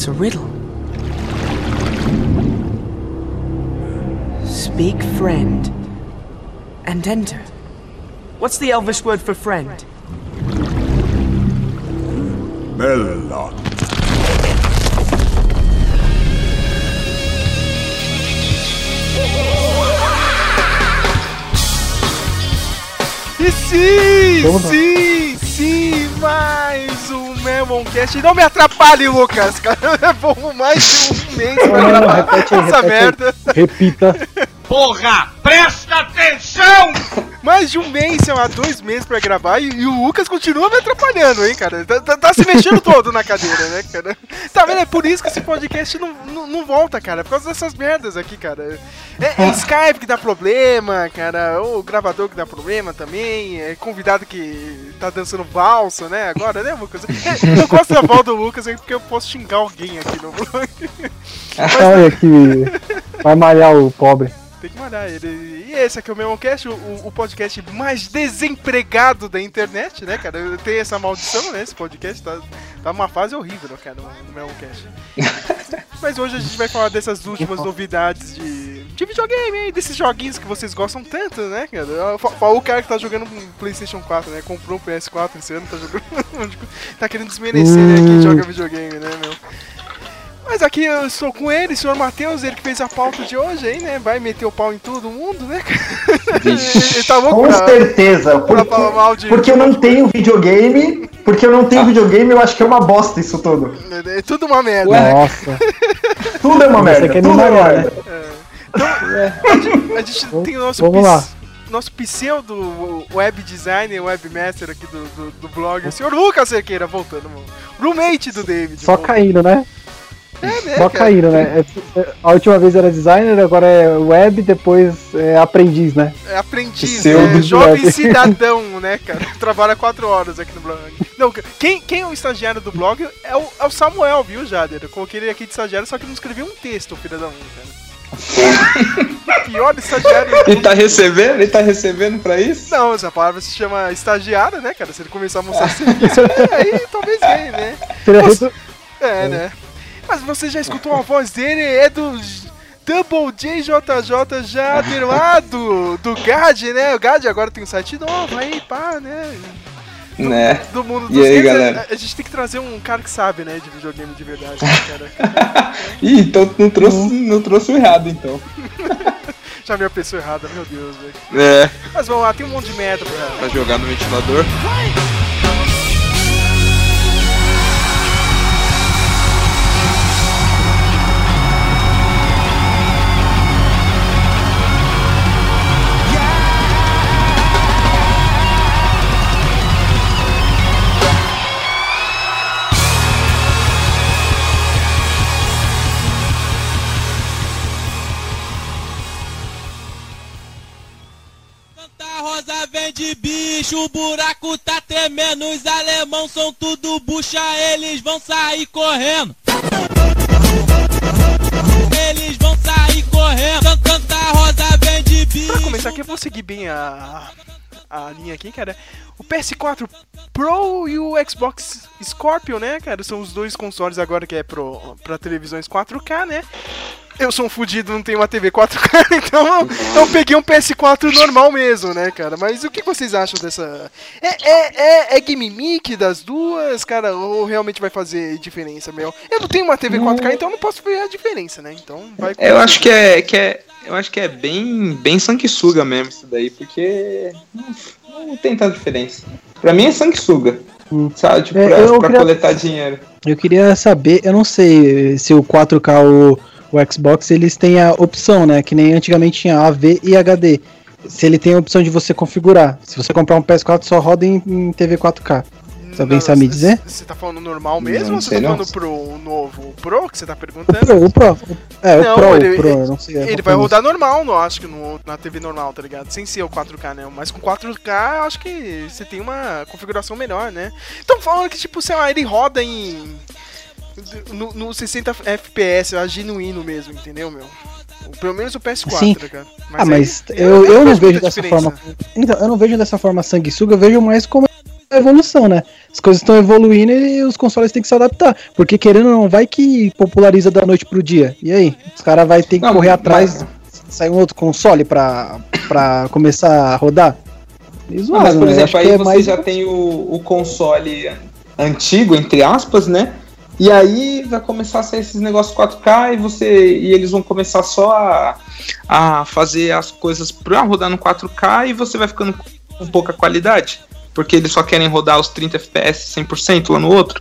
It's a riddle. Speak friend and enter. What's the Elvish word for friend? Melon. E sim, sim, sim, mais um Memoncast. Não me atrapalhe, Lucas, cara. Vamos mais de um mês pra gravar essa repete merda. Repita. Porra, presta atenção! Mais de um mês, sei lá, dois meses pra gravar e, e o Lucas continua me atrapalhando, hein, cara. Tá, tá- tá se mexendo todo na cadeira, né, cara. Tá vendo? É por isso que esse podcast não, não, não volta, cara. Por causa dessas merdas aqui, cara. É, é Skype que dá problema, cara. O gravador que dá problema também. É convidado que tá dançando valsa, né, agora, né, Lucas? É, eu gosto da voz do Lucas aí porque eu posso xingar alguém aqui no blog. Olha que vai malhar o pobre. Tem que mandar ele. E esse aqui é o Memoncast, o, o podcast mais desempregado da internet, né, cara? Tem essa maldição, né? Esse podcast tá, tá uma fase horrível, né, cara, no, no Memoncast. Mas hoje a gente vai falar dessas últimas novidades de, de videogame desses joguinhos que vocês gostam tanto, né, cara? O cara que tá jogando um PlayStation 4, né? Comprou um PS4 esse ano, tá jogando. tá querendo desmerecer né, quem Hum. joga videogame, né, meu? Mas aqui eu estou com ele, o senhor Matheus, ele que fez a pauta de hoje aí, né? Vai meter o pau em todo mundo, né? ele tá louco Com pra, certeza, pra porque, falar mal de. porque eu não tenho videogame, porque eu não Ah. tenho videogame, eu acho que é uma bosta isso tudo. É tudo uma merda. Nossa. Tudo é uma merda, tudo é uma merda. A gente, a gente tem o nosso, Vamos pis- lá. nosso pseudo web designer, webmaster aqui do, do, do blog, o senhor Lucas Cerqueira, voltando, mano. Roommate do David. Só voltando. caindo, né? É, né, Só cara? caindo, né? É- é- a última vez era designer, agora é web, depois é aprendiz, né? É aprendiz, né? Jovem blog. cidadão, né, cara? Trabalha quatro horas aqui no blog. Não, quem, quem é o estagiário do blog é o, é o Samuel, viu, Jader? Eu coloquei ele aqui de estagiário, só que não escreveu um texto, filho da mãe, cara. Pior estagiário. Ele tá recebendo? Ele tá recebendo pra isso? Não, essa palavra se chama estagiário, né, cara? Se ele começar a mostrar serviço, é, aí talvez venha, né? Seria Nossa. redu- É, né? Mas você já escutou a voz dele? É do Double JJJ Jader lá do, do GAD, né? O GAD agora tem um site novo aí, pá, né? Né? Do mundo E dos aí, games, galera? A, a gente tem que trazer um cara que sabe, né, de videogame de verdade, né, cara? Ih, então não trouxe, não trouxe o errado, então. Chamei a pessoa errada, meu Deus, velho. É, Mas vamos lá, tem um monte de merda pra. pra jogar no ventilador. Santa bicho, o buraco tá tremendo, os alemão são tudo bucha, eles vão sair correndo. Eles vão sair correndo. Santa Rosa vem de bicho. Pra começar aqui, eu vou seguir bem a, a linha aqui, cara. O PS4 Pro e o Xbox Scorpio, né, cara? São os dois consoles agora que é pro, pra televisões 4K, né? Eu sou um fudido, não tenho uma TV 4K, então eu, eu peguei um PS4 normal mesmo, né, cara? Mas o que vocês acham dessa. É, é, é, é gimmick das duas, cara? Ou realmente vai fazer diferença, meu? Eu não tenho uma TV 4K, então eu não posso ver a diferença, né? Então vai. Eu acho que é, que é, eu acho que é bem, bem sanguessuga mesmo isso daí, porque não, não tem tanta diferença. Pra mim é sanguessuga, sabe? Tipo, É, pra, pra queria- coletar dinheiro. Eu queria saber, eu não sei se o 4K ou o Xbox eles têm a opção, né? Que nem antigamente tinha AV e HD. Se ele tem a opção de você configurar. Se você comprar um PS4, só roda em, em TV 4K. Se alguém Não, sabe me dizer? Você tá falando normal mesmo Não ou você tá não. falando pro o novo? O Pro que você tá O perguntando? Pro, o Pro. É, Não, o Pro, ele- o Pro, ele- eu não sei. é Ele vai rodar normal, não, acho que no, na TV normal, tá ligado? Sem ser o 4K, né? Mas com 4K, eu acho que você tem uma configuração melhor, né? Então falando que, tipo, sei lá, ele roda em. No, no 60 FPS, é genuíno mesmo, entendeu, meu? Pelo menos o PS4, Sim. tá ligado? ah, aí, mas eu, eu não vejo dessa diferença. forma. Então, eu não vejo dessa forma sanguessuga, eu vejo mais como a evolução, né? As coisas estão evoluindo e os consoles têm que se adaptar. Porque querendo ou não, vai que populariza da noite pro dia. E aí? Os caras vão ter que Não, correr mas- atrás, sair um outro console pra, pra começar a rodar? Não, mas, zoado, por né? exemplo, Acho aí é você mais- já tem o, o console antigo, entre aspas, né? E aí vai começar a sair esses negócios 4K e você e eles vão começar só a, a fazer as coisas pra rodar no 4K e você vai ficando com pouca qualidade. Porque eles só querem rodar os 30 FPS 100% lá no outro.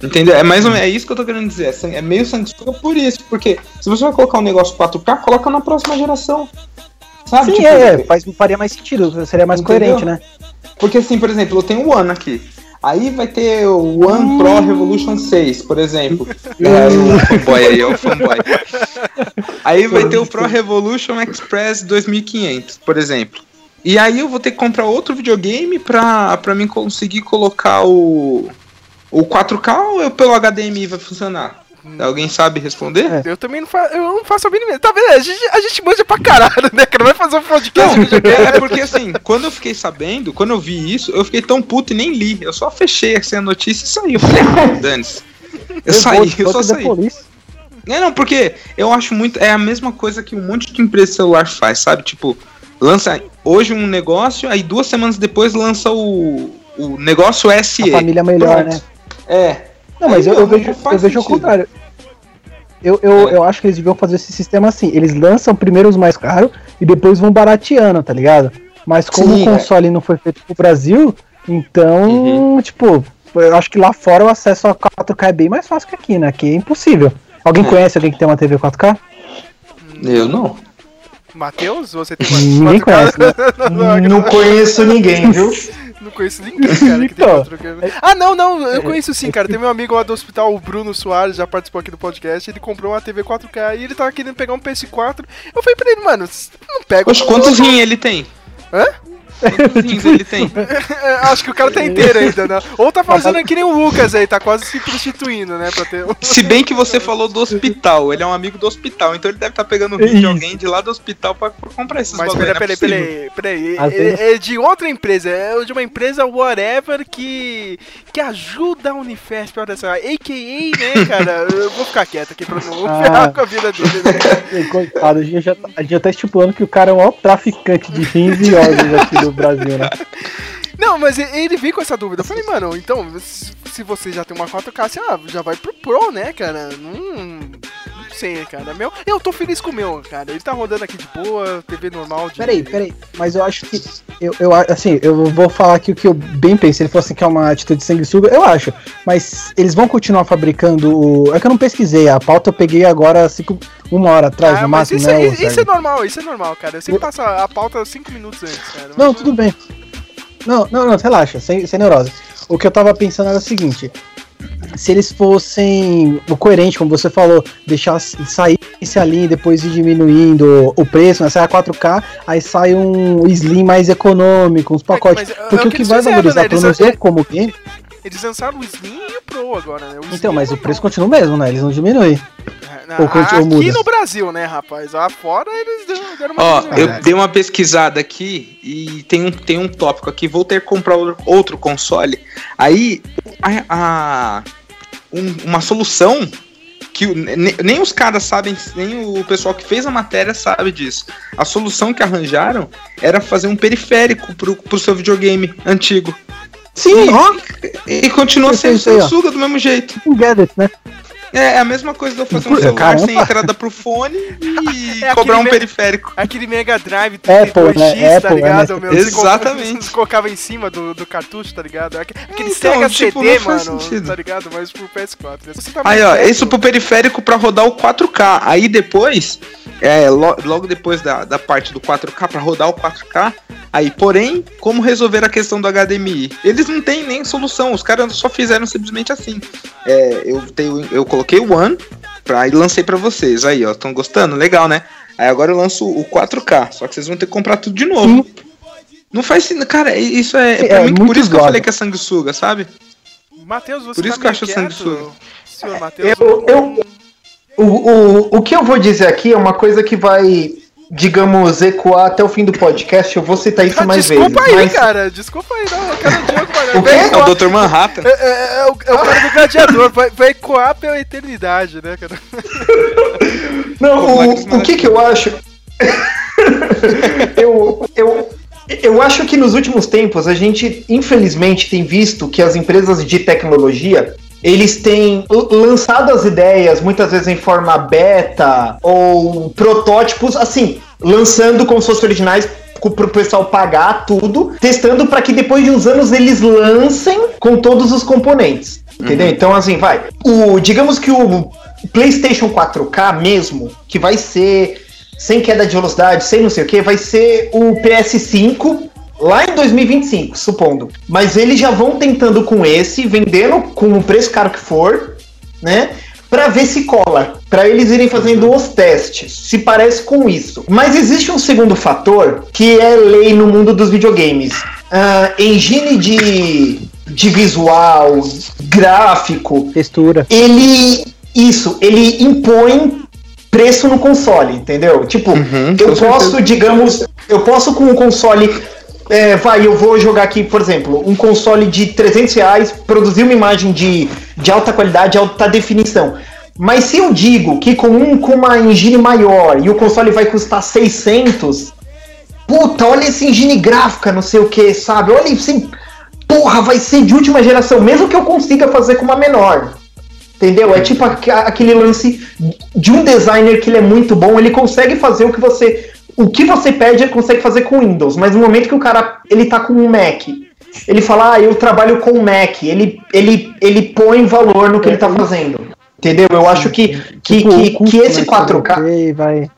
Entendeu? É mais ou menos, é isso que eu tô querendo dizer. É É meio sanguessuga por isso. Porque se você vai colocar um negócio 4K, coloca na próxima geração. Sabe? Sim, Tipo, é, é, faz, faria mais sentido, seria mais Entendeu? coerente, né? Porque assim, por exemplo, eu tenho o One aqui. Aí vai ter o One Pro Revolution 6, por exemplo. É, o fanboy aí, é o fanboy. Aí vai ter o Pro Revolution Express 2500, por exemplo. E aí eu vou ter que comprar outro videogame pra, pra mim conseguir colocar o, o 4K ou eu pelo HDMI vai funcionar? Alguém sabe responder? É. Eu também não, fa eu não faço a mínima. Tá vendo? A gente, a gente manja pra caralho, né, cara? Vai fazer um podcast Não, é, é porque assim, quando eu fiquei sabendo, quando eu vi isso, eu fiquei tão puto e nem li. Eu só fechei assim, a notícia e saí. Eu falei, ah, dane-se. Eu saí, eu só saí. É, não, porque eu acho muito. É a mesma coisa que um monte de empresa de celular faz, sabe? Tipo, lança hoje um negócio, aí duas semanas depois lança o, o negócio SE. A família melhor, Pronto. né? É. Não, mas Aí, eu, eu não, vejo, eu vejo sentido. contrário. Eu, eu, É. eu acho que eles deviam fazer esse sistema assim. Eles lançam primeiro os mais caros e depois vão barateando, tá ligado? Mas como Sim, o console não foi feito pro Brasil, então, Uhum. tipo, eu acho que lá fora o acesso a 4K é bem mais fácil que aqui, né? Aqui é impossível. Alguém É. conhece alguém que tem uma TV 4K? Eu não. Matheus, você tem Ninguém quatro conhece, né? Não, Não conheço ninguém, viu? Não conheço ninguém, cara, que tem Então. quatro câmeras. Ah, não, não, eu conheço sim, cara. Tem meu amigo lá do hospital, o Bruno Soares, já participou aqui do podcast. Ele comprou uma TV 4K e ele tava querendo pegar um PS4. Eu falei pra ele, mano, você não pega Poxa, quantos rins ele tem? Hã? Quantos rins ele tem? É, Acho que o cara tá inteiro ainda, né? Ou tá fazendo que nem o Lucas aí, tá quase se prostituindo, né? Pra ter. Se bem que você falou do hospital, ele é um amigo do hospital, então ele deve estar pegando o rim de alguém de lá do hospital pra, pra comprar esses Mas bagulho, peraí, é peraí, peraí, peraí. Às É, é de outra empresa, é de uma empresa whatever que, que ajuda a Unifesp, olha só, a.k.a, né, cara? Eu vou ficar quieto aqui pra não Ah. ferrar com a vida dele, né? Coitado, a gente, já, tá- a gente já tá estipulando que o cara é o maior traficante de rins e órgãos aqui do Brasil, né? Não, mas ele veio com essa dúvida. Eu falei, mano, então, se você já tem uma 4K, você ah, já vai pro Pro, né, cara? Não, sei, cara. Meu, eu tô feliz com o meu, cara. Ele tá rodando aqui de boa, TV normal de. Peraí, peraí, mas eu acho que. Eu, eu, assim, eu vou falar aqui o que eu bem pensei. Ele falou assim que é uma atitude de sanguessuga, eu acho. Mas eles vão continuar fabricando o. É que eu não pesquisei, a pauta eu peguei agora cinco, uma hora atrás, Ah, no mas máximo, isso, né? é, ô, isso é normal, isso é normal, cara. Eu sempre passo a a pauta 5 minutos antes, cara. Não, tudo bem. Não, não, não, relaxa, sem, sem neurose. O que eu tava pensando era o seguinte. Se eles fossem o coerente, como você falou, deixar sair esse ali e depois ir diminuindo o preço, né? Sai a 4K, aí sai um Slim mais econômico, uns pacotes. mas é- é Porque o o que vai valorizar, né? pelo menos eu como game. Eles lançaram o Slim e o Pro agora, né? Então, mas é o preço continua o mesmo, né? Eles não diminuem. Na- ou continua- ou aqui muda? no Brasil, né, rapaz? Lá fora eles deram- uma Ó, diminuída. eu dei uma pesquisada aqui e tem um, tem um tópico aqui. Vou ter que comprar outro- console. Aí, a, a- um- uma solução que o- ne- nem os caras sabem, nem o pessoal que fez a matéria sabe disso. A solução que arranjaram era fazer um periférico pro, pro seu videogame antigo. Sim, ó, E continua Isso sendo. Samsung do mesmo jeito. um gadget, né? É a mesma coisa de eu fazer um celular caramba. sem entrada pro fone e É cobrar um me- periférico. Aquele Mega Drive Apple, 32X, né? tá Apple, ligado, né? meu? Exatamente. Você colocava em cima do, do cartucho, tá ligado? Aque- Aquele Então, Sega tipo, CD, não faz mano, sentido. tá ligado? Mas pro PS4. Você tá Aí, ó, perto. isso pro periférico pra rodar o 4K. Aí depois, é, lo- logo depois da, da parte do 4K, pra rodar o 4K, aí, porém, como resolver a questão do HDMI? Eles não têm nem solução, os caras só fizeram simplesmente assim. É, eu, tenho, eu coloquei o One pra, e lancei pra vocês. Aí, ó, estão gostando? Legal, né? Aí agora eu lanço o 4K, só que vocês vão ter que comprar tudo de novo. Não faz sentido, cara, isso é, Sim, é mim, muito por isso que eu falei que é sanguessuga, sabe? Matheus, você Por isso tá que eu acho sanguessuga. Senhor Matheus, Eu, eu, o, o, o que eu vou dizer aqui é uma coisa que vai digamos, ecoar até o fim do podcast, eu vou citar isso Ah, mais desculpa vezes. aí, mas- cara. Desculpa aí, não. Eu quero o Diogo Magalhães. O quê? É o Dr. Manhattan. É, é- é o, é o cara do gladiador, vai, vai ecoar pela eternidade, né, cara? Não, é que o, o que que eu acho? eu, eu, eu acho que nos últimos tempos a gente, infelizmente, tem visto que as empresas de tecnologia eles têm lançado as ideias, muitas vezes em forma beta ou protótipos, assim, lançando como se fossem originais para o pessoal pagar tudo, testando para que depois de uns anos eles lancem com todos os componentes. Entendeu? Então, assim, vai. O, digamos que o PlayStation 4K mesmo, que vai ser sem queda de velocidade, sem não sei o que, vai ser o PS5 lá em 2025, supondo. Mas eles já vão tentando com esse, vendendo com o preço caro que for, né? Pra ver se cola. Pra eles irem fazendo os testes. Se parece com isso. Mas existe um segundo fator que é lei no mundo dos videogames. Ah, engine de, de visual, gráfico, Textura. ele. Isso, ele impõe preço no console, entendeu? Tipo, Uhum, eu com certeza. posso, digamos, eu posso com um console. É, vai, eu vou jogar aqui, por exemplo, um console de 300 reais, produzir uma imagem de, de alta qualidade, alta definição. Mas se eu digo que com um com uma engine maior e o console vai custar 600, puta, olha essa engine gráfica, não sei o que, sabe? Olha assim, porra, vai ser de última geração, mesmo que eu consiga fazer com uma menor. Entendeu? É tipo aqu- aquele lance de um designer que ele é muito bom, ele consegue fazer o que você. O que você pede, ele consegue fazer com Windows, mas no momento que o cara ele tá com um Mac, ele fala, ah, eu trabalho com Mac, ele, ele, ele põe valor no que ele tá fazendo. Entendeu? Eu acho que, que, Tipo, que, custo, que esse né, 4K. que Vai...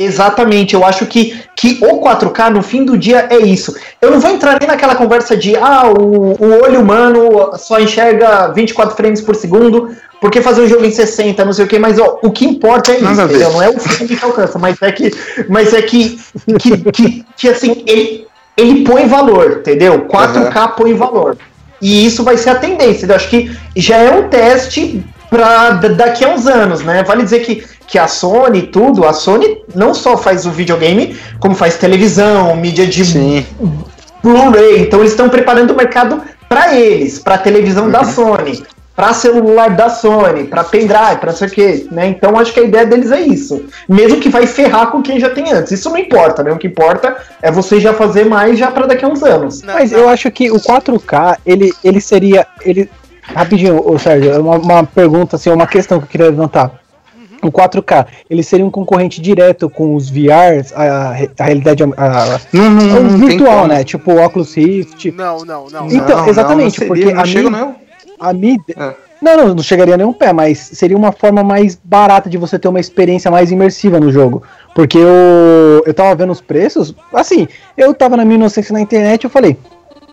Exatamente, eu acho que, que o 4K no fim do dia é isso. Eu não vou entrar nem naquela conversa de ah, o, o olho humano só enxerga 24 frames por segundo, porque fazer um jogo em 60, não sei o que, mas ó, o que importa é isso, Nada a entendeu? Não é o frame que alcança, mas é que, mas é que, que, que, que, assim, ele, ele põe valor, entendeu? 4K põe valor. E isso vai ser a tendência. Eu acho que já é um teste para daqui a uns anos, né? Vale dizer que, que a Sony tudo, a Sony não só faz o videogame, como faz televisão, mídia de. Blu-ray. Então eles estão preparando o mercado para eles, para televisão da Sony, para celular da Sony, para pendrive, para não sei o quê, né? Então acho que a ideia deles é isso. Mesmo que vai ferrar com quem já tem antes. Isso não importa, né? O que importa é você já fazer mais já para daqui a uns anos. Não, Mas não. eu acho que o 4K, ele, ele seria. Ele... Rapidinho, ô Sérgio, é uma, uma pergunta, assim, uma questão que eu queria levantar. O 4K, ele seria um concorrente direto com os VRs, a, a realidade a, Não, não, a, o não tem virtual, como. né? Tipo o Oculus Rift. Não, não, não. Então, Não, exatamente, não, não porque seria, não a chega, mim- não. A mídia. É. Não, não, não chegaria nem um pé, mas seria uma forma mais barata de você ter uma experiência mais imersiva no jogo. Porque eu, eu tava vendo os preços, assim, eu tava na minha inocência na internet eu falei,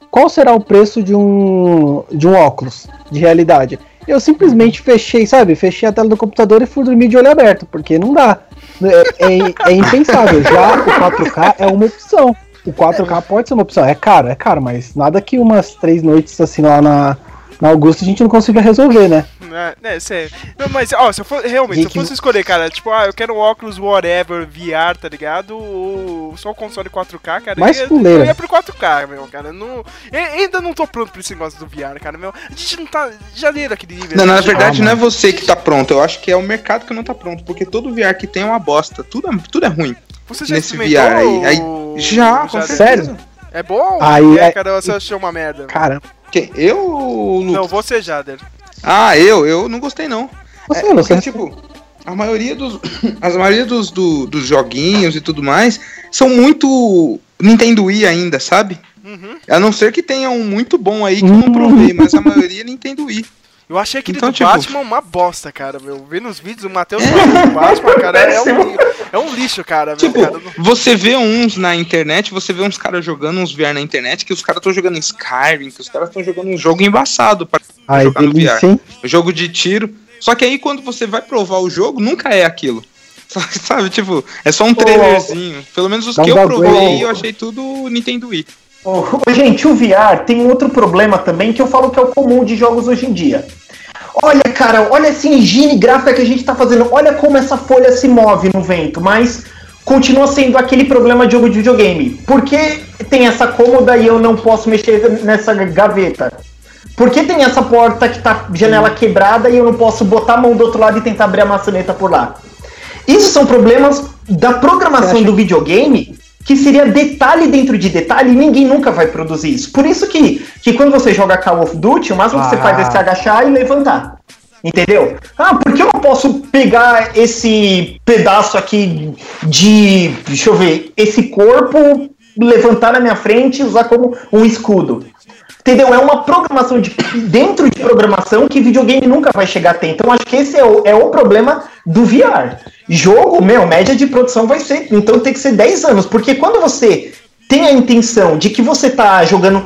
qual será o preço de um, de um óculos de realidade? Eu simplesmente fechei, sabe? Fechei a tela do computador e fui dormir de olho aberto, porque não dá. É, é- é impensável. Já o 4K é uma opção. O 4K pode ser uma opção. É caro, é caro, mas nada que umas três noites assim lá na, na Augusta a gente não consiga resolver, né? É, é, sério. Não, mas, ó, se eu for, realmente, se eu fosse escolher, cara, tipo, ah, eu quero um óculos whatever, VR, tá ligado? Ou só o console 4K, cara. Mais eu, ia- fuleira. eu ia pro 4K, meu, cara. Não, eu ainda não tô pronto pra esse negócio do VR, cara, meu. A gente não tá. Já leram aquele nível. Não, né? na Tipo, verdade Ah, não é você que tá pronto, eu acho que é o mercado que não tá pronto, porque todo VR que tem é uma bosta, tudo é, tudo é ruim. Você já nesse experimentou VR aí. Aí- o- Já, com já- certeza. Sério? É bom? Aí é, é- cara, você achou uma merda. Cara, Quem? Eu ou o Lucas? Não, você, Jader. Ah, eu, eu não gostei não. você, É, você porque, tipo, a maioria dos. As maioria dos, do- dos joguinhos e tudo mais são muito Nintendo Wii ainda, sabe? Uhum. A não ser que tenha um muito bom aí que eu não provei, mas a maioria é Nintendo Wii. Eu achei aquele Então, do tipo- Batman uma bosta, cara, meu. Vendo os vídeos, o Matheus falando do Batman, cara, é um, é um lixo, cara, meu. Tipo, cara, não- você vê uns na internet, você vê uns caras jogando uns VR na internet, que os caras estão jogando Skyrim, que os caras estão jogando um jogo embaçado pra Ai, jogar no VR. jogo de tiro. Só que aí quando você vai provar o jogo, nunca é aquilo. Sabe, tipo, é só um trailerzinho. Pelo menos os um que eu provei, eu achei tudo Nintendo Wii. Ô, gente, o VR tem um outro problema também que eu falo que é o comum de jogos hoje em dia. Olha, cara, olha essa engine gráfica que a gente tá fazendo. Olha como essa folha se move no vento. Mas continua sendo aquele problema de jogo de videogame. Por que tem essa cômoda e eu não posso mexer nessa gaveta? Por que tem essa porta que tá janela quebrada e eu não posso botar a mão do outro lado e tentar abrir a maçaneta por lá? Isso são problemas da programação do videogame que seria detalhe dentro de detalhe e ninguém nunca vai produzir isso. Por isso que, que quando você joga Call of Duty, o máximo que você Ah. faz é se agachar e levantar. Entendeu? Ah, por que eu não posso pegar esse pedaço aqui de. Deixa eu ver. Esse corpo, levantar na minha frente e usar como um escudo? Entendeu? É uma programação de, dentro de programação que videogame nunca vai chegar a ter. Então acho que esse é o, é o problema do VR. Jogo, meu, média de produção vai ser. Então tem que ser 10 anos. Porque quando você tem a intenção de que você tá jogando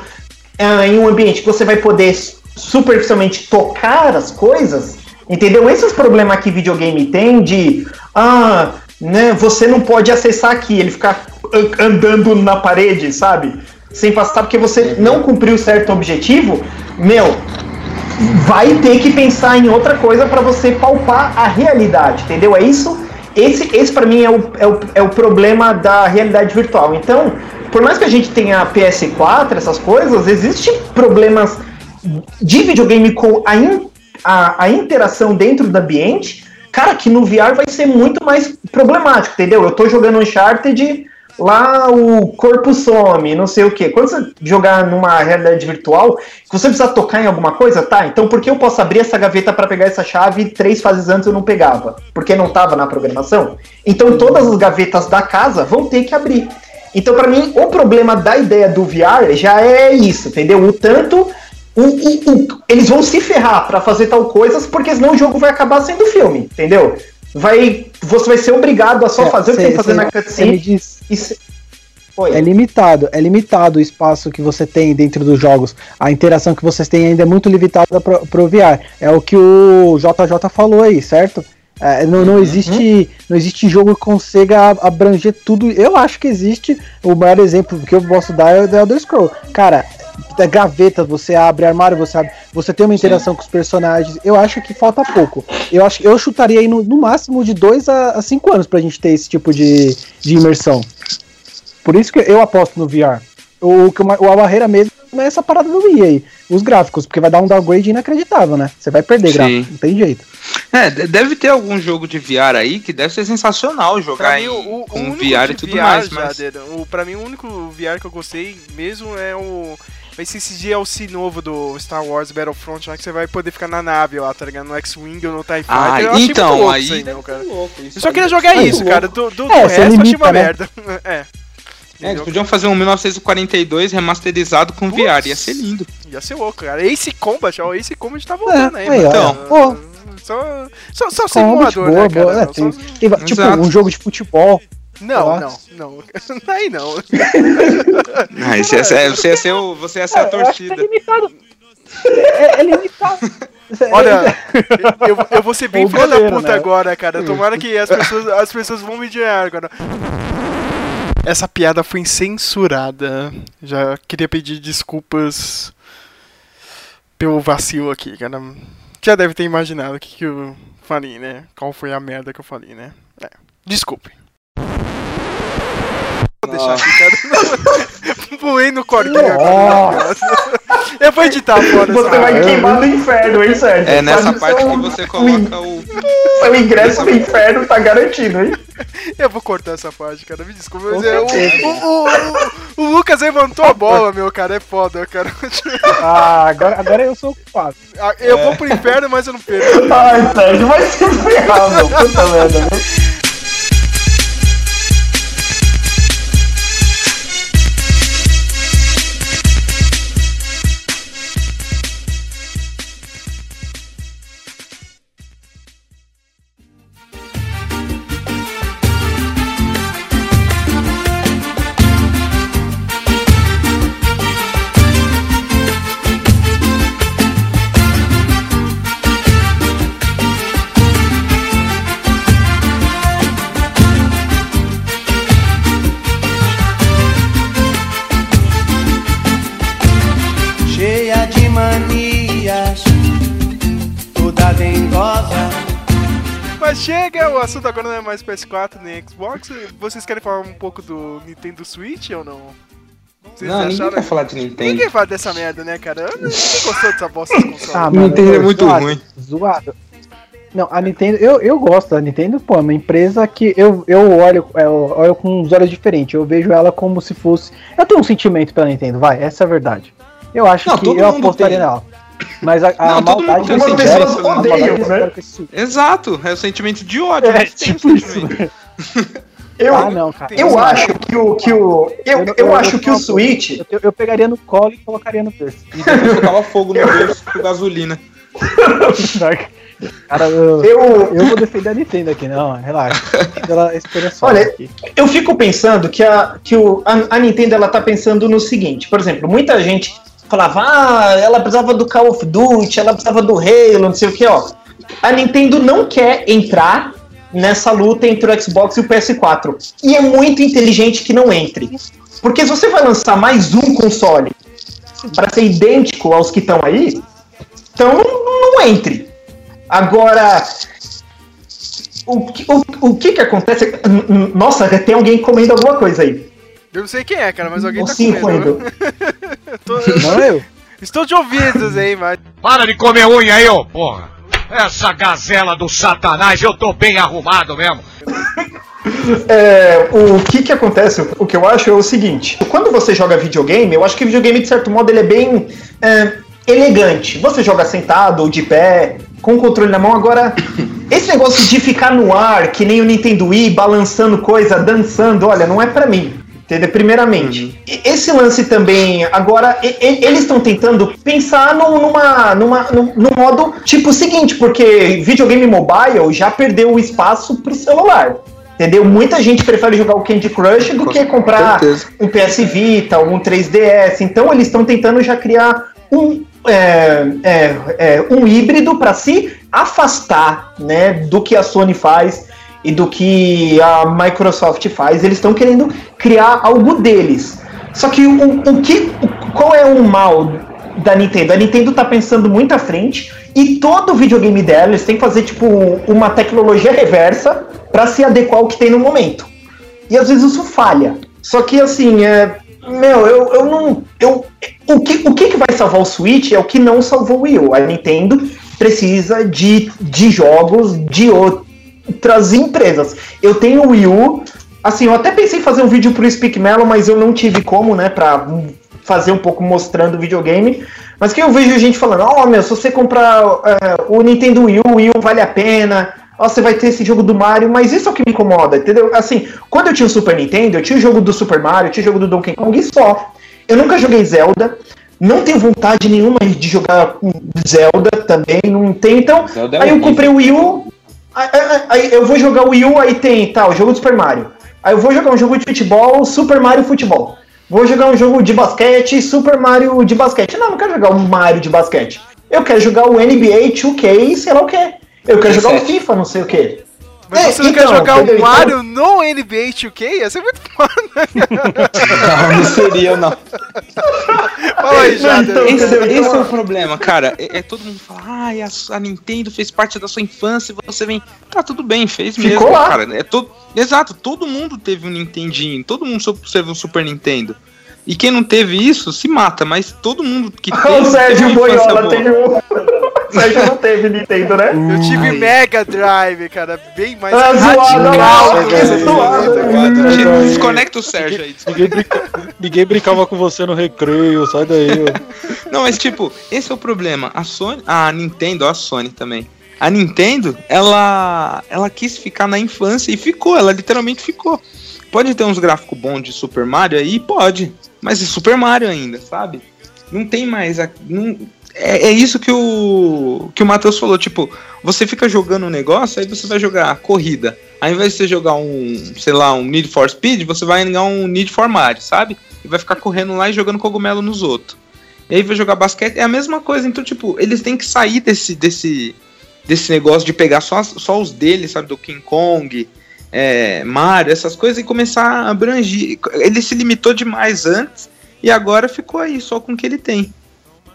ah, em um ambiente que você vai poder superficialmente tocar as coisas, entendeu? Esses problemas que videogame tem de ah, né, você não pode acessar aqui, ele ficar an- andando na parede, sabe? Sem passar porque você não cumpriu certo objetivo, meu, vai ter que pensar em outra coisa para você palpar a realidade, entendeu? É isso. Esse, esse para mim é o, é, o, é o problema da realidade virtual. Então, por mais que a gente tenha PS4, essas coisas, existem problemas de videogame com a, in- a, a interação dentro do ambiente, cara, que no VR vai ser muito mais problemático, entendeu? Eu tô jogando Uncharted, lá o corpo some, não sei o que. Quando você jogar numa realidade virtual, você precisa tocar em alguma coisa, tá? Então por que eu posso abrir essa gaveta para pegar essa chave três fases antes eu não pegava? Porque não tava na programação? Então todas as gavetas da casa vão ter que abrir. Então, para mim, o problema da ideia do VR já é isso, entendeu? O tanto. O, o- o- eles vão se ferrar para fazer tal coisas, porque senão o jogo vai acabar sendo filme, entendeu? Vai, você vai ser obrigado a só É, fazer o que cê- tem que fazer cê- na cê cutscene. diz- cê-. É limitado, é limitado o espaço que você tem dentro dos jogos. A interação que vocês têm ainda é muito limitada pro, pro VR. É o que o JJ falou aí, certo? É, não, não existe não existe jogo que consiga abranger tudo. Eu acho que existe. O maior exemplo que eu posso dar é o The Elder Scroll. Cara, gaveta, você abre armário, você abre, você tem uma interação com os personagens. Eu acho que falta pouco. Eu acho que eu chutaria aí no, no máximo de 2 a 5 anos pra gente ter esse tipo de, de imersão. Por isso que eu aposto no VR. O, que a barreira mesmo é essa parada do Wii aí. Os gráficos, porque vai dar um downgrade inacreditável, né? Você vai perder Sim. gráfico, não tem jeito. É, de- deve ter algum jogo de VR aí que deve ser sensacional jogar mim, em, o, o com único VR e tudo VR, mais. Mas... Jader, o, pra mim, o único VR que eu gostei mesmo é o. Vai ser esse DLC novo do Star Wars Battlefront, lá que você vai poder ficar na nave lá, tá ligado? No X-Wing ou no TIE Fighter. Ah, eu então, louco aí isso aí, deve meu, cara. louco, isso Eu só queria deve jogar isso, louco. cara. Do, do, do É, resto, você eu achei limita, uma né? merda. é. É, eles podiam fazer um 1942 remasterizado com VR, ia ser lindo. Ia ser louco, cara. Ace Combat, ó, Ace Combat tá voltando É, aí, aí, mano. ó. Pô. Só, só, só sem Combat, voador, boa, né, cara? boa. É, Só- tem- tem- tipo, um jogo de futebol. Não, não, não. Aí não. Ah, ia ser- você ia ser, o, você ia ser a torcida. limitado. É, é limitado. Olha, eu, eu vou ser bem filho da puta né? agora, cara. Tomara que as pessoas, as pessoas vão me odiar agora. Essa piada foi censurada. Já queria pedir desculpas pelo vacilo aqui, cara. Já deve ter imaginado o que, que eu falei, né? Qual foi a merda que eu falei, né? É. Desculpe. Vou deixar aqui, cara. Voei no corguinho agora. Eu vou editar fora Você vai merda. queimar no inferno, hein, Sérgio? É nessa Sabe, parte seu- que você coloca o. Seu ingresso no inferno tá garantido, hein? Eu vou cortar essa parte, cara. Me desculpa. Mas é, o, o, o, o- Lucas levantou a bola, meu cara. É foda, cara. Ah, agora, agora eu sou o culpado. Ah, Eu vou pro inferno, mas eu não perco. Ai, Sérgio, vai se ferrar, meu. Puta merda, né? Chega, o assunto agora não é mais PS4 nem Xbox. Vocês querem falar um pouco do Nintendo Switch ou não? Vocês Não, ninguém acharam- quer falar de Nintendo. Ninguém fala dessa merda, né, cara? Ninguém gostou dessa bosta de console. Ah, Nintendo é muito zoado, ruim. Zoado. Não, a Nintendo, eu, eu gosto da Nintendo, pô, é uma empresa que eu, eu olho, eu olho com uns olhos diferentes. Eu vejo ela como se fosse. Eu tenho um sentimento pela Nintendo, vai, essa é a verdade. Eu acho Não, que eu apostaria tem. nela. Mas a, a Não, todo maldade mundo tem eu um odeiam, né? Exato, é o sentimento de ódio. É, tem tipo isso. sentimento. Eu, Ah, não, cara. eu acho que o. Que o eu, Eu- eu, acho que o Switch. Eu, eu pegaria no colo e colocaria no berço. E depois tocava fogo no berço com gasolina. Cara, eu, Eu, eu vou defender a Nintendo aqui, não, relaxa. Ela espera só Olha, aqui. eu fico pensando que, a, que o, a, a Nintendo ela tá pensando no seguinte, por exemplo, muita gente falava, ah, ela precisava do Call of Duty, ela precisava do Halo, não sei o que, ó. A Nintendo não quer entrar nessa luta entre o Xbox e o PS4. E é muito inteligente que não entre. Porque se você vai lançar mais um console para ser idêntico aos que estão aí, então não, entre. Agora, o, o, o que que acontece? Nossa, tem alguém comendo alguma coisa aí. Eu não sei quem é, cara, mas alguém tá cinco comendo. ainda. Eu tô- Não eu. Estou de ouvidos aí, mas. Para de comer unha aí, ô porra! Essa gazela do satanás, eu tô bem arrumado mesmo. É, o que que acontece? O que eu acho é o seguinte: quando você joga videogame, eu acho que videogame, de certo modo, ele é bem é, elegante. Você joga sentado ou de pé, com o controle na mão. Agora, esse negócio de ficar no ar, que nem o Nintendo Wii, balançando coisa, dançando, olha, não é pra mim. Entendeu? Primeiramente. E- Esse lance também, agora, e- e- eles estão tentando pensar no- numa, numa, num, num modo tipo o seguinte, porque videogame mobile já perdeu o espaço pro celular. Entendeu? Muita gente prefere jogar o Candy Crush do Com que comprar certeza. um PS Vita, um 3DS. Então eles estão tentando já criar um, é, é, é, um híbrido para se afastar né, do que a Sony faz e do que a Microsoft faz. Eles estão querendo criar algo deles. Só que o, o que, qual é o mal da Nintendo? A Nintendo tá pensando muito à frente e todo videogame dela eles têm que fazer tipo uma tecnologia reversa para se adequar ao que tem no momento. E às vezes isso falha. Só que assim, é. Meu, eu, eu não. Eu, o, que, o que que vai salvar o Switch é o que não salvou o Wii U. A Nintendo precisa de, de jogos de outras empresas. Eu tenho o Wii U. Assim, eu até pensei em fazer um vídeo pro Speak Melon, mas eu não tive como, né, pra fazer um pouco mostrando o videogame. Mas que eu vejo gente falando, ó, meu, se você comprar é, o Nintendo Wii U, o Wii U vale a pena. Ó, você vai ter esse jogo do Mario, mas isso é o que me incomoda, entendeu? Assim, quando eu tinha o Super Nintendo, eu tinha o jogo do Super Mario, eu tinha o jogo do Donkey Kong e só. Eu nunca joguei Zelda, não tenho vontade nenhuma de jogar Zelda também, não tenho. Então, Zelda é aí eu horrível. comprei o Wii U, aí, eu vou jogar o Wii U, aí tem, tá, o jogo do Super Mario. Aí eu vou jogar um jogo de futebol, Super Mario Futebol. Vou jogar um jogo de basquete, Super Mario de basquete. Não, não quero jogar um Mario de basquete. Eu quero jogar o NBA 2K, sei lá o que. Eu quero jogar o 17. FIFA, não sei o que. Mas É, você não quer então, jogar o Mario no NBA 2K? Ia ser muito foda. Não, não seria, não. Fala aí, Jader. então, Esse, entendeu? esse é o problema, cara. É, é todo mundo fala, ah, a, a Nintendo fez parte da sua infância e você vem. Tá, tudo bem, fez Ficou mesmo, lá. cara. É todo, exato, todo mundo teve um Nintendinho, todo mundo teve um Super Nintendo. E quem não teve isso, se mata, mas todo mundo que teve. o teve Sérgio uma infância Boiola tem um. Sérgio não teve Nintendo, né? Eu tive Mega Drive, cara, bem mais Ah, zoado, radical zoado. cara. Desconecta o Sérgio aí. Ninguém, brinca- ninguém brincava com você no recreio, sai daí. ó. Não, mas tipo, esse é o problema. A Sony, a Nintendo, a Sony também. A Nintendo, ela ela quis ficar na infância e ficou, ela literalmente ficou. Pode ter uns gráficos bons de Super Mario aí, pode. Mas é Super Mario ainda, sabe? Não tem mais a, não, é, é isso que o que o Matheus falou, tipo, você fica jogando um negócio, aí você vai jogar corrida. Ao invés de você jogar um, sei lá, um Need for Speed, você vai jogar um Need for Mario, sabe? E vai ficar correndo lá e jogando cogumelo nos outros. E aí vai jogar basquete, é a mesma coisa. Então, tipo, eles têm que sair desse, desse, desse negócio de pegar só, só os deles, sabe? Do King Kong, é, Mario, essas coisas, e começar a abranger. Ele se limitou demais antes e agora ficou aí, só com o que ele tem.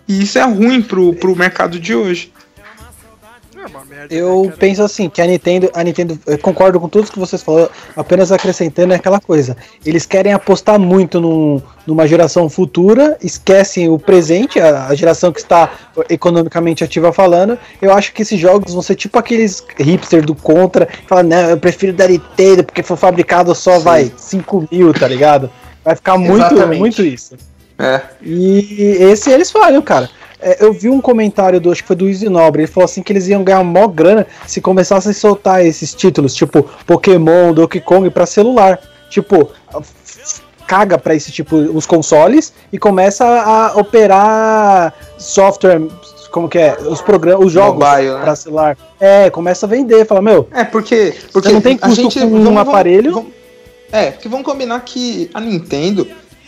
E isso é ruim pro, pro mercado de hoje. É. Eu né, penso assim, que a Nintendo, a Nintendo, eu concordo com tudo que vocês falaram, apenas acrescentando é aquela coisa. Eles querem apostar muito num- numa geração futura, esquecem o presente, a, a geração que está economicamente ativa falando. Eu acho que esses jogos vão ser tipo aqueles hipster do Contra, que falam, não, eu prefiro da Nintendo porque foi fabricado só, vai, 5 mil, tá ligado? Vai ficar muito, Exatamente. muito isso. É. E esse eles falham, cara. É, eu vi um comentário do, acho que foi do Easy Nobre, ele falou assim que eles iam ganhar mó grana se começassem a soltar esses títulos, tipo Pokémon, Donkey Kong pra celular. Tipo, caga pra esse tipo os consoles e começa a operar software, como que é, os programas, os jogos Mobile, né? pra celular. É, começa a vender, fala, meu, É, porque. porque não tem custo com um aparelho? é, porque vamos combinar que a Nintendo,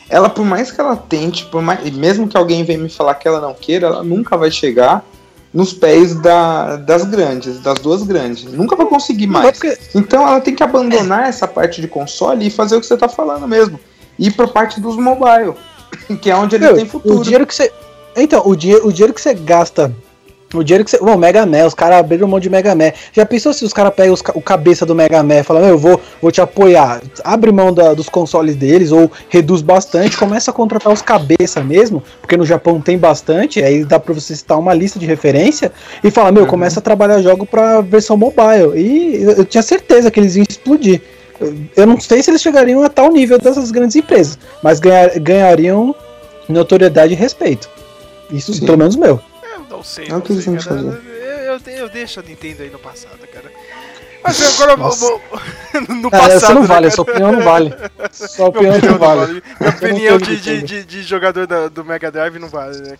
ela, por mais que ela tente, por mais, e mesmo que alguém venha me falar que ela não queira, ela nunca vai chegar nos pés da, das grandes, das duas grandes. Nunca vai conseguir Não, mais. porque- Então ela tem que abandonar essa parte de console e fazer o que você tá falando mesmo. Ir pra parte dos mobile, que é onde ele Meu, tem futuro. O dinheiro que você. Então, o dinheiro, o dinheiro que você gasta. O dinheiro que você. Bom, Mega Man, os caras abriram um monte de Mega Man. Já pensou se os caras pegam os o cabeça do Mega Man e falam, "Meu, eu vou, vou te apoiar. Abre mão da- dos consoles deles ou reduz bastante, começa a contratar os cabeça mesmo, porque no Japão tem bastante, aí dá pra você citar uma lista de referência e fala, meu, começa a trabalhar jogo pra versão mobile. E eu, eu tinha certeza que eles iam explodir. Eu- Eu não sei se eles chegariam a tal nível dessas grandes empresas, mas ganhar- ganhariam notoriedade e respeito. Isso, Sim. pelo menos meu. Eu não sei. É o não que eles sei, vão cara. fazer. Eu, eu, eu deixo a Nintendo aí no passado, cara. Mas agora eu vou. No Cara, passado. você não né, vale, cara? sua opinião não vale. Sua Minha opinião opinião não vale. Minha Eu não opinião de, de, de, de jogador da- do Mega Drive não vale, né?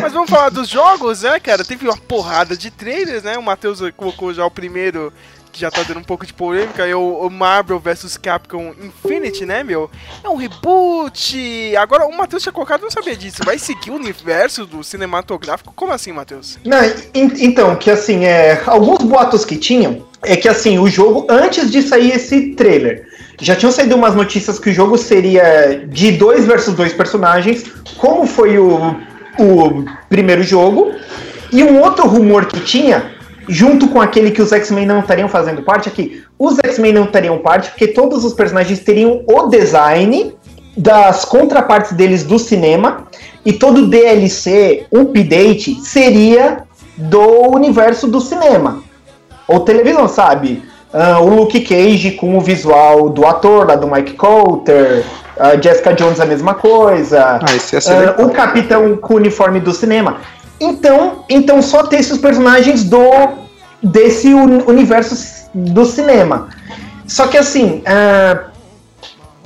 Mas vamos falar dos jogos, né, cara? Teve uma porrada de trailers, né? O Matheus colocou já o primeiro, que já tá dando um pouco de polêmica, é o, Marvel vs Capcom Infinity, né, meu? É um reboot! Agora, o Matheus tinha colocado, não sabia disso. Vai seguir o universo do cinematográfico? Como assim, Matheus? Não, en- então, que assim, é, alguns boatos que tinham é que assim, o jogo, antes de sair esse trailer, já tinham saído umas notícias que o jogo seria de dois versus dois personagens, como foi o, o primeiro jogo, e um outro rumor que tinha, junto com aquele que os X-Men não estariam fazendo parte aqui, os X-Men não estariam parte, porque todos os personagens teriam o design das contrapartes deles do cinema e todo DLC, update, seria do universo do cinema ou televisão, sabe? Ah, o Luke Cage com o visual do ator lá do Mike Coulter, a Jessica Jones a mesma coisa, Ah, ah, legal. o Capitão com o uniforme do cinema. Então, então só ter esses personagens do desse uni- universo do cinema. Só que assim, ah,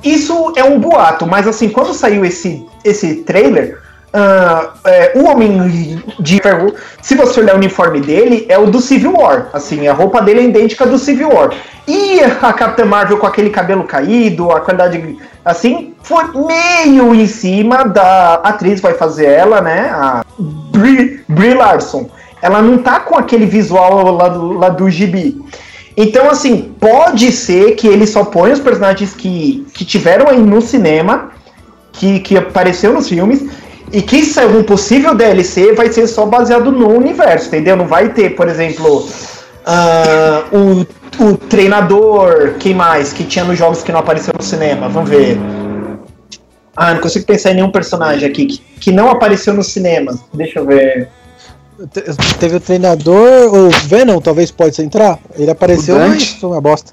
isso é um boato, mas assim, quando saiu esse, esse trailer, ah, é, o Homem de Ferro, se você olhar o uniforme dele, é o do Civil War. Assim, a roupa dele é idêntica do Civil War. E a Capitã Marvel com aquele cabelo caído, a qualidade. Assim, foi meio em cima da atriz, vai fazer ela, né? A Brie, Brie Larson. Ela não tá com aquele visual lá do, lá do gibi. Então, assim, pode ser que ele só ponha os personagens que, que tiveram aí no cinema, que, que apareceu nos filmes, e que se algum possível DLC vai ser só baseado no universo, entendeu? Não vai ter, por exemplo, ah, o, o treinador, quem mais, que tinha nos jogos que não apareceu no cinema, vamos ver. Ah, não consigo pensar em nenhum personagem aqui que, que não apareceu no cinema. Deixa eu ver. Te- Teve o treinador, o Venom talvez pode entrar. Ele apareceu, mas foi uma bosta.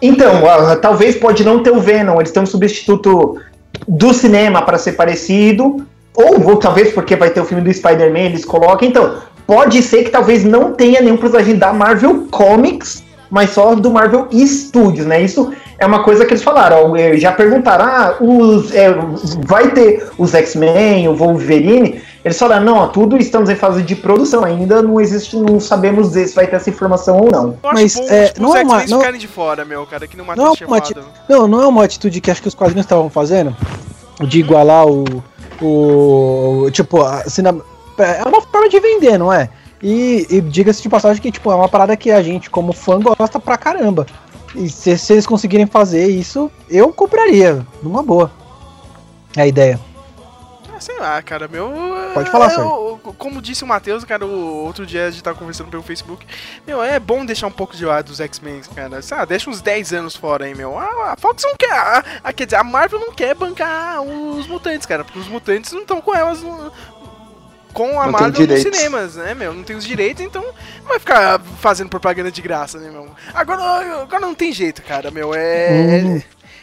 Então, ah, talvez pode não ter o Venom, eles têm um substituto do cinema para ser parecido, ou, ou talvez porque vai ter o filme do Spider-Man, eles colocam. Então, pode ser que talvez não tenha nenhum personagem da Marvel Comics, mas só do Marvel Studios, né? Isso é uma coisa que eles falaram. eh, Já perguntaram, ah, os, é, vai ter os X-Men, o Wolverine? Eles falaram, não, tudo estamos em fase de produção, ainda não existe, não sabemos se vai ter essa informação ou não. Eu Mas, bom é, tipo, não é uma- não- ficarem de fora, meu, cara, que não Não, tinha uma falado. Não, não é uma atitude que acho que os quadrinhos estavam fazendo. De igualar o. o tipo, a cinema, é uma forma de vender, não é? E, e diga-se de passagem que tipo, é uma parada que a gente, como fã, gosta pra caramba. E se, se eles conseguirem fazer isso, eu compraria, numa boa. É a ideia. Ah, Sei lá, cara, meu. Pode falar, eu, Sérgio. Como disse o Matheus, cara, o outro dia a gente tava conversando pelo Facebook. Meu, é bom deixar um pouco de lado os X-Men, cara. Lá, deixa uns 10 anos fora aí, meu. A, a Fox não quer. A, a- quer dizer, a Marvel não quer bancar os mutantes, cara. Porque os mutantes não estão com elas no- com a Não Marvel nos cinemas, né, meu? Não tem os direitos, então não vai ficar fazendo propaganda de graça, né, meu? Agora, agora não tem jeito, cara, meu. É. Hum.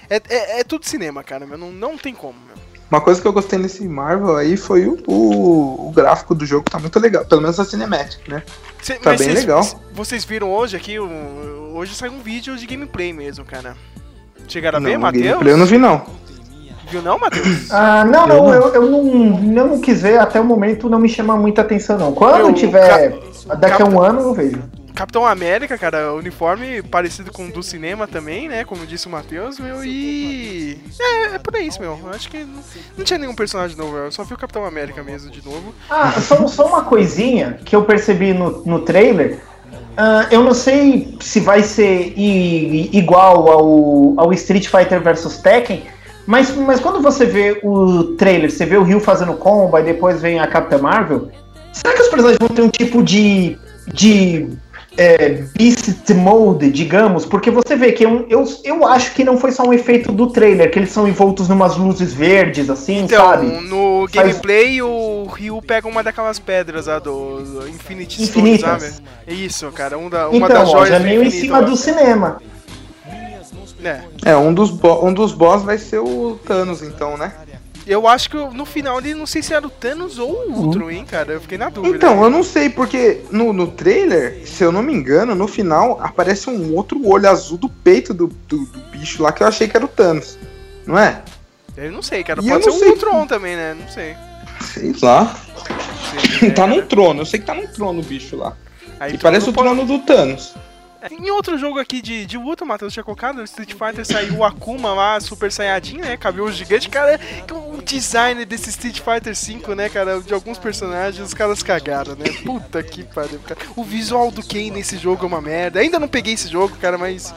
É, é, é tudo cinema, cara, meu. Não, não tem como, meu. Uma coisa que eu gostei nesse Marvel aí foi o, o, o gráfico do jogo, tá muito legal. Pelo menos a Cinematic, né? Cê- Tá bem vocês- legal. Vocês viram hoje aqui, hoje saiu um vídeo de gameplay mesmo, cara. Chegaram a ver, Matheus? gameplay eu não vi, não. Viu não, Matheus? Ah, não, não, não. eu, eu, não, eu não quis ver, até o momento não me chama muita atenção, não. Quando Meu, tiver, daqui a um ano eu vejo. Capitão América, cara, uniforme parecido com o do cinema também, né? Como disse o Matheus, meu, e. É, é por isso, meu. Eu acho que não, não tinha nenhum personagem novo, eu só vi o Capitão América mesmo de novo. Ah, só, só uma coisinha que eu percebi no, no trailer. Ah, eu não sei se vai ser i- igual ao, ao Street Fighter vs Tekken, mas, mas quando você vê o trailer, você vê o Ryu fazendo combo e depois vem a Capitã Marvel, será que os personagens vão ter um tipo de. de. É, Beast Mode, digamos, porque você vê que eu, eu, eu acho que não foi só um efeito do trailer, que eles são envoltos numas luzes verdes, assim, Então, sabe? no Faz- gameplay, o Ryu pega uma daquelas pedras lá do, do Infinity Stone, Infinitas. sabe? É isso, cara, um da, uma Então, das ó, joias já meio em cima do cinema. É. É, um dos, um dos boss vai ser o Thanos, então, né? Eu acho que no final ele não sei se era o Thanos ou o Ultron, hein, cara. Eu fiquei na dúvida. Então, eu não sei, porque no, no trailer, se eu não me engano, no final aparece um outro olho azul do peito do, do, do bicho lá que eu achei que era o Thanos. Não é? Eu não sei, cara. E Pode eu ser sei. Ultron também, né? Não sei. Sei lá. Sei, tá né, num trono, eu sei que tá num trono o bicho lá. Aí E parece o pode- trono do Thanos. Em outro jogo aqui de, de luta, o Matheus tinha colocado, Street Fighter saiu o Akuma lá, Super Saiyajin, né? Cabelo gigante. Cara, o design desse Street Fighter 5, né, cara? De alguns personagens, os caras cagaram, né? Puta que pariu, cara. O visual do Ken nesse jogo é uma merda. Ainda não peguei esse jogo, cara, mas.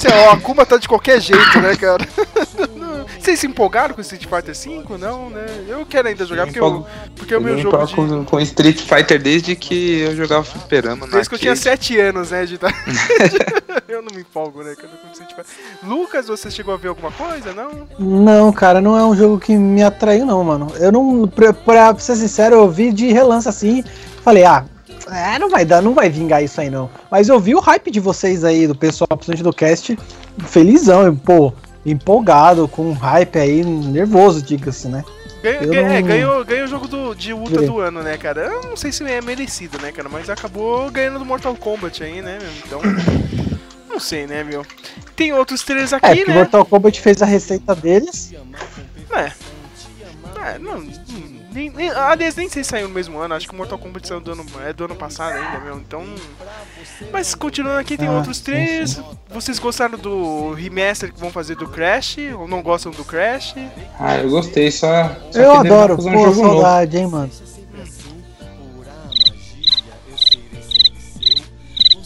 Sei lá, o Akuma tá de qualquer jeito, né, cara? Vocês se empolgaram com Street Fighter 5? Não, né? Eu quero ainda jogar porque, eu, porque é o meu eu jogo de. com, com Street Fighter desde que eu jogava fliperama na Desde que eu tinha arcade. 7 anos, né, de tá- Eu não me empolgo, né, cara, com Street Fighter. Lucas, você chegou a ver alguma coisa, não? Não, cara, não é um jogo que me atraiu, não, mano. Eu não. Pra, pra ser sincero, eu vi de relance assim. Falei, ah, é, não vai dar, não vai vingar isso aí, não. Mas eu vi o hype de vocês aí, do pessoal, principalmente do cast, felizão, pô, empolgado, com um hype aí, nervoso, diga-se, né? Ganhou, ganhou- é, não- ganhou, ganhou o jogo do, de luta do ano, né, cara? Eu não sei se é merecido, né, cara, mas acabou ganhando do Mortal Kombat aí, né, meu? Então. Não sei, né, meu? Tem outros trailers É, aqui, porque o né? Mortal Kombat fez a receita deles. É. É, não. hum, Nem, nem, aliás, nem sei se saiu no mesmo ano. Acho que o Mortal Kombat saiu do ano, é do ano passado ainda, meu. Então. Mas continuando aqui, tem Ah, outros sim, trailers. Vocês gostaram do remaster que vão fazer do Crash? Ou não gostam do Crash? Ah, eu gostei, só. só eu adoro, fazer um pô, jogo novo. saudade, hein, mano.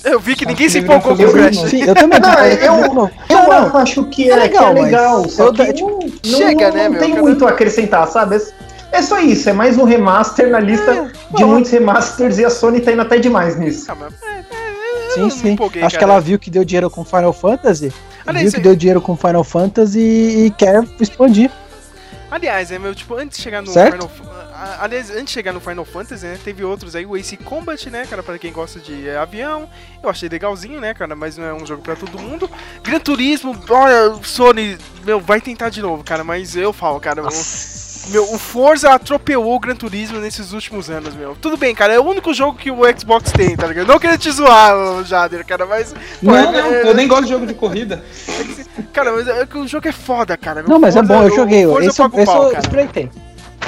Eu vi que ninguém que se empolgou com o Crash. Sim, eu também. Não, eu-. Eu Não, não, acho que é é, legal, que é mas legal, só eu que não, tipo, não- chega, não né, meu, tem muito a acrescentar, sabe? É só isso, é mais um remaster na lista É, de bom. muitos remasters e a Sony tá indo até demais nisso. Ah, mas, é, é, Sim, sim. empolguei, Acho que cara. ela viu que deu dinheiro com Final Fantasy. Aliás, viu que deu dinheiro com Final Fantasy e quer expandir. Aliás, é meu, tipo, antes de chegar no Certo? Final Aliás, antes de chegar no Final Fantasy, né? Teve outros aí, o Ace Combat, né, cara, pra quem gosta de é, avião. Eu achei legalzinho, né, cara, mas não é um jogo pra todo mundo. Gran Turismo, olha, Sony, meu, vai tentar de novo, cara, mas eu falo, cara, meu, o Forza atropelou o Gran Turismo nesses últimos anos, meu. Tudo bem, cara, é o único jogo que o Xbox tem, tá ligado? Não queria te zoar, Jader, cara, mas. pô, Não, é- não, é- eu nem gosto de jogo de corrida. Cara, mas é que o jogo é foda, cara. Não, mas é Forza- bom, eu o joguei. Forza Esse, eu- esse pau, eu cara. espreitei.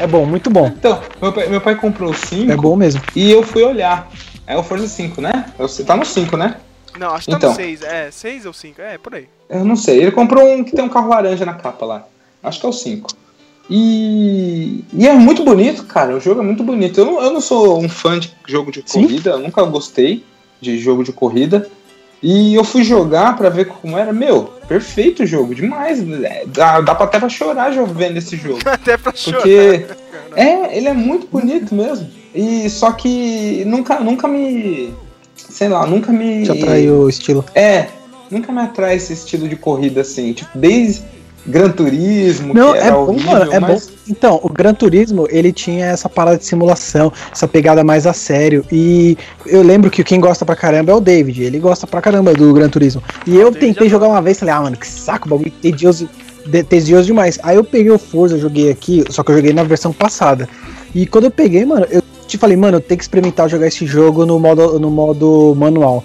É bom, muito bom. Então, meu pai, meu pai comprou o 5 É bom mesmo. e eu fui olhar. É o Forza 5, né? Você tá no 5, né? Não, acho que tá Então. no 6. É, 6 ou 5? É, por aí. Eu não sei. Ele comprou um que tem um carro laranja na capa lá. Acho que é o 5. E, e é muito bonito, cara. O jogo é muito bonito. Eu não, eu não sou um fã de jogo de Sim. corrida, eu nunca gostei de jogo de corrida. E eu fui jogar pra ver como era. Meu, perfeito o jogo, demais. É, Dá, dá pra até pra chorar vendo esse jogo. Até pra chorar. Porque é, ele é muito bonito mesmo. E só que nunca, nunca me. Sei lá, nunca me. Te atraiu o estilo. É, nunca me atrai esse estilo de corrida assim. Tipo, desde Gran Turismo, Não, que é bom, horrível, mano, é mas. bom. Então, o Gran Turismo, ele tinha essa parada de simulação, essa pegada mais a sério. E eu lembro que quem gosta pra caramba é o David. Ele gosta pra caramba do Gran Turismo. E eu David tentei é jogar uma vez, falei, ah, mano, que saco, bagulho tedioso, de- tedioso demais. Aí eu peguei o Forza, joguei aqui, só que eu joguei na versão passada. E quando eu peguei, mano, eu te falei, mano, eu tenho que experimentar jogar esse jogo no modo, no modo manual.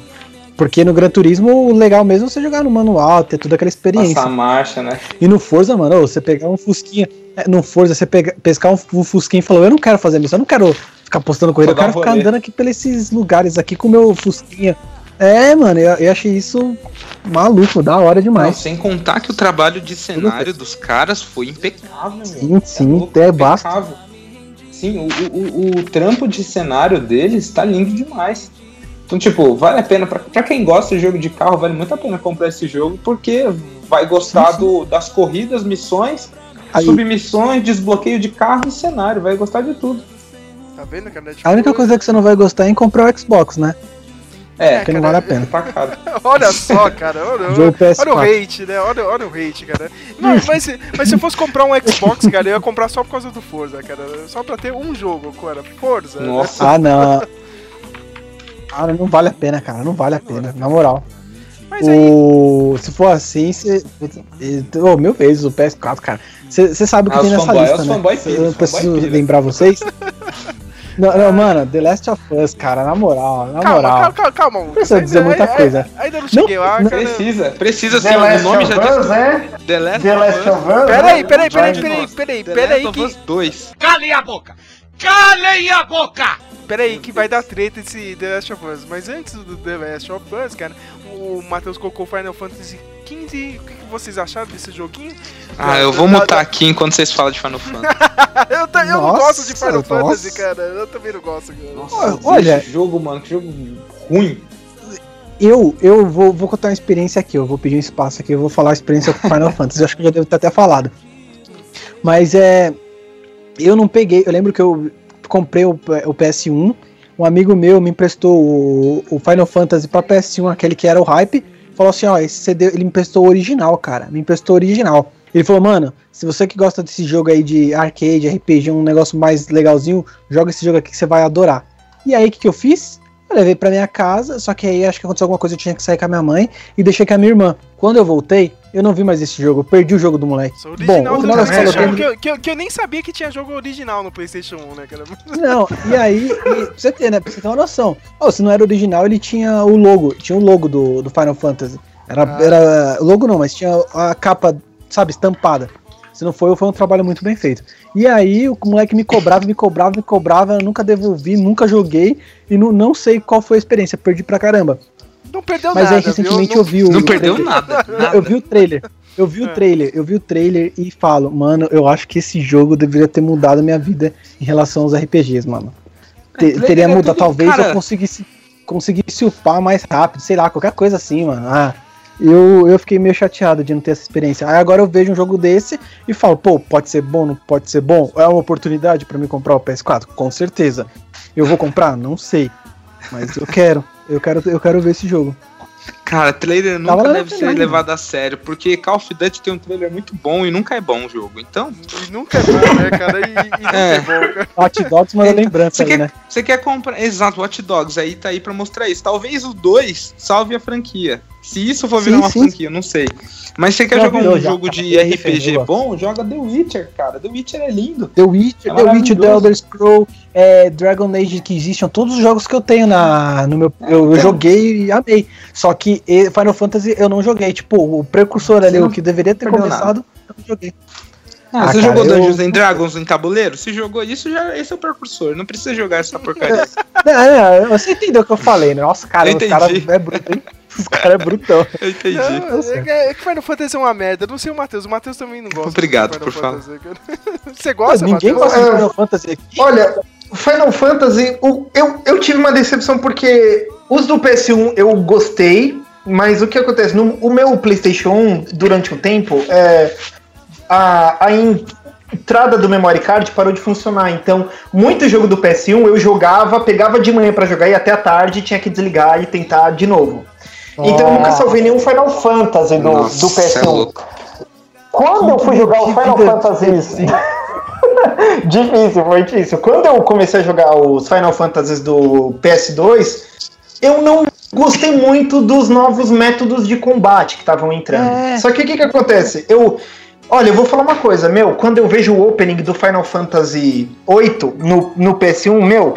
Porque no Gran Turismo, o legal mesmo é você jogar no manual, ter toda aquela experiência. Passar a marcha, né? E no Forza, mano, você pegar um Fusquinha. é, No Forza, você pega, pescar um, um Fusquinha e falou: Eu não quero fazer isso, eu não quero ficar postando corrida, eu quero ficar rolê." andando aqui pelos esses lugares aqui com o meu Fusquinha. É, mano, eu, eu achei isso maluco, da hora Não, demais. sem contar que o trabalho de cenário dos caras foi impecável, meu. Sim, sim, louco, até basta. impecável. Sim, o, o, o, o trampo de cenário deles tá lindo demais. Então, tipo, vale a pena, pra, pra quem gosta de jogo de carro, vale muito a pena comprar esse jogo, porque vai gostar Do, das corridas, missões, Aí- submissões, desbloqueio de carro e cenário, vai gostar de tudo. Tá vendo, cara? Tipo, A única coisa que você não vai gostar é em comprar o Xbox, né? É, Porque não vale a pena. tá caro. Olha só, cara. Olha, olha, PS4. olha o hate, né? Olha, olha o hate, cara. Não, mas, se- mas se eu fosse comprar um Xbox, cara, eu ia comprar só por causa do Forza, cara. Só pra ter um jogo, cara. Forza. né? Nossa, Ah, não. Cara, não vale a pena, cara. Não vale a pena, na moral. Mas aí, O... Se for assim, você. Oh, mil vezes o PS4, cara. Você sabe o que Ah, tem os nessa fanboy, lista, os né? fanboy Eu não preciso pira. lembrar vocês. Não, não, mano, The Last of Us, cara, na moral, na calma, moral. calma, calma, calma, Lucas. precisa dizer Ainda- muita ai- coisa. ai- Ainda não cheguei Não, lá, não cara. precisa, precisa sim, The o Last nome of já diz Us, né? The Last The Last of Us. Peraí, né? peraí, peraí, Vai. peraí, peraí, The peraí, Last of Us que, 2. Calem a boca! Calem a boca! peraí, que vai dar treta esse The Last of Us. Mas antes do The Last of Us, cara, o Matheus colocou Final Fantasy XV. O que, que vocês acharam desse joguinho? Ah, eu vou mutar aqui enquanto vocês falam de Final Fantasy. eu, ta- eu não Nossa, gosto de Final nossa. Fantasy, cara. Eu também não gosto, cara. Nossa, Olha- esse jogo, mano, que jogo ruim. Eu, eu vou, vou contar uma experiência aqui, eu vou pedir um espaço aqui, eu vou falar a experiência com Final Fantasy, eu acho que eu já devo ter até falado. Mas é. Eu não peguei, eu lembro que eu comprei o, o PS1, um amigo meu me emprestou o, o Final Fantasy pra PS1, aquele que era o hype, falou assim: ó, esse CD, ele me emprestou original, cara, me emprestou original. Ele falou, mano, se você que gosta desse jogo aí de arcade, RPG, um negócio mais legalzinho, joga esse jogo aqui que você vai adorar. E aí, o que, que eu fiz? Eu levei pra minha casa, só que aí acho que aconteceu alguma coisa, eu tinha que sair com a minha mãe e deixei com a minha irmã. Quando eu voltei, eu não vi mais esse jogo, perdi o jogo do moleque. Sou Bom, original o final das contas, PlayStation eu 1, que, eu, que, eu, que eu nem sabia que tinha jogo original no PlayStation 1, né, cara? Não, e aí, e, pra você ter, né? Pra você ter uma noção. Ó, se não era original, ele tinha o logo, tinha o logo do, do Final Fantasy. Era, Ah. era. Logo não, mas tinha a capa, sabe, estampada. Se não foi, foi um trabalho muito bem feito. E aí o moleque me cobrava, me cobrava, me cobrava, eu nunca devolvi, nunca joguei e não, não sei qual foi a experiência, perdi pra caramba. Não perdeu Mas nada, aí recentemente viu? eu vi o. Não perdeu nada. nada. Eu vi o trailer. Eu vi o É. trailer, eu vi o trailer e falo, mano, eu acho que esse jogo deveria ter mudado a minha vida em relação aos RPGs, mano. Te- trailer teria é mudado, tudo- talvez cara- eu conseguisse, conseguisse upar mais rápido, sei lá, qualquer coisa assim, mano. Ah, eu, eu fiquei meio chateado de não ter essa experiência. Aí agora eu vejo um jogo desse e falo, pô, pode ser bom, não pode ser bom? É uma oportunidade pra mim comprar o PS4? Com certeza. Eu vou comprar? Não sei. Mas eu quero. Eu quero, eu quero ver esse jogo. Cara, trailer nunca Tava deve ser levado a sério, porque Call of Duty tem um trailer muito bom e nunca é bom o jogo. Então, E nunca é bom, né, cara? E, e nunca é. É. bom, cara. Hot Dogs manda lembrança você aí, quer, né? você quer comprar. Exato, Watch Dogs aí tá aí pra mostrar isso. Talvez o 2 salve a franquia. Se isso for virar Sim, uma sim. franquia, eu não sei. Mas você quer Já jogar um já. jogo de RPG defendeu. bom? Joga The Witcher, cara. The Witcher é lindo. The Witcher, É The Witcher, The. Elder Scroll, é, Dragon Age Inquisition, todos os jogos que eu tenho na, no meu. Eu, eu joguei e amei. Só que Final Fantasy eu não joguei. Tipo, o precursor ali, Você o que deveria ter começado, eu não joguei. Ah, Ah, você cara, jogou eu- Dungeons and Dragons em tabuleiro? Se jogou isso, já esse é o precursor. Não precisa jogar essa porcaria. Não, não, você entendeu o que eu falei, né? Nossa, cara, Eu os caras é bruto, hein? Os caras é brutão. Eu entendi. Não, é, que- é que Final Fantasy é uma merda. Eu não sei o Matheus. O Matheus também não gosta. Obrigado de Final por falar. Você gosta, Ninguém Matheus? gosta de É. Final Fantasy aqui. Olha, Final Fantasy, o- eu, eu tive uma decepção porque os do PS1 eu gostei, mas o que acontece? No o meu PlayStation 1, durante um tempo, é, a, a entrada do memory card parou de funcionar. Então, muito jogo do PS1 eu jogava, pegava de manhã pra jogar e até a tarde tinha que desligar e tentar de novo. Então eu nunca salvei nenhum Final Fantasy do, Nossa, do cê é PS1. louco. Quando eu fui jogar o Final Fantasy. difícil, foi difícil. Quando eu comecei a jogar os Final Fantasies do PS2, eu não gostei muito dos novos métodos de combate que estavam entrando. É. Só que o que, que acontece? Eu. Olha, eu vou falar uma coisa, meu. Quando eu vejo o opening do Final Fantasy VIII no, no PS1, meu.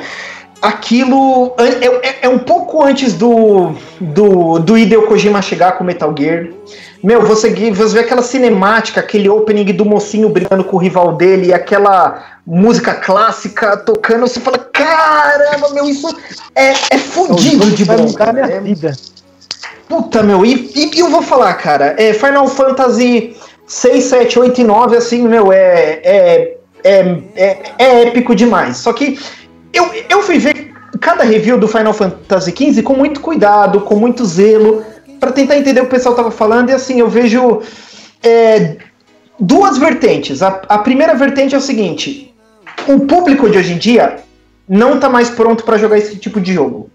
Aquilo é, é- é um pouco antes do, do, do Hideo Kojima chegar com Metal Gear. Meu, você, você vê aquela cinemática, aquele opening do mocinho brigando com o rival dele, e aquela música clássica tocando, você fala, caramba, meu, isso é, é fudido de vai bom. mudar a cara. minha É- vida. Puta, meu, e, e eu vou falar, cara, é, Final Fantasy 6, 7, 8 e 9, assim, meu, é, é, é, é, é épico demais. Só que eu, eu fui ver cada review do Final Fantasy XV com muito cuidado, com muito zelo, pra tentar entender o que o pessoal tava falando, e assim, eu vejo é, duas vertentes. A, a primeira vertente é o seguinte: o público de hoje em dia não tá mais pronto pra jogar esse tipo de jogo.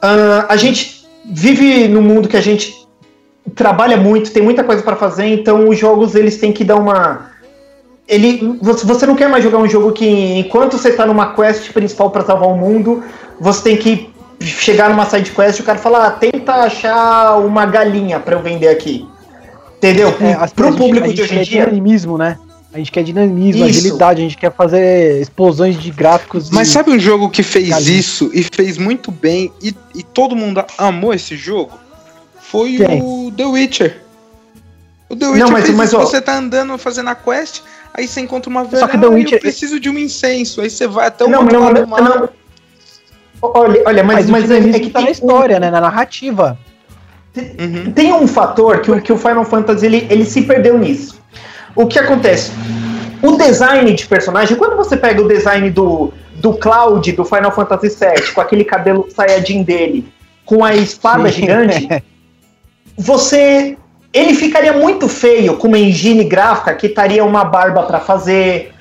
Ah, a gente vive num mundo que a gente trabalha muito, tem muita coisa pra fazer, então os jogos eles têm que dar uma ele você você não quer mais jogar um jogo que enquanto você tá numa quest principal pra salvar o mundo, você tem que chegar numa side quest e o cara fala, ah, tenta achar uma galinha pra eu vender aqui. Entendeu? É, assim, Pro a gente- público a de gente hoje em quer dia. dinamismo, né? A gente quer dinamismo, Isso. agilidade, a gente quer fazer explosões de gráficos. Mas sabe um jogo que fez Galinha. isso e fez muito bem e, e todo mundo amou esse jogo? Foi Quem? o The Witcher. O The Não, Witcher mas- fez mas, isso. ó- Você tá andando fazendo a quest, aí você encontra uma velha, Só que The "Ah, Witcher- eu preciso de um incenso. Aí você vai até o Não, outro não, lado não. Olha, olha, mas, Mas, mas o é, é que tá na história, né? Na narrativa. Uhum. Tem um fator que, o- que o Final Fantasy ele, ele se perdeu nisso. O que acontece? O design de personagem, quando você pega o design do, do Cloud do Final Fantasy VII, com aquele cabelo saiyajin dele, com a espada gigante, você. Ele ficaria muito feio com uma engine gráfica que estaria uma barba pra fazer,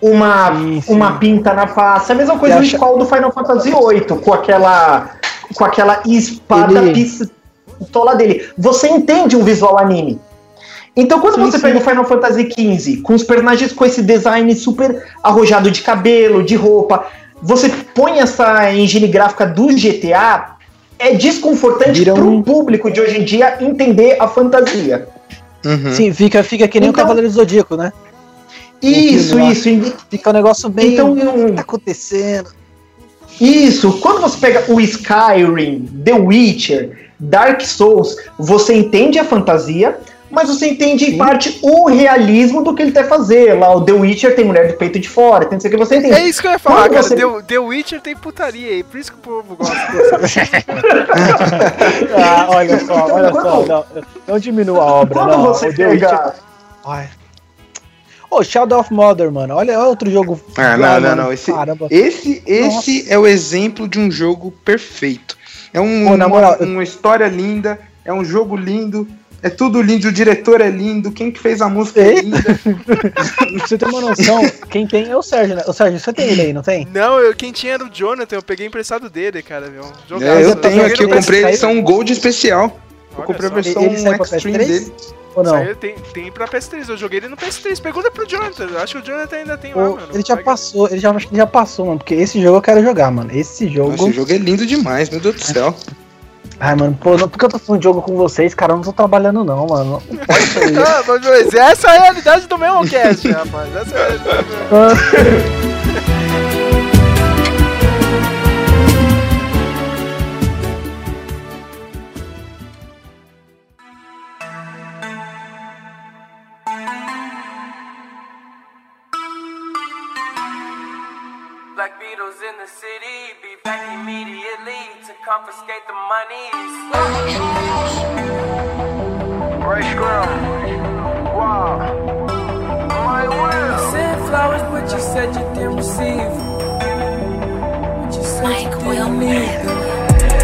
uma, Sim, sim. uma pinta na face. A mesma coisa acha- do Final Fantasy VIII, com aquela, com aquela espada Ele- pistola dele. Você entende um visual anime. Então, quando Sim, você pega o Final Fantasy XV, com os personagens com esse design super arrojado de cabelo, de roupa, você põe essa engine gráfica do GTA, é desconfortante Vira pro um- público de hoje em dia entender a fantasia. Uhum. Sim, fica, fica que nem Então- o Cavaleiro do Zodíaco, né? Isso, isso. e- Fica um negócio bem. Então, o que tá acontecendo? Isso, quando você pega o Skyrim, The Witcher, Dark Souls, você entende a fantasia, mas você entende em Sim. parte o realismo do que ele quer fazer. Lá o The Witcher tem mulher do peito de fora, tem não sei o que você entende. É isso que eu ia falar, Quando cara. você- The, The Witcher tem putaria aí, por isso que o povo gosta. Ah, olha só, olha só. Quando- Não, não diminua a obra. Quando não, você o The pega. Witcher- Ai. Ô, Shadow of Mother, mano. Olha, olha outro jogo. Ah, não, não, mano, não. Esse, Caramba. esse, esse é o exemplo de um jogo perfeito. É um, Pô, na uma, moral, eu- uma história linda, é um jogo lindo, é tudo lindo, o diretor é lindo, quem que fez a música é linda. Pra você ter uma noção, quem tem é o Sérgio, né? O Sérgio, você tem ele aí, não tem? Não, eu, quem tinha era o Jonathan, eu peguei emprestado dele, cara, viu? É, eu tenho Joguei aqui, eu comprei a PS3. edição Gold especial. Eu Olha comprei a versão Ele Extreme PS3? dele. Ou não? Saiu, tem, tem pra PS3, eu joguei ele no PS3. Pergunta pro Jonathan, eu acho que o Jonathan ainda tem lá, Ô, mano. ele já Pega- passou, ele já acho que ele já passou, mano. Porque esse jogo eu quero jogar, mano. Esse jogo. Nossa, esse jogo é lindo demais, meu Deus do céu. Ai, mano, pô, não, porque eu tô falando de jogo com vocês, cara, eu não tô trabalhando, não, mano. Não pode ser isso. Ah, essa é a realidade do meu cast, rapaz. Essa é a realidade do meu. confiscate the monies. Ray Scrum. Wow. My will. Sent flowers, but you said you didn't receive. But you said you didn't need.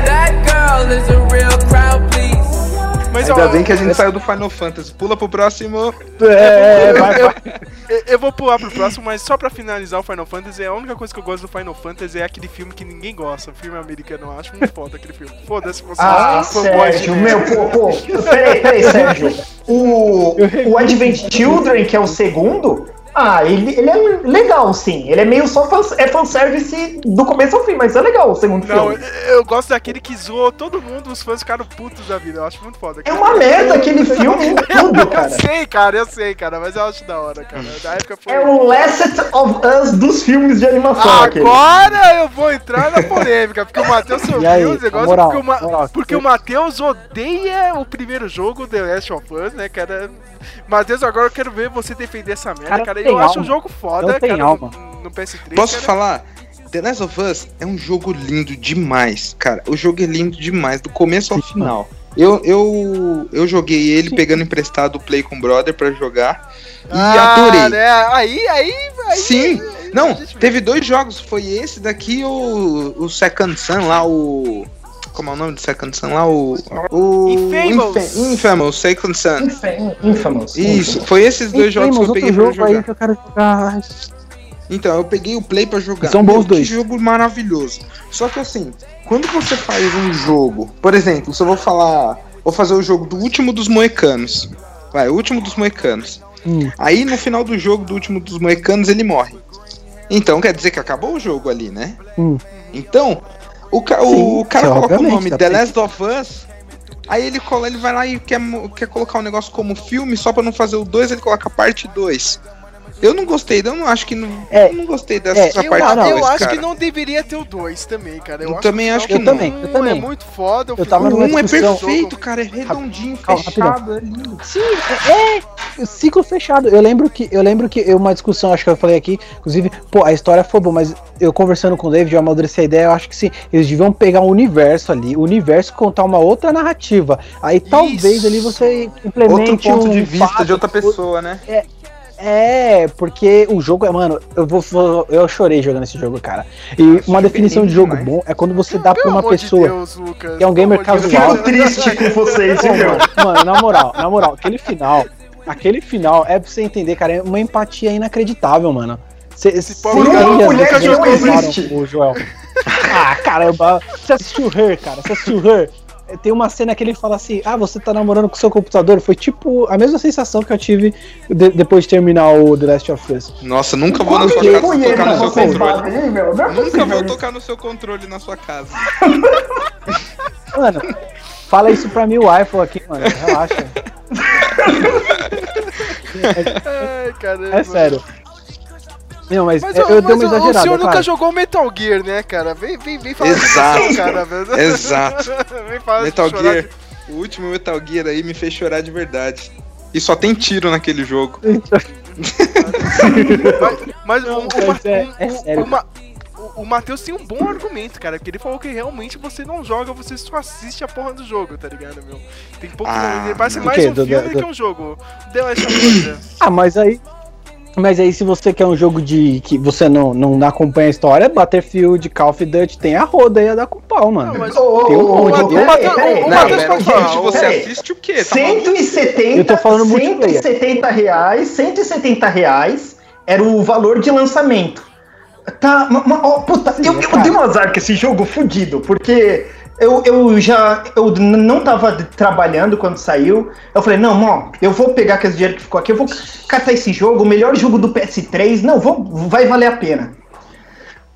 That girl is a real crowd, please. Mas Ainda ó, bem que a gente saiu do Final Fantasy. Pula pro próximo. É, eu, vai, eu- vai. eu- eu vou pular pro próximo, mas só pra finalizar o Final Fantasy, a única coisa que eu gosto do Final Fantasy é aquele filme que ninguém gosta, o filme americano. Eu acho muito foda aquele filme. Foda-se você. Ah, Sérgio, meu, pô, pô. Peraí, peraí, Sérgio. O, o Advent Children, que é o segundo, ah, ele, ele é legal, sim. Ele é meio só fan, é fanservice do começo ao fim, mas é legal o segundo Não, filme. eu eu gosto daquele que zoou todo mundo, os fãs ficaram putos da vida. Eu acho muito foda. É uma merda aquele filme em tudo, Eu cara. sei, cara, eu sei, cara, mas eu acho da hora, cara. Da época foi. É o Last of Us dos filmes de animação, aquele. Agora eu vou entrar na polêmica, porque o Matheus negócios, na moral, porque, o, Ma- moral, porque eu- o Matheus odeia o primeiro jogo, The Last of Us, né, cara? Matheus, agora eu quero ver você defender essa merda, cara. Cara, Eu acho alma. jogo foda, Não tem cara, alma. no, no PS3. Posso cara. falar? The Last of Us é um jogo lindo demais, cara. O jogo é lindo demais, do começo ao final. Eu, eu, eu joguei ele pegando emprestado o Play com o Brother pra jogar e Ah, adorei. né? Aí, aí, aí. Sim, aí não, a gente vê. teve dois jogos, foi esse daqui e o, o Second Sun lá, o... Como é o nome do Second Sun lá? O... o Infamous. Infa- Infamous, Second Sun. Infa- Infamous. Isso, foi esses dois jogos que eu outro peguei pra jogo jogar. aí que eu quero jogar. Então, eu peguei o Play pra jogar. São bons Meu, dois. Que jogo maravilhoso. Só que assim, quando você faz um jogo, por exemplo, se eu vou falar, vou fazer o jogo do último dos moecanos. Vai, o último dos moecanos. Hum. Aí no final do jogo do último dos moecanos ele morre. Então quer dizer que acabou o jogo ali, né? Hum. Então, o, ca- Sim, o cara coloca o nome tá The. Last of Us. Aí ele, cola, ele vai lá e quer, quer colocar o negócio como filme, só pra não fazer o 2, ele coloca parte 2. Eu não gostei, eu não acho que não. É, eu não gostei dessa Eu, parte a- 2, eu acho cara. que não deveria ter o 2 também, cara. Eu, Eu acho também que acho o que final não. Eu também, um eu também. É muito foda. O Eu tava O numa 1 é discussão- perfeito, cara, é redondinho, Calma, fechado, é lindo. Sim, é, é ciclo fechado. Eu lembro que eu lembro que eu, uma discussão, acho que eu falei aqui, inclusive, pô, a história foi boa, mas eu conversando com o David, eu amadureci a ideia, eu acho que sim, eles deviam pegar um universo ali, o universo e contar uma outra narrativa. Aí talvez Isso. ali você implemente Outro ponto um de vista fato, de outra pessoa, né? É, porque o jogo é, mano, eu vou, eu chorei jogando esse jogo, cara. E uma definição de jogo demais. bom é quando você dá pra Pelo uma pessoa Deus, Lucas, que é um gamer casual. Fico triste com vocês, viu, mano, na moral, na moral, aquele final, aquele final é pra você entender, cara, é uma empatia inacreditável, mano. Cê, cê cara- as mulher que não existe. O Joel. Ah, caramba, você assistiu Her, cara, você assistiu Her. Tem uma cena que ele fala assim: Ah, você tá namorando com seu computador. Foi tipo a mesma sensação que eu tive de- depois de terminar o The Last of Us. Nossa, nunca vou na sua casa tocar no seu controle. hein, meu? É Nunca possível vou tocar no seu controle na sua casa. Mano, fala isso pra mil iPhone aqui, mano. Relaxa. Ai, caramba. É sério. Não, mas, Mas, eu, o- eu dei mas uma o- o exagerada. senhor nunca claro. jogou Metal Gear, né, cara? Vem, vem, vem falar Exato. disso, cara. velho. Exato. vem falar Metal de Gear, o último Metal Gear aí me fez chorar de verdade. E só tem tiro naquele jogo. Mas, mas Não, o, o, mas Ma- é- é sério. o Ma- o- Matheus tem um bom argumento, cara, porque ele falou que realmente você não joga, você só assiste a porra do jogo, tá ligado, meu? Tem pouco. Ah, ele parece mais um Do- filme do- do que um jogo. The Last of Us. Ah, mas aí. Mas aí, se você quer um jogo de que você não, não acompanha a história, Battlefield, Call of Duty tem a roda aí a dar com pau, mano. Não, mas Tem um monte Matheus- peraí, o não, Matheus pode gente, falar, você peraí. assiste o quê? Tá maluco? 170, Eu tô falando multiplayer. 170 reais, 170 reais era o valor de lançamento. Tá, ma- ma- ó, puta, eu, eu cara. dei um azar com esse jogo fudido, porque eu, eu já eu não tava trabalhando quando saiu. Eu falei, não, ó, eu vou pegar esse dinheiro que ficou aqui, eu vou catar esse jogo, o melhor jogo do PS3, não, vou, vai valer a pena.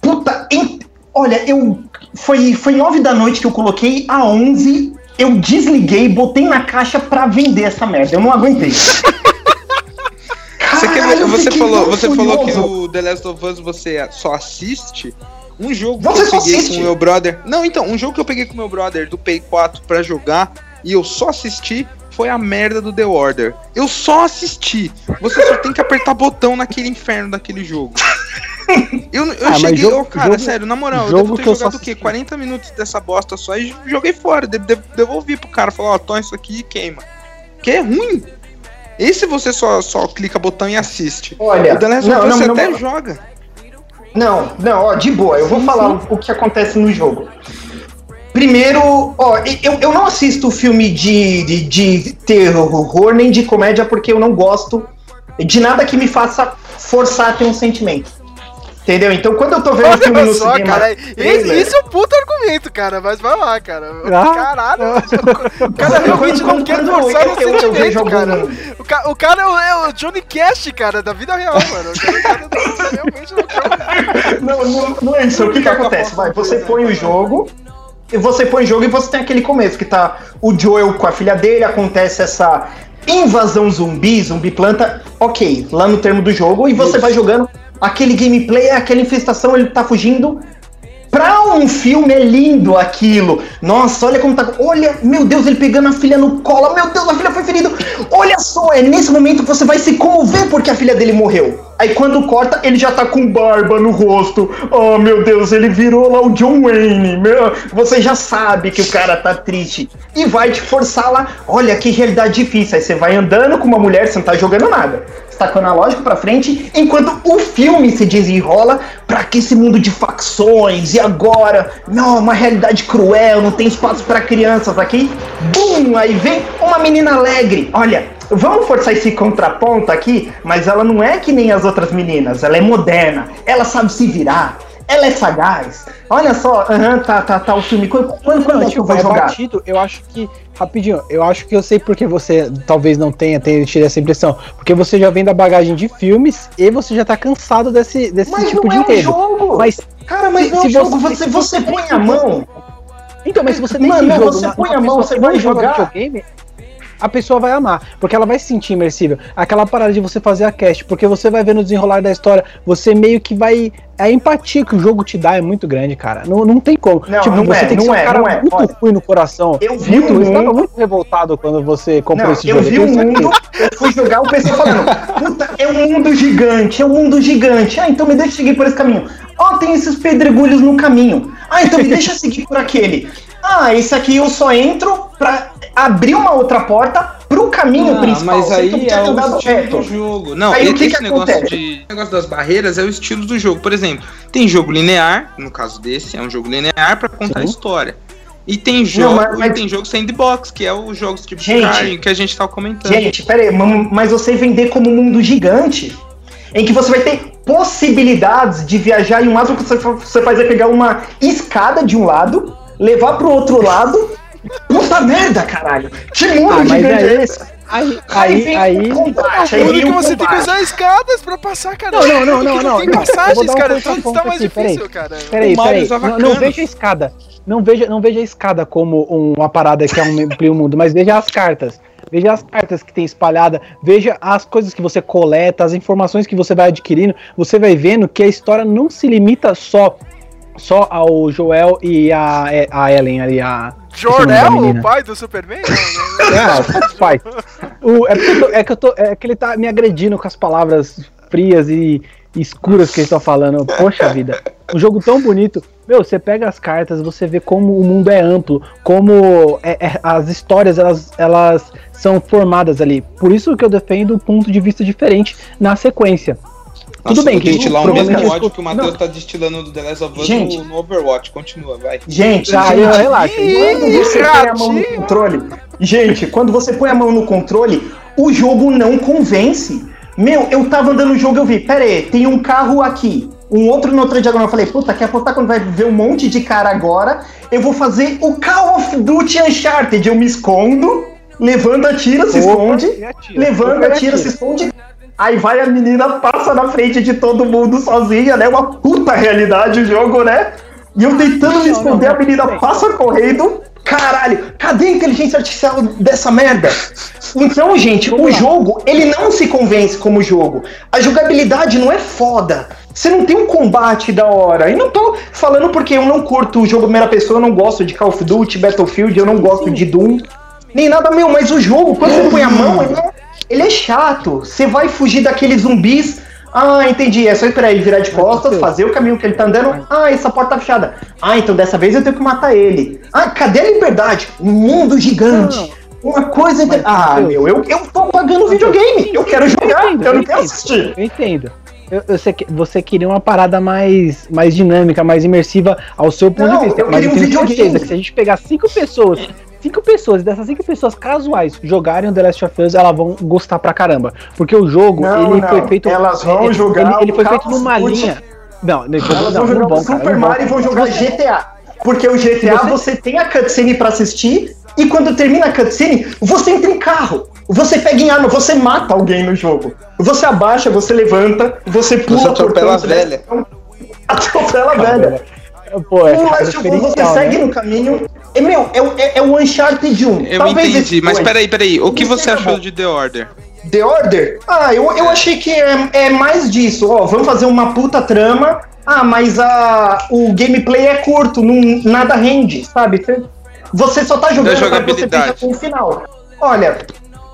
Puta, em- olha, eu. Foi, foi 9 da noite que eu coloquei a 11. Eu desliguei, botei na caixa pra vender essa merda. Eu não aguentei. Você, você falou, você falou que o The Last of Us você só assiste. Um jogo Você que eu peguei assiste? com o meu brother. Não, então, um jogo que eu peguei com o meu brother do Play 4 pra jogar e eu só assisti foi a merda do The Order. Eu só assisti. Você só tem que apertar botão naquele inferno daquele jogo. Eu, eu Ah, cheguei, jogo- ô, cara, jogo- sério, na moral, eu devo ter jogado o quê? assisti. 40 minutos dessa bosta só e joguei fora. De, de- devolvi pro cara, falou, ó, toma isso aqui e queima. Que é ruim. Esse você só, só clica botão e assiste. Olha, o The Last of Us você não, até não. joga. Não, não, ó, de boa, eu vou falar o, o que acontece no jogo. Primeiro, ó, eu, eu não assisto filme de, de, de terror nem de comédia porque eu não gosto de nada que me faça forçar a ter um sentimento. Entendeu? Então quando eu tô vendo um filme Olha no só, cinema. cara. Trailer, isso é um puto argumento, cara. Mas vai lá, cara. Ah. Caralho. O cara realmente não quer forçar eu- o eu- eu vejo sentimento, cara. O, ca- o cara é o, é o Johnny Cash, cara, da vida real, mano. O cara, o cara não- realmente não quer. Não, não, não é isso. O que que acontece? Vai, você põe o jogo. E você põe o jogo e você tem aquele começo que tá o Joel com a filha dele, acontece essa invasão zumbi, zumbi planta, ok, lá no termo do jogo, e você vai jogando aquele gameplay, aquela infestação, ele tá fugindo. Pra um filme é lindo aquilo. Nossa, olha como tá. Olha, meu Deus, ele pegando a filha no colo. Meu Deus, a filha foi ferida. Olha só, é nesse momento que você vai se comover porque a filha dele morreu. Aí quando corta, ele já tá com barba no rosto. Oh, meu Deus, ele virou lá o John Wayne. Meu, você já sabe que o cara tá triste. E vai te forçar lá. Olha que realidade difícil. Aí você vai andando com uma mulher, você não tá jogando nada. Você tá com o analógico pra frente, enquanto o filme se desenrola pra que esse mundo de facções e agora, não, uma realidade cruel, não tem espaço pra crianças aqui. Bum! Aí vem uma menina alegre. Olha, vamos forçar esse contraponto aqui, mas ela não é que nem as outras meninas, ela é moderna, ela sabe se virar. Ela é sagaz. Olha só, aham, tá, tá, tá o filme. Quando, quando, quando Não, é tipo, vou é jogar? batido, eu acho que. Rapidinho, eu acho que eu sei porque você talvez não tenha, tenha tido essa impressão. Porque você já vem da bagagem de filmes e você já tá cansado desse, desse Mas tipo não de é um jogo. Mas, Cara, mas se- não é um jogo, você- você, você põe tem a mão. então, mas se você tem Mano, jogo você põe a mão, você vai jogar. videogame, a pessoa vai amar, porque ela vai se sentir imersível. Aquela parada de você fazer a cast, porque você vai ver no desenrolar da história, você meio que vai. A empatia que o jogo te dá é muito grande, cara. Não, não tem como. Não, tipo, não você é, tem que ser um é, cara é. muito Olha, ruim no coração. eu vi muito, um eu estava mundo- muito revoltado quando você comprou Não, esse eu jogo. vi o mundo, eu fui jogar o pessoal falando, puta, é um mundo gigante, é um mundo gigante. Ah, então me deixa seguir por esse caminho. Ó, tem esses pedregulhos no caminho. Ah, então me deixa seguir por aquele. Ah, esse aqui eu só entro pra abrir uma outra porta pro caminho Ah, principal. mas aí é o estilo reto. do jogo. Não, Aí o esse que que negócio, acontece? de, negócio das barreiras é o estilo do jogo. Por exemplo, tem jogo linear, no caso desse, é um jogo linear pra contar a história. E tem jogo, mas- mas- e tem jogo sandbox, que é os jogos tipo Gente, que a gente tava comentando. Gente, pera aí, mas você vender como um mundo gigante, em que você vai ter possibilidades de viajar e o máximo que você faz é pegar uma escada de um lado, levar pro outro lado. Puta merda, caralho! Que mundo Ah, mas gigante é aí, esse? aí, Aí aí, combate, aí você tem que usar escadas pra passar, cara. Não, não, não, não, não, tem passagens, dar um cara. Tudo tá mais aqui, peraí. difícil, cara. Peraí, peraí. Não, não veja a escada. Não veja, não veja a escada como um- uma parada que é um amplia o mundo, mas veja as cartas. Veja as cartas que tem espalhada, veja as coisas que você coleta, as informações que você vai adquirindo. Você vai vendo que a história não se limita só só ao Joel e a, a Ellen ali, a Jorel, o pai do Superman? Não, É, faz. O, é, eu tô- é que eu tô, é que ele tá me agredindo com as palavras frias e escuras que ele tá falando. Poxa vida. Um jogo tão bonito. Meu, você pega as cartas, você vê como o mundo é amplo, como é- é- as histórias elas, elas são formadas ali. Por isso que eu defendo um ponto de vista diferente na sequência. Nossa, Tudo bem que destilar o provavelmente mesmo eu ódio escuto- que o Matheus tá destilando do The Last of Us Gente. no, no Overwatch. Continua, vai. Gente, Ah, gente, eu- relaxa. quando você põe a mão no controle. Gente, quando você põe a mão no controle, o jogo não convence. Meu, eu tava andando no jogo e eu vi, pera aí, tem um carro aqui, um outro na outra diagonal. Eu falei, puta, quer apostar quando vai ver um monte de cara agora? Eu vou fazer o Call of Duty Uncharted. Eu me escondo, levanta, atira, se Opa, esconde, atira. levanta, atira, atira. se esconde. Aí vai a menina, passa na frente de todo mundo sozinha, né? Uma puta realidade o jogo, né? E eu tentando me Não, não, esconder, não, a menina passa correndo. Caralho, cadê a inteligência artificial dessa merda? Então, gente, o jogo, ele não se convence como jogo. A jogabilidade não é foda. Você não tem um combate da hora. E não tô falando porque eu não curto o jogo primeira pessoa, eu não gosto de Call of Duty, Battlefield, eu não gosto de Doom. Nem nada meu, mas o jogo, quando você põe a mão, ele é, ele é chato. Você vai fugir daqueles zumbis. Ah, entendi. É só esperar ele virar de costas, fazer o caminho que ele tá andando. Ah, essa porta tá fechada. Ah, então dessa vez eu tenho que matar ele. Ah, cadê a liberdade? Um mundo gigante. Uma coisa. Mas, Ah, Deus. meu, eu, eu tô pagando videogame. Eu quero jogar, eu, entendo, não eu quero entendo. assistir. Eu entendo. eu, eu sei que você queria uma parada mais, mais dinâmica, mais imersiva ao seu ponto Não, de vista. eu Mas queria um videogame. certeza que se a gente pegar cinco pessoas, cinco pessoas, dessas cinco pessoas casuais jogarem o The Last of Us, elas vão gostar pra caramba. Porque o jogo, Não, ele não, foi feito. elas vão ele, jogar Ele, ele foi feito numa Duty. linha. Não, não, Elas não, vão jogar não o vão, cara, Super. Mario e vão jogar GTA. Porque o GTA você- você... tem a cutscene pra assistir e quando termina a cutscene, você entra em carro. Você pega em arma, você mata alguém no jogo. Você abaixa, você levanta, você pula. Você atropela portão, a velha. Atropela a velha. Pô, é você segue né? no caminho. É, meu, é, o- é, é o Uncharted 1. Eu Talvez entendi, mas peraí, peraí. O que você achou de The Order? The Order? Ah, eu, eu achei que é, é mais disso. Ó, vamos fazer uma puta trama. Ah, mas a, o gameplay é curto, não, nada rende, sabe? Você, você só tá jogando pra você veja com o final. Olha,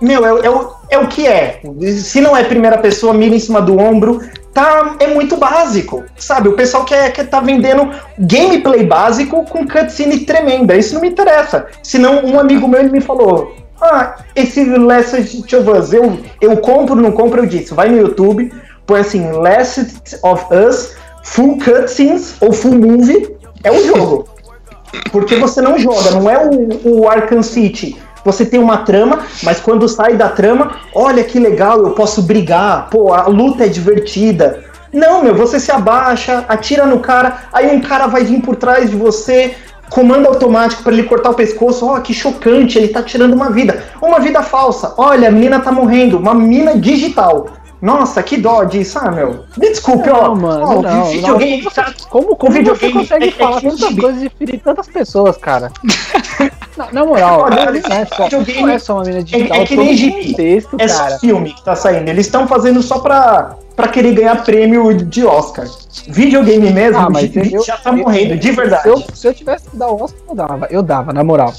meu, é, é o, é o que é. Se não é primeira pessoa, mira em cima do ombro. Tá, é muito básico, sabe? O pessoal quer, quer tá vendendo gameplay básico com cutscene tremenda. Isso não me interessa. Senão, um amigo meu ele me falou: Ah, esse Last of Us, eu, eu compro, não compro, eu disse. Vai no YouTube, põe assim, Last of Us, full cutscenes ou full movie, é o jogo. Porque você não joga, não é o, o Arkham City. Você tem uma trama, mas quando sai da trama, olha que legal, eu posso brigar, pô, a luta é divertida. Não, meu, você se abaixa, atira no cara, aí um cara vai vir por trás de você, comando automático pra ele cortar o pescoço. Ó, que chocante, ele tá tirando uma vida. Uma vida falsa. Olha, a menina tá morrendo, uma mina digital. Nossa, que dó disso, ah, meu. Me desculpe, ó. Não, mano, ó, não, videogame não. tá- Como, como O você videogame consegue é- é falar que- tantas coisas e ferir tantas pessoas, cara? na, na moral, Olha, não, é só, videogame não é só uma mina É, digital, é que todo nem gibi. contexto, É cara. filme que tá saindo. Eles estão fazendo só pra, pra querer ganhar prêmio de Oscar. Videogame mesmo, Ah, mas eu, já tá eu- morrendo, de verdade. Se eu, se eu tivesse que dar o Oscar, eu dava, eu dava, na moral.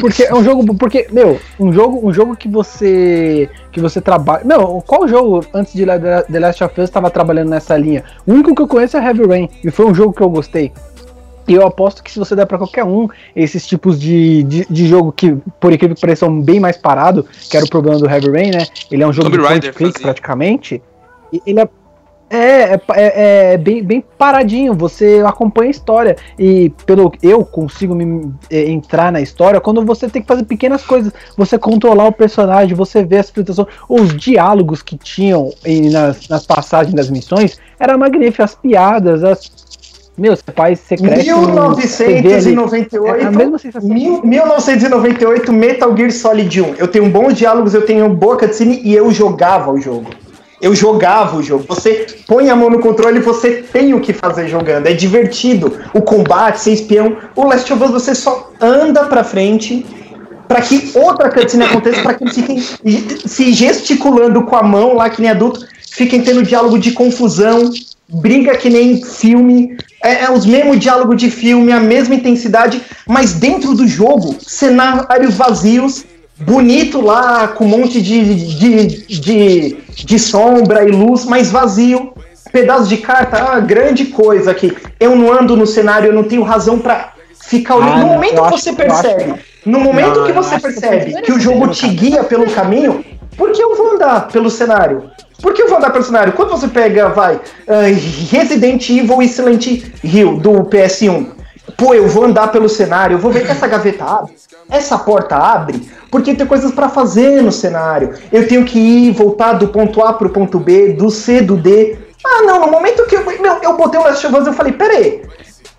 Porque é um jogo, porque, meu, um jogo, um jogo que você que você trabalha. Meu, qual jogo antes de The Last of Us estava trabalhando nessa linha? O único que eu conheço é Heavy Rain e foi um jogo que eu gostei. E eu aposto que se você der pra qualquer um esses tipos de, de, de jogo que, por incrível que pareça, são bem mais parado, que era o problema do Heavy Rain, né? Ele é um jogo Tomb de point click praticamente. E ele é é, é, é- é bem, bem paradinho, você acompanha a história. E pelo eu consigo me é, entrar na história quando você tem que fazer pequenas coisas. Você controlar o personagem, você ver as situações, os diálogos que tinham em- nas, nas passagens das missões era magnífico, as piadas, as. Meu, seu pai secreto. 1998, É a mesma sensação. mil- 1998, Metal Gear Solid 1. Eu tenho bons diálogos, eu tenho boa cutscene e eu jogava o jogo. Eu jogava o jogo. Você põe a mão no controle e você tem o que fazer jogando. É divertido. O combate, ser espião. O Last of Us você só anda pra frente pra que outra cutscene aconteça, pra que eles fiquem se gesticulando com a mão lá que nem adulto, fiquem tendo diálogo de confusão, briga que nem filme, é, é os mesmos diálogos de filme, a mesma intensidade, mas dentro do jogo, cenários vazios, bonito lá, com um monte de, de, de, de sombra e luz, mas vazio. Pedaço de carta, ah, grande coisa aqui. Eu não ando no cenário, eu não tenho razão pra ficar olhando. Ah, no momento que você percebe, no momento que você percebe que o jogo te guia pelo caminho, por que eu vou andar pelo cenário? Por que eu vou andar pelo cenário? Quando você pega, vai, ah, Resident Evil e Silent Hill do PS1, pô, eu vou andar pelo cenário, eu vou ver que essa gaveta abre, essa porta abre, porque tem coisas pra fazer no cenário. Eu tenho que ir, voltar do ponto A pro ponto B, do C, do D. Ah, não, no momento que eu, meu, eu botei o Last of Us, eu falei, peraí,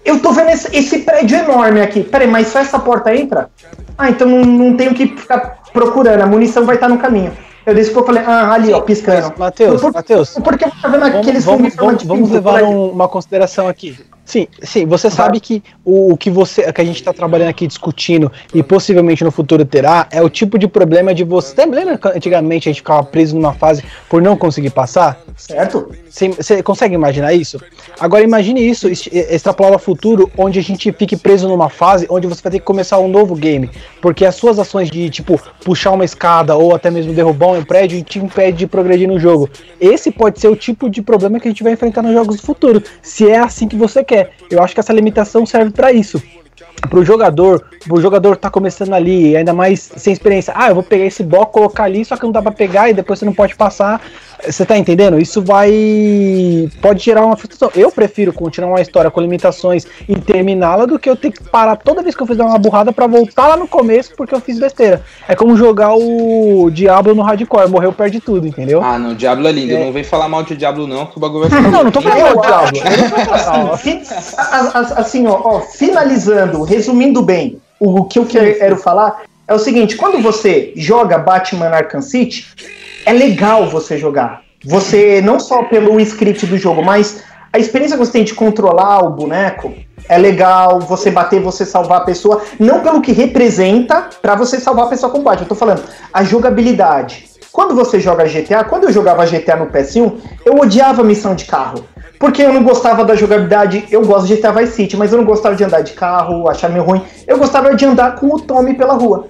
eu tô vendo esse, esse prédio enorme aqui. Peraí, mas só essa porta entra? Ah, então não, não tenho que ficar procurando. A munição vai estar no caminho. Eu disse que eu falei, ah, ali, ó, piscando. Matheus, Por- Matheus, Porque eu tava vendo aqueles vamos, vamos, vamos levar um- uma consideração aqui. Sim, sim, você sabe que o, o que você que a gente está trabalhando aqui discutindo e possivelmente no futuro terá é o tipo de problema de você. Lembra que antigamente a gente ficava preso numa fase por não conseguir passar? Certo? Você, consegue imaginar isso? Agora imagine isso extrapolado ao futuro, onde a gente fique preso numa fase onde você vai ter que começar um novo game. Porque as suas ações de, tipo, puxar uma escada ou até mesmo derrubar um prédio te impede de progredir no jogo. Esse pode ser o tipo de problema que a gente vai enfrentar nos jogos do futuro, se é assim que você quer. Eu acho que essa limitação serve pra isso. pro jogador, o jogador tá começando ali, ainda mais sem experiência. Ah, eu vou pegar esse bloco, colocar ali, só que não dá pra pegar e depois você não pode passar. Você tá entendendo? Isso vai. pode gerar uma frustração. Eu prefiro continuar uma história com limitações e terminá-la do que eu ter que parar toda vez que eu fizer uma burrada pra voltar lá no começo porque eu fiz besteira. É como jogar o Diablo no hardcore, morreu, perde tudo, entendeu? Ah, não, Diablo é lindo. É. Não vem falar mal de Diablo, não, que o bagulho vai ficar. Não, não tô falando mal do Diablo. acho Eu não tô falando mal. Fi- a- a- Assim, ó, ó, finalizando, resumindo bem, o que eu quero falar é o seguinte: quando você joga Batman Arkham City, é legal você jogar. Você, não só pelo script do jogo, mas a experiência que você tem de controlar o boneco é legal, você bater, você salvar a pessoa, não pelo que representa pra você salvar a pessoa com Batman. Eu tô falando, a jogabilidade. Quando você joga GTA, quando eu jogava GTA no PS1, eu odiava a missão de carro. Porque eu não gostava da jogabilidade. Eu gosto de GTA Vice City, mas eu não gostava de andar de carro, achar meio ruim. Eu gostava de andar com o Tommy pela rua.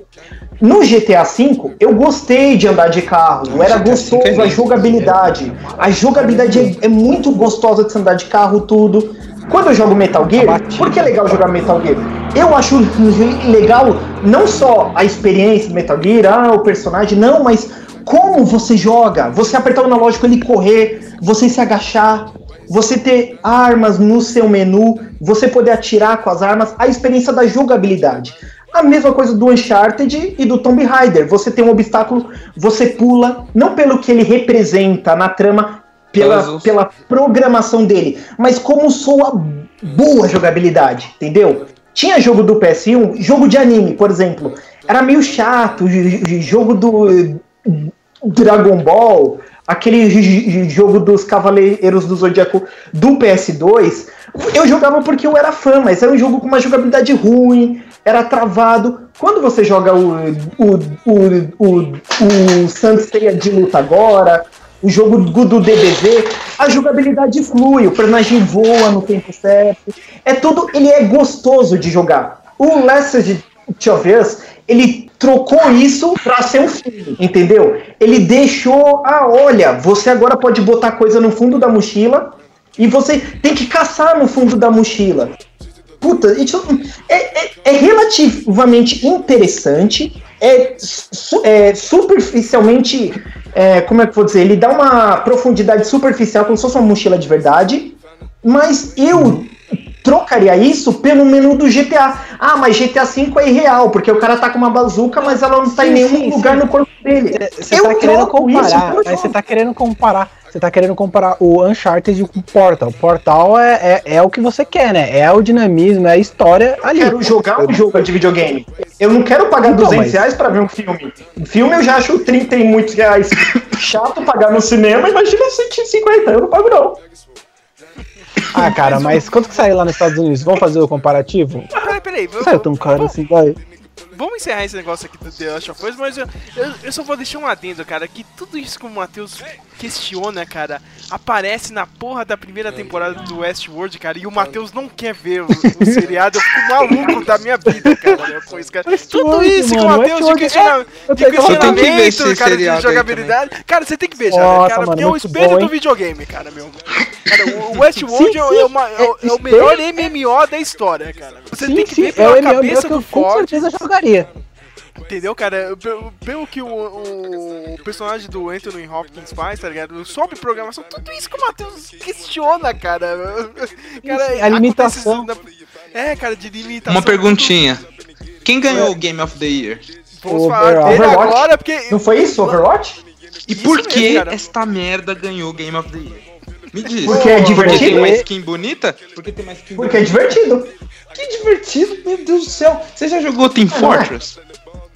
No GTA V, eu gostei de andar de carro, era V é gostoso a jogabilidade. A jogabilidade é, é muito gostosa de se andar de carro, tudo. Quando eu jogo Metal Gear, por que é legal jogar Metal Gear? Eu acho legal não só a experiência do Metal Gear, ah, o personagem, não, mas como você joga. Você apertar o analógico ele correr, você se agachar, você ter armas no seu menu, você poder atirar com as armas, a experiência da jogabilidade. A mesma coisa do Uncharted e do Tomb Raider. Você tem um obstáculo, você pula, não pelo que ele representa na trama, pela, pela programação dele, mas como soa boa jogabilidade, entendeu? Tinha jogo do PS1, jogo de anime, por exemplo, era meio chato, jogo do Dragon Ball, aquele jogo dos Cavaleiros do Zodíaco do PS2, eu jogava porque eu era fã, mas era um jogo com uma jogabilidade ruim, era travado. Quando você joga o, o, o, o, o Sanseiya de luta agora, o jogo do DBZ, a jogabilidade flui, o personagem voa no tempo certo. É tudo, ele é gostoso de jogar. O Last of Us, ele trocou isso pra ser um filme, entendeu? Ele deixou, ah, olha, você agora pode botar coisa no fundo da mochila e você tem que caçar no fundo da mochila. Puta, isso é, é- é relativamente interessante, é, é superficialmente, é, como é que eu vou dizer, ele dá uma profundidade superficial, como se fosse uma mochila de verdade, mas eu trocaria isso pelo menu do GTA. Ah, mas GTA V é irreal, porque o cara tá com uma bazuca, mas ela não tá em Sim, nenhum sim, lugar sim. no corpo dele. Você Eu tá querendo comparar, mas você tá querendo comparar. Você tá querendo comparar o Uncharted com o Portal. O Portal é, é, é o que você quer, né? É o dinamismo, é a história ali. quero jogar um jogo de videogame. Eu não quero pagar Então, 200 mas- reais pra ver um filme. Um filme eu já acho 30 e muitos reais chato pagar no cinema, imagina 150, eu não pago não. Ah, cara, mas quanto que saiu lá nos Estados Unidos? Vamos fazer o comparativo? Peraí, peraí. Vamos- saiu tão caro assim, vai. Vamos encerrar esse negócio aqui do The Last of Us, mas eu, eu, eu só vou deixar um adendo, cara, que tudo isso que o Matheus questiona, cara, aparece na porra da primeira temporada do Westworld, cara, e o Matheus não quer ver o, o seriado, eu fico maluco da minha vida, cara, né, com isso, cara. Tudo isso que o Matheus de, questiona, é, de questionamento, cara, de jogabilidade, cara, você tem que ver Nossa, cara, porque é o espelho bom, do videogame, cara, meu. Cara, o Westworld Sim, é, sim, é uma- é o- é é o melhor MMO da história, cara. Você Sim, tem que ver é pela MMO cabeça que eu do com Ford, certeza jogaria. Entendeu, cara? Pelo, pelo que o, o, o personagem do Anthony Hopkins faz, tá ligado? Sobre programação, tudo isso que o Matheus questiona, cara. cara a limitação. na- É, cara, de limitação. Uma perguntinha. Quem ganhou o Game of the Year? Vamos Over- falar dele Overwatch? agora, porque. Não foi isso, Overwatch? E Isso por mesmo, que cara. esta merda ganhou o Game of the Year? Me diz. Porque é Porque divertido? tem uma skin bonita? Porque tem uma skin Porque é divertido. Que divertido, meu Deus do céu. Você já jogou Team Ah, não é? Fortress?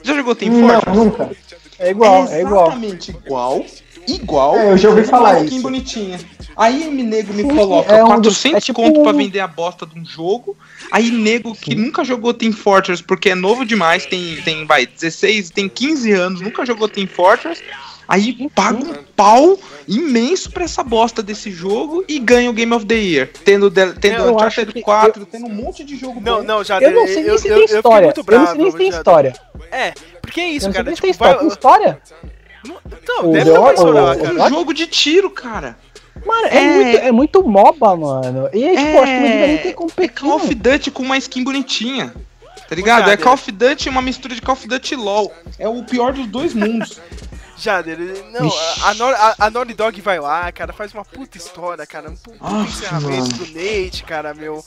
Já jogou Team Não, Fortress? nunca. É igual, é igual. exatamente igual. Igual. É, eu já ouvi falar isso. bonitinha. Aí me nego me coloca é um 400 dos- é tipo conto pra vender a bosta de um jogo. Aí nego que nunca jogou Team Fortress porque é novo demais, tem, tem vai, 16, tem 15 anos, nunca jogou Team Fortress. Aí paga um pau imenso pra essa bosta desse jogo e ganha o Game of the Year. Tendo, de- tendo Eu Uncharted que 4, tendo um monte de jogo Não, bom. não, já Eu não sei nem eu, se eu, tem eu história. Eu não sei nem se tem história. É, porque é isso, Eu não sei cara. Tipo, tem história. Tem vai. história? Não, Então, deve The ter uma Or- história lá, o- cara. É um jogo de tiro, cara. Mano, é, É- muito, é muito MOBA, mano. E aí, tipo, acho que não deveria nem ter É Call of. Duty com uma skin bonitinha. Tá ligado? É. Call of Duty, uma mistura de Call of Duty e LOL. É o pior dos dois mundos. Jader, não, a, a, Nor- a, a Naughty Dog vai lá, cara, faz uma puta história, cara, um puta Nossa, encerramento mano. do Nate, cara, meu.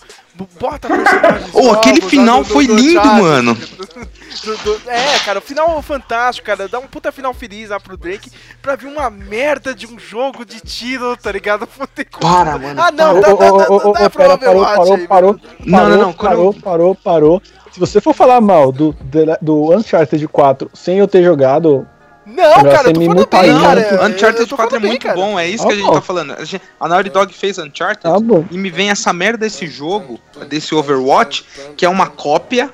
Bota personagens Ô, aquele novos, final do- do- foi do lindo, Jader, mano. do- do- é, cara, o final fantástico, cara. Dá um puta final feliz lá pro Drake pra vir uma merda de um jogo de tiro, tá ligado? Para, mano. Ah, não, Ô, dá, dá, dá, pera, parou, parou, aí, parou. Não, parou, não, não, quando parou, eu- parou, parou. Se você for falar mal do, do, do Uncharted 4 sem eu ter jogado, Não, cara, eu tô me falando mutar bem, aí, cara. Uncharted tô 4 é bem, muito cara. bom, é isso Ah, que a gente tá falando. A gente- A Naughty Dog fez Uncharted bom. e me vem essa merda desse jogo, desse Overwatch, que é uma cópia,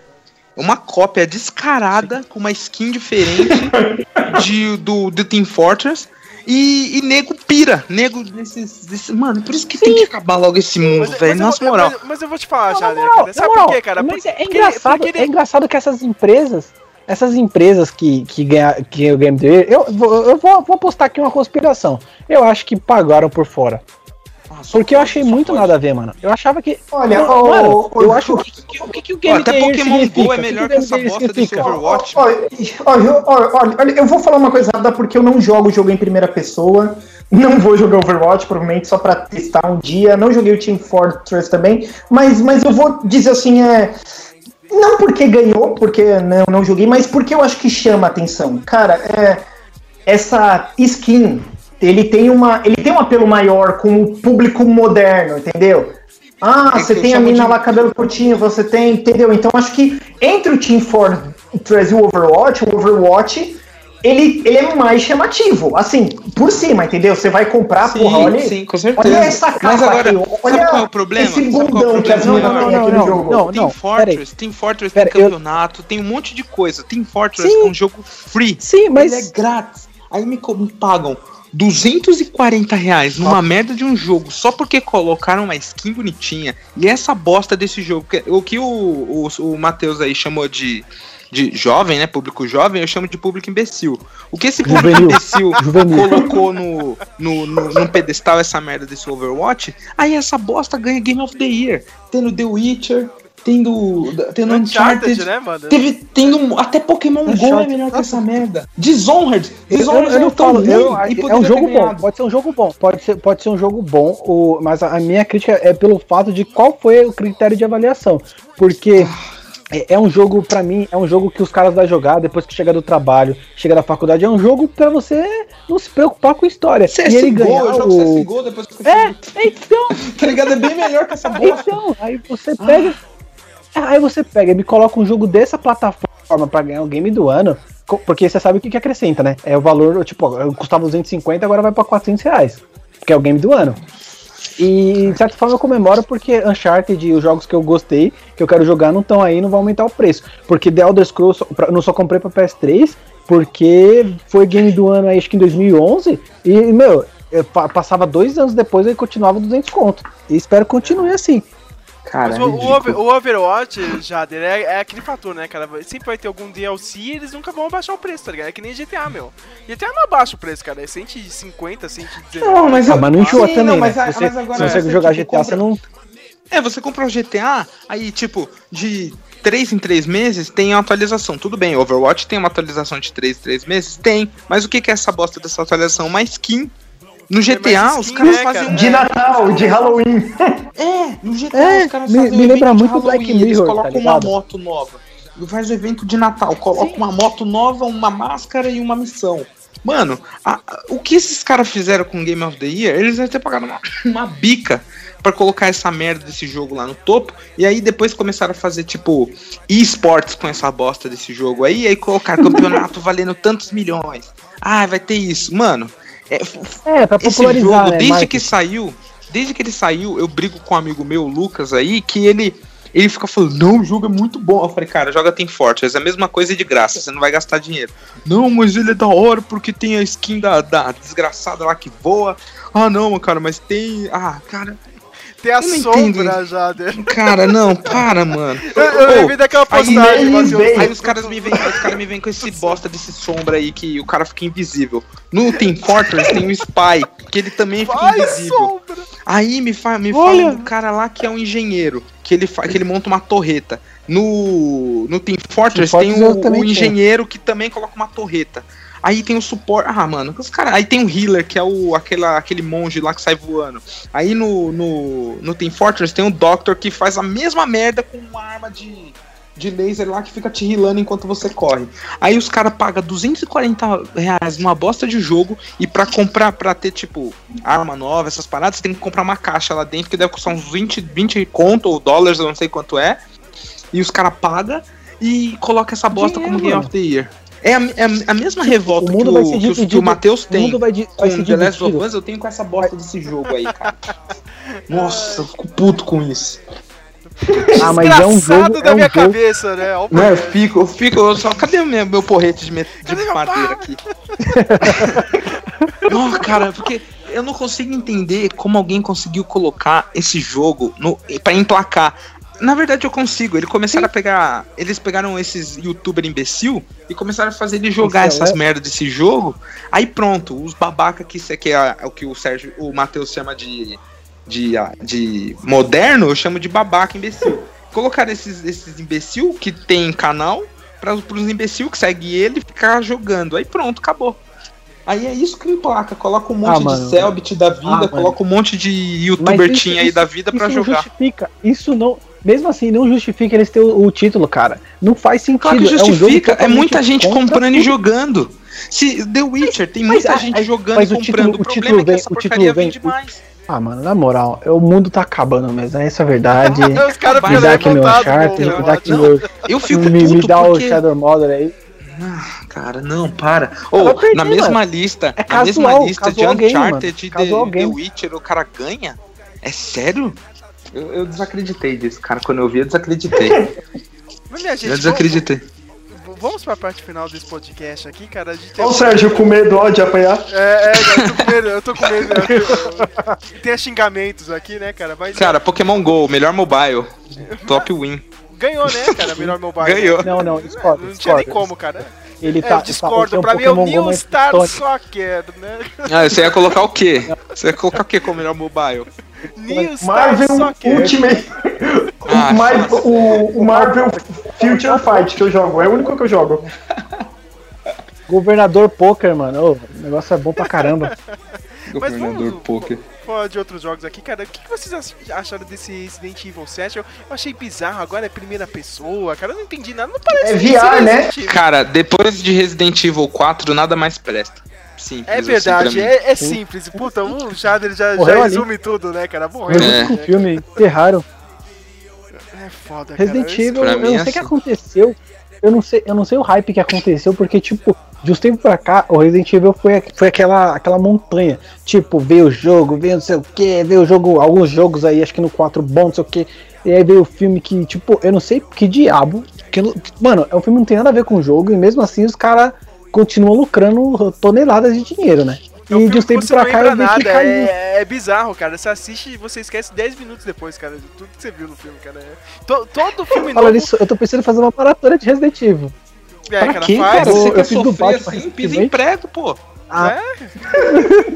uma cópia descarada, com uma skin diferente de, do, do Team Fortress. E, e nego pira, nego desses, desses- Mano, por isso que tem que acabar logo esse mundo, Mas- velho. mas eu Nossa vou- moral. Mas, mas eu vou te falar, Não, na Sabe moral, por quê, cara? Mas é, é Porque- engraçado, porque é engraçado que essas empresas, essas empresas que, que ganham que o Game Dev, eu, vou- eu vou, vou apostar aqui uma conspiração. Eu acho que pagaram por fora. Ah, só Porque eu achei muito pode. nada a ver, mano. Eu achava que. Olha, Mano, ô, mano, ô, eu ô, acho que, que, o que, que o Game até Pokémon significa? Go é melhor que o que essa bosta desse? Overwatch. Olha, olha, olha, olha, olha, eu vou falar uma coisa rápida porque eu não jogo o jogo em primeira pessoa. Não vou jogar Overwatch, provavelmente só pra testar um dia. Não joguei o Team Fortress também. Mas, mas eu vou dizer assim, é. Não porque ganhou, porque não, não joguei, mas porque eu acho que chama atenção. Cara, é, essa skin, ele tem, uma, ele tem um apelo maior com o público moderno, entendeu? Ah, É você tem a mina de- lá cabelo curtinho, você tem, entendeu? Então acho que entre o Team Fortress e o Overwatch, o Overwatch, ele, ele é mais chamativo, assim, por cima, entendeu? Você vai comprar, Sim, porra, olha, sim, com certeza. olha essa capa Mas agora, aqui, sabe olha qual é o problema? esse Sabe é o bundão que as meninas Não, têm não, aqui não, no jogo. não. Team Fortress, Team Fortress tem Pera, eu- campeonato, tem um monte de coisa. Team Fortress Sim. é um jogo free. Sim, mas. Ele é grátis. Aí me, me pagam 240 reais numa merda de um jogo só porque colocaram uma skin bonitinha. E essa bosta desse jogo, que- o que o, o, o Matheus aí chamou de, de jovem, né? Público jovem, eu chamo de público imbecil. O que esse público Juvenil. imbecil Juvenil. colocou no, no, no, no pedestal essa merda desse Overwatch, aí essa bosta ganha Game of the Year. Tendo The Witcher, tendo, tendo Uncharted, Uncharted, né, mano? Teve, tendo um- até Pokémon Go é Uncharted. melhor que essa merda. Dishonored. Eu, Dishonored eu não é tão falo, eu- e é um ter jogo bom, pode ser um jogo bom, pode ser, pode ser um jogo bom, o, mas a, a minha crítica é pelo fato de qual foi o critério de avaliação, porque é, é um jogo, pra mim, é um jogo que os caras vão jogar depois que chega do trabalho, chega da faculdade, é um jogo pra você não se preocupar com história. e ele CSGO, ganhar eu jogo o... CSGO depois que eu É, então, Tá ligado? É bem melhor que essa bosta. então, aí você pega. Aí você pega e me coloca um jogo dessa plataforma pra ganhar o game do ano. Porque você sabe o que, que acrescenta, né? É o valor, tipo, custava 250, agora vai pra 400 reais. Porque é o game do ano. E de certa forma eu comemoro porque Uncharted e os jogos que eu gostei, que eu quero jogar, não estão aí, não vão aumentar o preço. Porque The Elder Scrolls eu não só comprei pra PS3, porque foi game do ano aí, acho que em 2011. E, meu, eu pa- passava dois anos depois e continuava 200 conto. E espero que continue assim. Cara, Mas o, Over- o Overwatch, Jader, é, é aquele fator, né, cara? Sempre vai ter algum DLC e eles nunca vão abaixar o preço, tá ligado? É que nem GTA, meu. GTA não abaixa o preço, cara. É 150, 119. Não, mas Ah, mas não enjoa Sim, também, não, né? mas a- Se você, mas agora se você você, jogar tipo, GTA, você compra- não. É, você compra o GTA, aí, tipo, de 3 em 3 meses tem a atualização. Tudo bem, Overwatch tem uma atualização de 3 em 3 meses? Tem. Mas o que, que é essa bosta dessa atualização? Uma skin. No GTA, os caras né, fazem cara? um De Natal, de Halloween. É, no GTA É, os caras me- fazem me lembra muito Black Halloween, Eles Mirror, tá colocam uma ligado? moto nova. Faz o evento de Natal, coloca uma moto nova, uma máscara e uma missão. Mano, a- a- o que esses caras fizeram com o Game of the Year, eles devem ter pagado uma, uma bica pra colocar essa merda desse jogo lá no topo. E aí depois começaram a fazer, tipo, esportes com essa bosta desse jogo aí. E aí colocaram campeonato valendo tantos milhões. Ah, vai ter isso. Mano, é, É, pra esse popularizar, jogo, né? desde marketing. que saiu, desde que ele saiu, eu brigo com um amigo meu, o Lucas, aí, que ele. Ele fica falando, não, o jogo é muito bom. Eu falei, cara, joga Team Fortress, é a mesma coisa de graça, você não vai gastar dinheiro. Não, mas ele é da hora porque tem a skin da, da desgraçada lá que voa. Ah, não, cara, mas tem. Ah, cara. Tem a eu não sombra, entendo. Jader. Cara, não, para, mano. Eu, eu lembrei daquela aí postagem, vem. Aí os caras me vêm, os caras me vêm com esse bosta desse sombra aí que o cara fica invisível. No Team Fortress tem um spy que ele também fica Vai, invisível. sombra! Aí me, fa me Olha. fala do cara lá que é um engenheiro, que ele, que ele monta uma torreta. No, no Team Fortress Team tem Fortress eu o, engenheiro que também coloca uma torreta. Aí tem o suporte. Ah, mano, os cara, aí tem o healer, que é o, aquela, aquele monge lá que sai voando. Aí no, no, no Team Fortress tem o Doctor que faz a mesma merda com uma arma de, de laser lá que fica te healando enquanto você corre. Aí os caras pagam 240 reais numa bosta de jogo e pra comprar, pra ter tipo arma nova, essas paradas, você tem que comprar uma caixa lá dentro que deve custar uns 20, 20 conto ou dólares, eu não sei quanto é. E os caras pagam e coloca essa bosta Dinheiro, como Game of the Year. É a, é a- mesma revolta o que mundo o, vai ser que o- que o. Matheus O tem mundo vai, com vai ser The Last of. Us, eu tenho com essa bosta desse jogo aí, cara. Nossa, eu fico puto com isso. Ah, mas é um jogo. da É um minha jogo. cabeça, né? Ó o Não, eu fico, eu fico, eu só. Cadê o meu, meu porrete de, de madeira aqui? Não, cara, porque eu não consigo entender como alguém conseguiu colocar esse jogo no, pra emplacar. Na verdade, eu consigo. Eles começaram a pegar. Eles pegaram esses youtuber imbecil e começaram a fazer ele jogar Isso é- essas merdas desse jogo. Aí pronto, os babaca que isso aqui é, o que o Sérgio, o Matheus chama de, de, ah, de moderno, eu chamo de babaca imbecil. Colocaram esses, esses imbecil que tem canal para os imbecil que segue ele ficar jogando. Aí pronto, acabou. Aí é isso que emplaca. Coloca um monte Ah, mano. de Selbit da vida, Ah, coloca um monte de Mas youtuber isso- teen aí da vida não jogar. justifica. Isso não. Mesmo assim, não justifica eles terem o, o título, cara. Não faz sentido. Claro que É, um justifica, é, totalmente muita gente comprando e tudo. jogando. Se The Witcher tem Mas, muita ah, gente jogando mas e o comprando. título- o o problema título é vem- o título vem-. Ah, mano, na moral, o mundo tá acabando mesmo. Essa é a verdade. Os caras Me me dá aqui meu Uncharted, me dá aqui meu. Eu fico me, me puto dá porque... o Shadow Mother aí. Ah, cara, não, para. Ou, perder, na mesma lista, É na mesma lista de game, Uncharted mano. e The, The. Witcher, o cara ganha? É sério? Eu, eu desacreditei disso, cara. Quando eu vi, eu desacreditei. Mas, minha gente, eu desacreditei. vamos, vamos pra parte final desse podcast aqui, cara. A gente Olha o Sérgio com medo, ó, de apanhar. É, é, cara, eu tô com medo, eu tô com medo. eu tô- Tem xingamentos aqui, né, cara? Mas Cara, Pokémon GO, melhor mobile. Top win. ganhou, né, cara? Melhor mobile. Ganhou. Não, não, discordo. Não tinha nem como, cara. Ele É, tá. eu discordo. tá- pra o mim é o New Star. Soccer, né? Ah, você ia colocar o quê? Você ia colocar o quê como melhor mobile? New Star Marvel Soccer. Ultimate. Ah, o, Marvel, o, o Marvel Future Fight que eu jogo. É o único que eu jogo. Governador Poker, mano. O negócio é bom pra caramba. Governador vamos- Poker. Falar de outros jogos aqui, cara. O que que vocês ach- acharam desse Resident Evil 7? Eu, eu achei bizarro, agora é primeira pessoa, cara. Eu não entendi nada. Não parece É que VR, né? Cara, depois de Resident Evil 4, nada mais presta. Simples, É assim, verdade, mim. é, é simples. Puta, o Shader já, Morreu já ali. resume tudo, né, cara? Morreu. É. último filme, enterraram. É foda, cara. Resident Evil, pra eu não é sei o que assim. aconteceu. Eu não sei, eu não sei o hype que aconteceu, porque, tipo, de uns tempos pra cá, o Resident Evil foi, foi aquela, aquela montanha. Tipo, veio o jogo, veio não sei o que, veio o jogo, alguns jogos aí, acho que no 4 bom, não sei o que. E aí veio o filme que, tipo, eu não sei que diabo. Que, mano, é um filme que não tem nada a ver com o jogo, e mesmo assim os caras continuam lucrando toneladas de dinheiro, né? É um E de uns que tempos pra cá eu que nada, caiu. é, é bizarro, cara. Você assiste e você esquece 10 minutos depois, cara, de tudo que você viu no filme, cara. É- to- todo filme Fala novo. nisso, eu tô pensando em fazer uma maratona de Resident Evil. É, Pra cara, quê, faz. cara? Eu- Você eu quer fiz do sofrer Batman assim? Pisa recentemente. em prego, pô. Ah, É?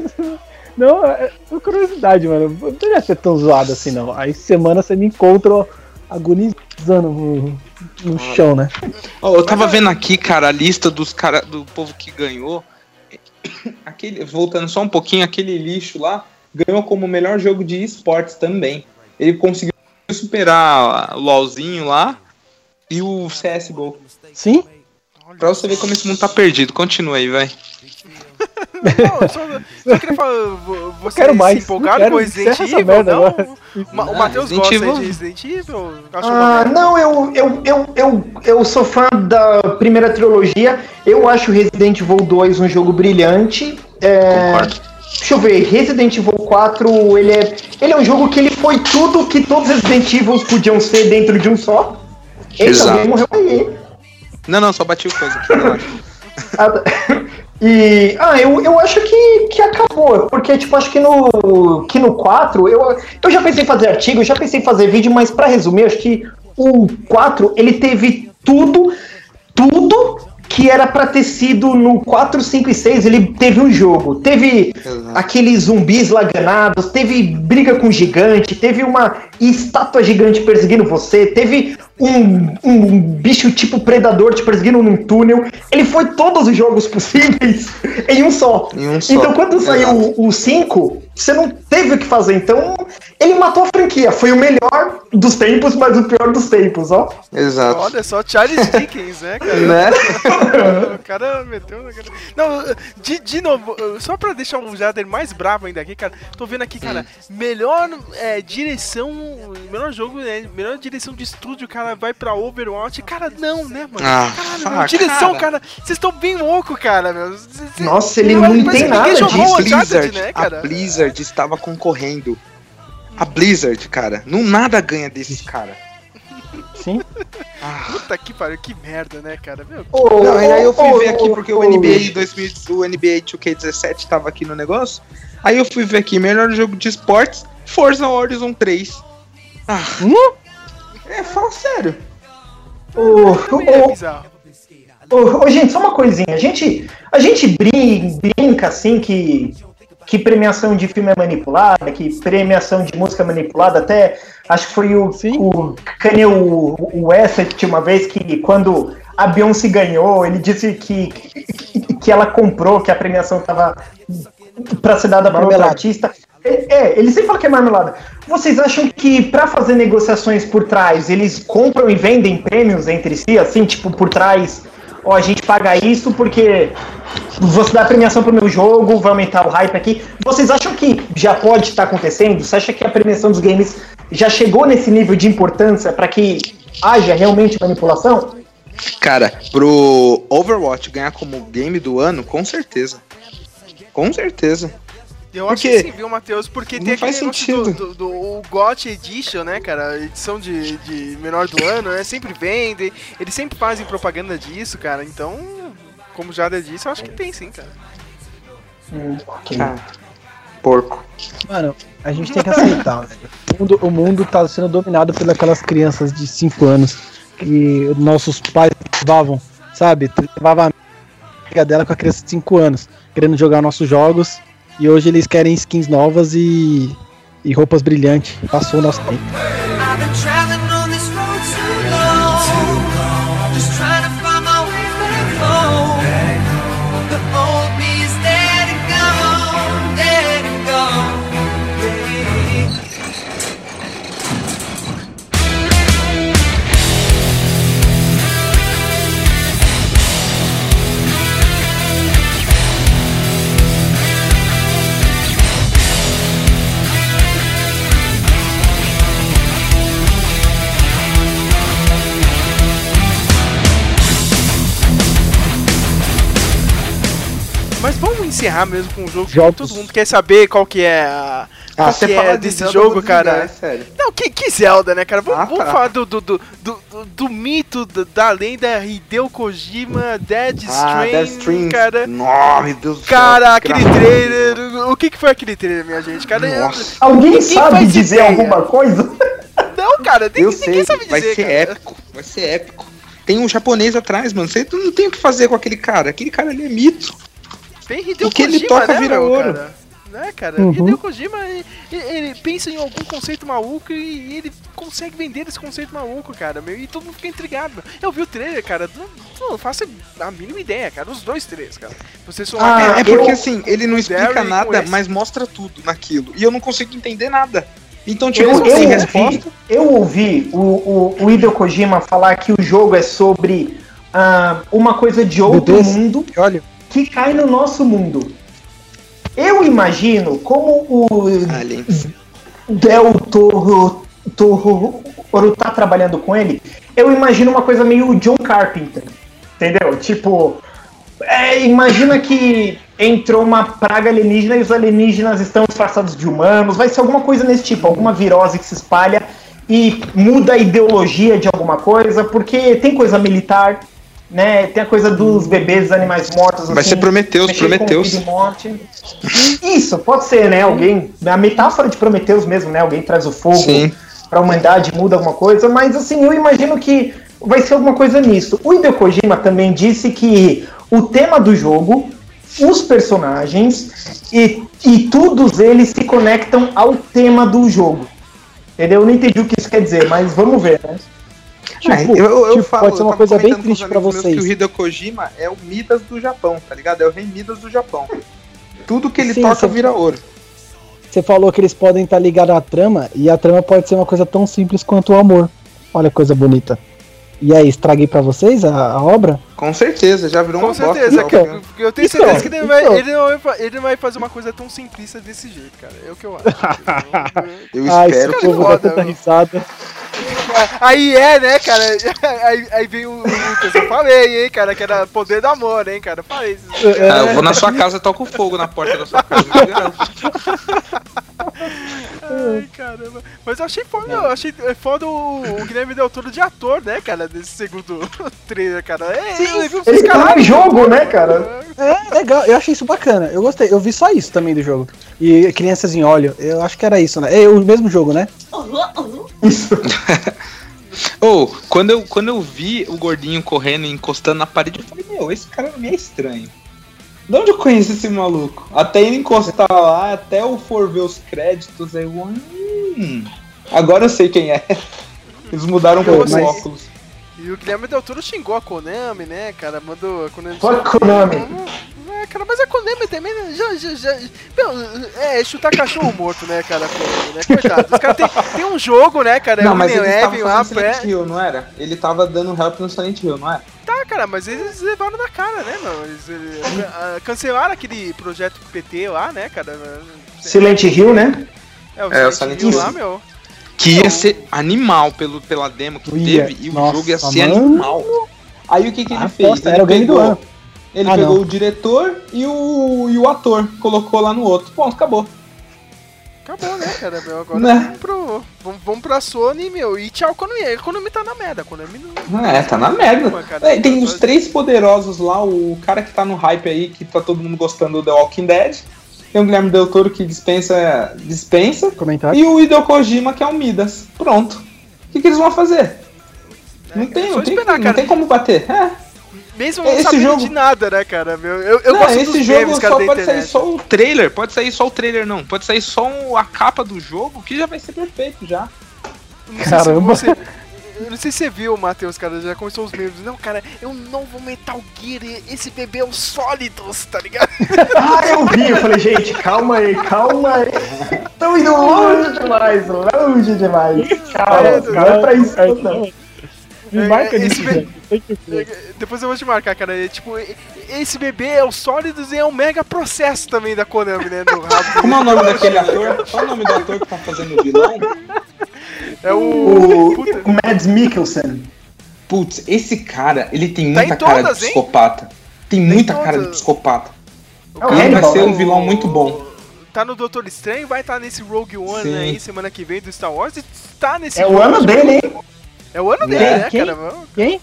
Não, é é curiosidade, mano. Não deveria ser tão zoado assim, não. Aí semana você me encontra agonizando no, no chão, né? Ó, eu tava vendo aqui, cara, a lista dos cara, do povo que ganhou. Aquele, voltando só um pouquinho, aquele lixo lá ganhou como melhor jogo de esportes também. Ele conseguiu superar o LOLzinho lá e o CSGO. Sim? Pra você ver como esse mundo tá perdido. Continua aí, vai. Não, eu só, só queria falar, vo- você quero se mais, empolgaram não quero, com Resident Evil? merda Não? Ma- o Matheus Resident gosta Evil- de Resident Evil? Ah, não, eu, eu, eu, eu, eu sou fã da primeira trilogia. Eu acho Resident Evil 2 um jogo brilhante. É, Concordo. Deixa eu ver, Resident Evil 4, ele é, ele é um jogo que ele foi tudo que todos os Resident Evil podiam ser dentro de um só. Eita, Exato. alguém morreu aí. Não, não, só bati o coisa. E. Ah, eu, eu acho que, que acabou. Porque, tipo, acho que no, que no 4, eu, eu já pensei em fazer artigo, já pensei em fazer vídeo, mas pra resumir, acho que o 4 ele teve tudo, tudo que era pra ter sido no 4, 5 e 6, ele teve um jogo. Teve Exato. aqueles zumbis laganados, teve briga com gigante, teve uma estátua gigante perseguindo você, teve um, um bicho tipo predador te perseguindo num túnel. Ele foi todos os jogos possíveis em um só. Em um só. Então quando saiu Exato. o 5, você não teve o que fazer. Então ele matou a franquia. Foi o melhor dos tempos, mas o pior dos tempos, ó. Exato. Olha só, Charles Dickens, né, cara? Né? o cara meteu na cara. Não, de, de novo, só pra deixar o Jader mais bravo ainda aqui, cara, tô vendo aqui, cara, melhor é, direção, melhor jogo, né, melhor direção de estúdio, cara, vai pra Overwatch. Cara, não, né, mano? Ah, Caralho, ah, direção, cara. vocês estão bem louco, cara, meu. Cês- cês- Nossa, ele não mas tem nada disso. o A Uncharted, Blizzard, né, a? Blizzard estava concorrendo. A Blizzard, cara, não nada ganha desses cara. Sim. Puta que pariu, que merda, né, cara? Meu, Ô, Não, e aí eu fui ô, ver aqui porque ô, o NBA Luigi. 2000, o NBA 2K17 tava aqui no negócio. Aí eu fui ver aqui, melhor jogo de esportes, Forza Horizon 3. Ah. É, fala sério. Ô, ô, gente, só uma coisinha. A gente, a gente brin- brinca assim que, que premiação de filme é manipulada, que premiação de música é manipulada. Até acho que foi o, o Kanye o, o West uma vez que quando a Beyoncé ganhou, ele disse que, que, que ela comprou, que a premiação tava pra ser dada para outro Marmelada. artista. É, é, ele sempre fala que é marmelada. Vocês acham que pra fazer negociações por trás, eles compram e vendem prêmios entre si, assim, tipo, por trás, ó, a gente paga isso porque você dá premiação pro meu jogo, vai aumentar o hype aqui. Vocês acham que já pode estar acontecendo? Você acha que a premiação dos games já chegou nesse nível de importância pra que haja realmente manipulação? Cara, pro Overwatch ganhar como game do ano, com certeza. Com certeza. Eu acho que sim, viu, Matheus? Porque não tem faz aquele sentido. do, do, do o GOT Edition, né, cara? Edição de, de menor do ano, né? Sempre vende. Eles sempre fazem propaganda disso, cara. Então, como já disse, eu acho que tem sim, cara. Ah, porco. Mano, a gente tem que aceitar, velho. O mundo, o mundo tá sendo dominado pelas crianças de 5 anos que nossos pais levavam, sabe? Levava a amiga dela com a criança de 5 anos, querendo jogar nossos jogos. E hoje eles querem skins novas e, e roupas brilhantes. Passou o nosso tempo. Encerrar mesmo com o jogo. Jogos. Todo mundo quer saber qual que é a. Qual que é desse jogo, cara? Sério. Não, que, que Zelda, né, cara? Vamos, Ah, vamos tá. falar do, do, do, do, do- do mito da, da lenda Hideo Kojima, Dead Ah, cara. Nossa, meu Deus do céu. Cara, aquele graças trailer. O que, que foi aquele trailer, minha gente? Cara, eu- Nossa. Alguém sabe dizer ideia. alguma coisa? Não, cara, nem, Eu ninguém sei, sabe vai dizer, ser cara. épico. Vai ser épico. Tem um japonês atrás, mano. Você não tem o que fazer com aquele cara. Aquele cara ali é mito. Tem Hideo O que ele Kojima, toca né, vira meu, ouro. Cara? Né, cara? Uhum. Hideo Kojima, ele, ele pensa em algum conceito maluco e ele consegue vender esse conceito maluco, cara. Meu, e todo mundo fica intrigado. meu. Eu vi o trailer, cara, não, não faço a mínima ideia, cara. Os dois trailers, cara. Você só Ah, É, porque eu- assim, ele não explica nada, mas mostra tudo naquilo. E eu não consigo entender nada. Então, tipo, Eu, sem eu, ouvi, resposta. eu ouvi o, o, o Hideo Kojima falar que o jogo é sobre ah, uma coisa de outro Deus. mundo Olha, que cai no nosso mundo. Eu imagino como o Aliens. Del Toro, Toro tá trabalhando com ele, eu imagino uma coisa meio John Carpenter, entendeu? Tipo, é, imagina que entrou uma praga alienígena e os alienígenas estão disfarçados de humanos, vai ser alguma coisa nesse tipo, alguma virose que se espalha e muda a ideologia de alguma coisa, porque tem coisa militar, né? Tem a coisa dos bebês, dos animais mortos. Vai assim, ser vida e morte. Isso, pode ser, né? Alguém. A metáfora de Prometheus mesmo, né? Alguém traz o fogo Sim. pra humanidade, muda alguma coisa, mas assim, eu imagino que vai ser alguma coisa nisso. O Hideo Kojima também disse que o tema do jogo, os personagens e, e todos eles se conectam ao tema do jogo. Entendeu? Eu não entendi o que isso quer dizer, mas vamos ver, né? Tipo, É, eu, eu, tipo, falo, pode ser eu uma tava coisa bem comentando com os triste meus vocês. Que o Hideo Kojima é o Midas do Japão, tá ligado? É o rei Midas do Japão. Tudo que ele Sim, toca você- vira ouro. Você falou que eles podem estar ligados à trama, e a trama pode ser uma coisa tão simples quanto o amor. Olha que coisa bonita. E aí, estraguei pra vocês a, a obra? Com certeza, já virou Com uma bosta. certeza, né? cara. Porque eu tenho Então, certeza que ele, vai, então. ele, não vai, ele não vai fazer uma coisa tão simplista desse jeito, cara. É o que eu acho. Eu Ai, espero esse que povo mano. risada. Aí é, né, cara? Aí, aí vem o Lucas. Eu falei, hein, cara, que era poder do amor, hein, cara. Eu falei isso. Ah, eu vou na sua casa e toco fogo na porta da sua casa. Ai, caramba. Mas eu achei foda, eu achei foda o, o Guilherme Del Toro de ator, né, cara, desse segundo trailer, cara. É, ele viu Ele tá no jogo, né, cara? É, legal, eu achei isso bacana. Eu gostei, eu vi só isso também do jogo. E crianças em óleo, eu acho que era isso, né? É o mesmo jogo, né? Ou, quando, eu, quando eu vi o gordinho correndo e encostando na parede, eu falei, meu, esse cara me é estranho. De onde eu conheço esse maluco? Até ele encostar lá, até eu for ver os créditos, aí eu. Hum, agora eu sei quem é. Eles mudaram Pô, pelos mas- óculos. E o Guilherme Del Toro xingou a Konami, né, cara? Mandou a Konami. A Konami. É, cara, mas a Konami também, né, já, já, já. Meu, é, chutar cachorro morto, né, cara? Konami, né? Coitado. Os caras tem, tem um jogo, né, cara? não, o mas ele Eleven lá, Silent pré. Hill, não era? Ele tava dando help no Silent Hill, não era? Tá, cara, mas eles levaram na cara, né, meu? Eles, eles, ah, cancelaram aquele projeto PT lá, né, cara? Silent Hill, né? É, o É, o Silent Silent Hill Hill. lá, meu. Que ia ser animal pelo, pela demo que Ia. teve, e o Nossa, jogo ia ser mano. animal. Aí o que, que ele Ah, fez? Ele era o game do pegou, ele Ah, pegou o diretor e o, e o ator, colocou lá no outro. Ponto, acabou. Acabou, né, cara, meu? Agora Né? vamos, pro, vamos, vamos pra Sony, meu. E tchau, Konami. A Konami tá na merda. A Konami não. É, tá na merda. cara. É, tem os três poderosos lá, o cara que tá no hype aí, que tá todo mundo gostando do The Walking Dead. Tem o Guilherme Del Toro que dispensa, dispensa. Comentário. E o Hideo Kojima que é o Midas. Pronto. O que, que eles vão fazer? Não tem, É, não tem, esperar, não tem como bater. É. Mesmo não Esse sabendo jogo- de nada, né, cara, meu? Eu, eu não, gosto esse dos jogo memes, cara, só da pode sair internet. só o trailer. Pode sair só o trailer, não. Pode sair só um- a capa do jogo, que já vai ser perfeito já. Não sei se Caramba. você- eu não sei se você viu, Matheus, cara, já começou os memes. Não, cara, eu não vou Metal Gear, esse bebê é o Sólidos, tá ligado? Ah, eu vi, eu falei, gente, calma aí, calma aí. Estão indo longe demais, longe demais. Calma, não é pra isso não. Me marca É, nisso. Tem que ver. Depois eu vou te marcar, cara. É, tipo, e- esse bebê é o Sólidos e é um mega processo também da Konami, né? Do rabo. Como é o nome daquele ator? Qual é o nome do ator que tá fazendo o vilão? É o. O, Puta, o Mads Mikkelsen. Putz, esse cara, ele tem Tá muita em cara todas, de hein? psicopata. Tem muita todas. cara de psicopata. É o Ele vai ser um vilão muito bom. Tá no Doutor Estranho, vai estar nesse Rogue One Sim. aí semana que vem do Star Wars e tá nesse. É o ano dele, hein? É o ano dele, É, né, quem? cara? Meu, Quem?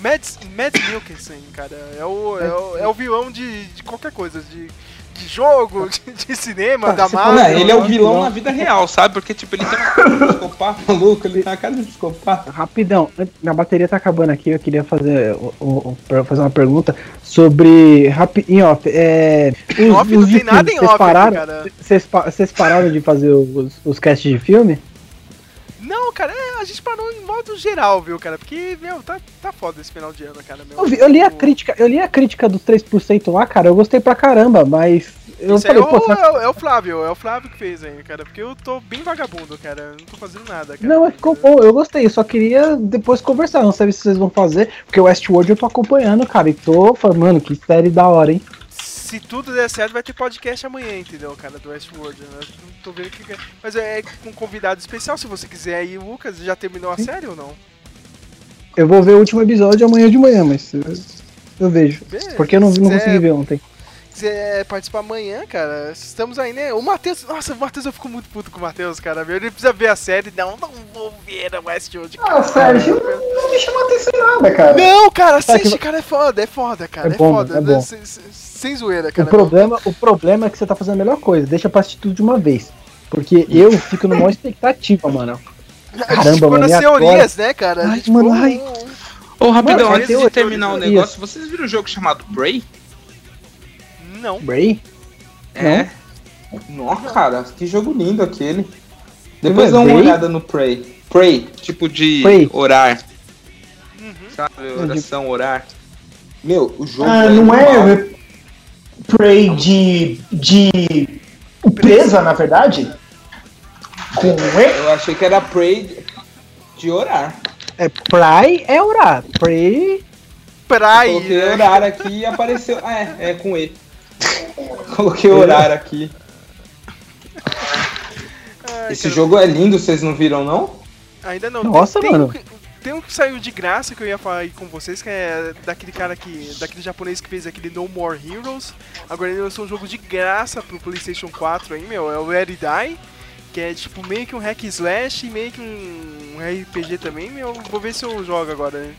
Mads, Mads Mikkelsen, cara. É o, é o, é o vilão de, de qualquer coisa, de, de jogo, de, de cinema, da você Marvel. Não, ele é o vilão na vida real, sabe? Porque, tipo, ele tem uma cara de psicopata maluco, ele tem uma cara de psicopata. Rapidão, minha bateria tá acabando aqui, eu queria fazer, o- o- o- fazer uma pergunta sobre. Rapi, em off, é. Em off não tem nada em off, pararam, cara. Vocês pararam de fazer os, os casts de filme? Não, cara, é, a gente parou em modo geral, viu, cara? Porque, meu, tá, tá foda esse final de ano, cara. Meu, Eu, vi- eu li a crítica, eu li a crítica dos 3% lá, cara, eu gostei pra caramba, mas. Eu Isso falei, é, o, pô, é, o- é o Flávio, é o Flávio que fez aí, cara. Porque eu tô bem vagabundo, cara. eu Não tô fazendo nada, cara. Não, mas ficou bom, eu gostei, eu só queria depois conversar, não sei se vocês vão fazer, porque o Westworld eu tô acompanhando, cara, e tô falando, mano, que série da hora, hein? Se tudo der certo, vai ter podcast amanhã, entendeu, cara, do Westworld. Né? Não tô vendo o que é. Mas é com um convidado especial, se você quiser aí, Lucas. Já terminou a série ou não? Eu vou ver o último episódio amanhã de manhã, mas eu, eu vejo. Beleza. Porque eu não, não Se consegui é- ver ontem. quiser participar amanhã, cara, estamos aí, né? O Matheus, nossa, o Matheus, eu fico muito puto com o Matheus, cara. Ele precisa ver a série. Não, não vou ver a Westworld. Ah, Sérgio, não me chama atenção em nada, cara. Não, cara, assiste, cara, é foda, é foda, cara, É é, bom, foda. é bom. Sem, zoeira, O cara. problema, o problema é que você tá fazendo a melhor coisa, deixa pra assistir tudo de uma vez. Porque eu fico numa expectativa, mano. Caramba, Ficou mano, nas e agora? teorias, né, cara? Ai, gente mano, ai. Ô, rapidão, Mano, antes de teoria, terminar o teoria. negócio, vocês viram um jogo chamado Prey? Não. Bray? É. Nossa, cara, que jogo lindo aquele. Depois é dá uma Prey? olhada no Prey. Prey, tipo de Prey. orar. Uhum. Sabe, oração, orar. Meu, o jogo Ah, é não animal. é Prey de. de. presa, na verdade? Com E? Eu achei que era Prey de- de orar. É, Pray é orar. Pray. Praia. Coloquei orar aqui e apareceu. Ah, é, é com E. Coloquei orar aqui. Ai, Esse cara, jogo é lindo, vocês não viram, não? Ainda não. Nossa, tem, mano. Tem tem um que saiu de graça que eu ia falar aí com vocês, que é daquele cara que. daquele japonês que fez aquele No More Heroes. Agora ele lançou um jogo de graça pro PlayStation 4 aí, meu. É o Ready Die. Que é tipo meio que um hack slash e meio que um RPG também, meu. Vou ver se eu jogo agora, né?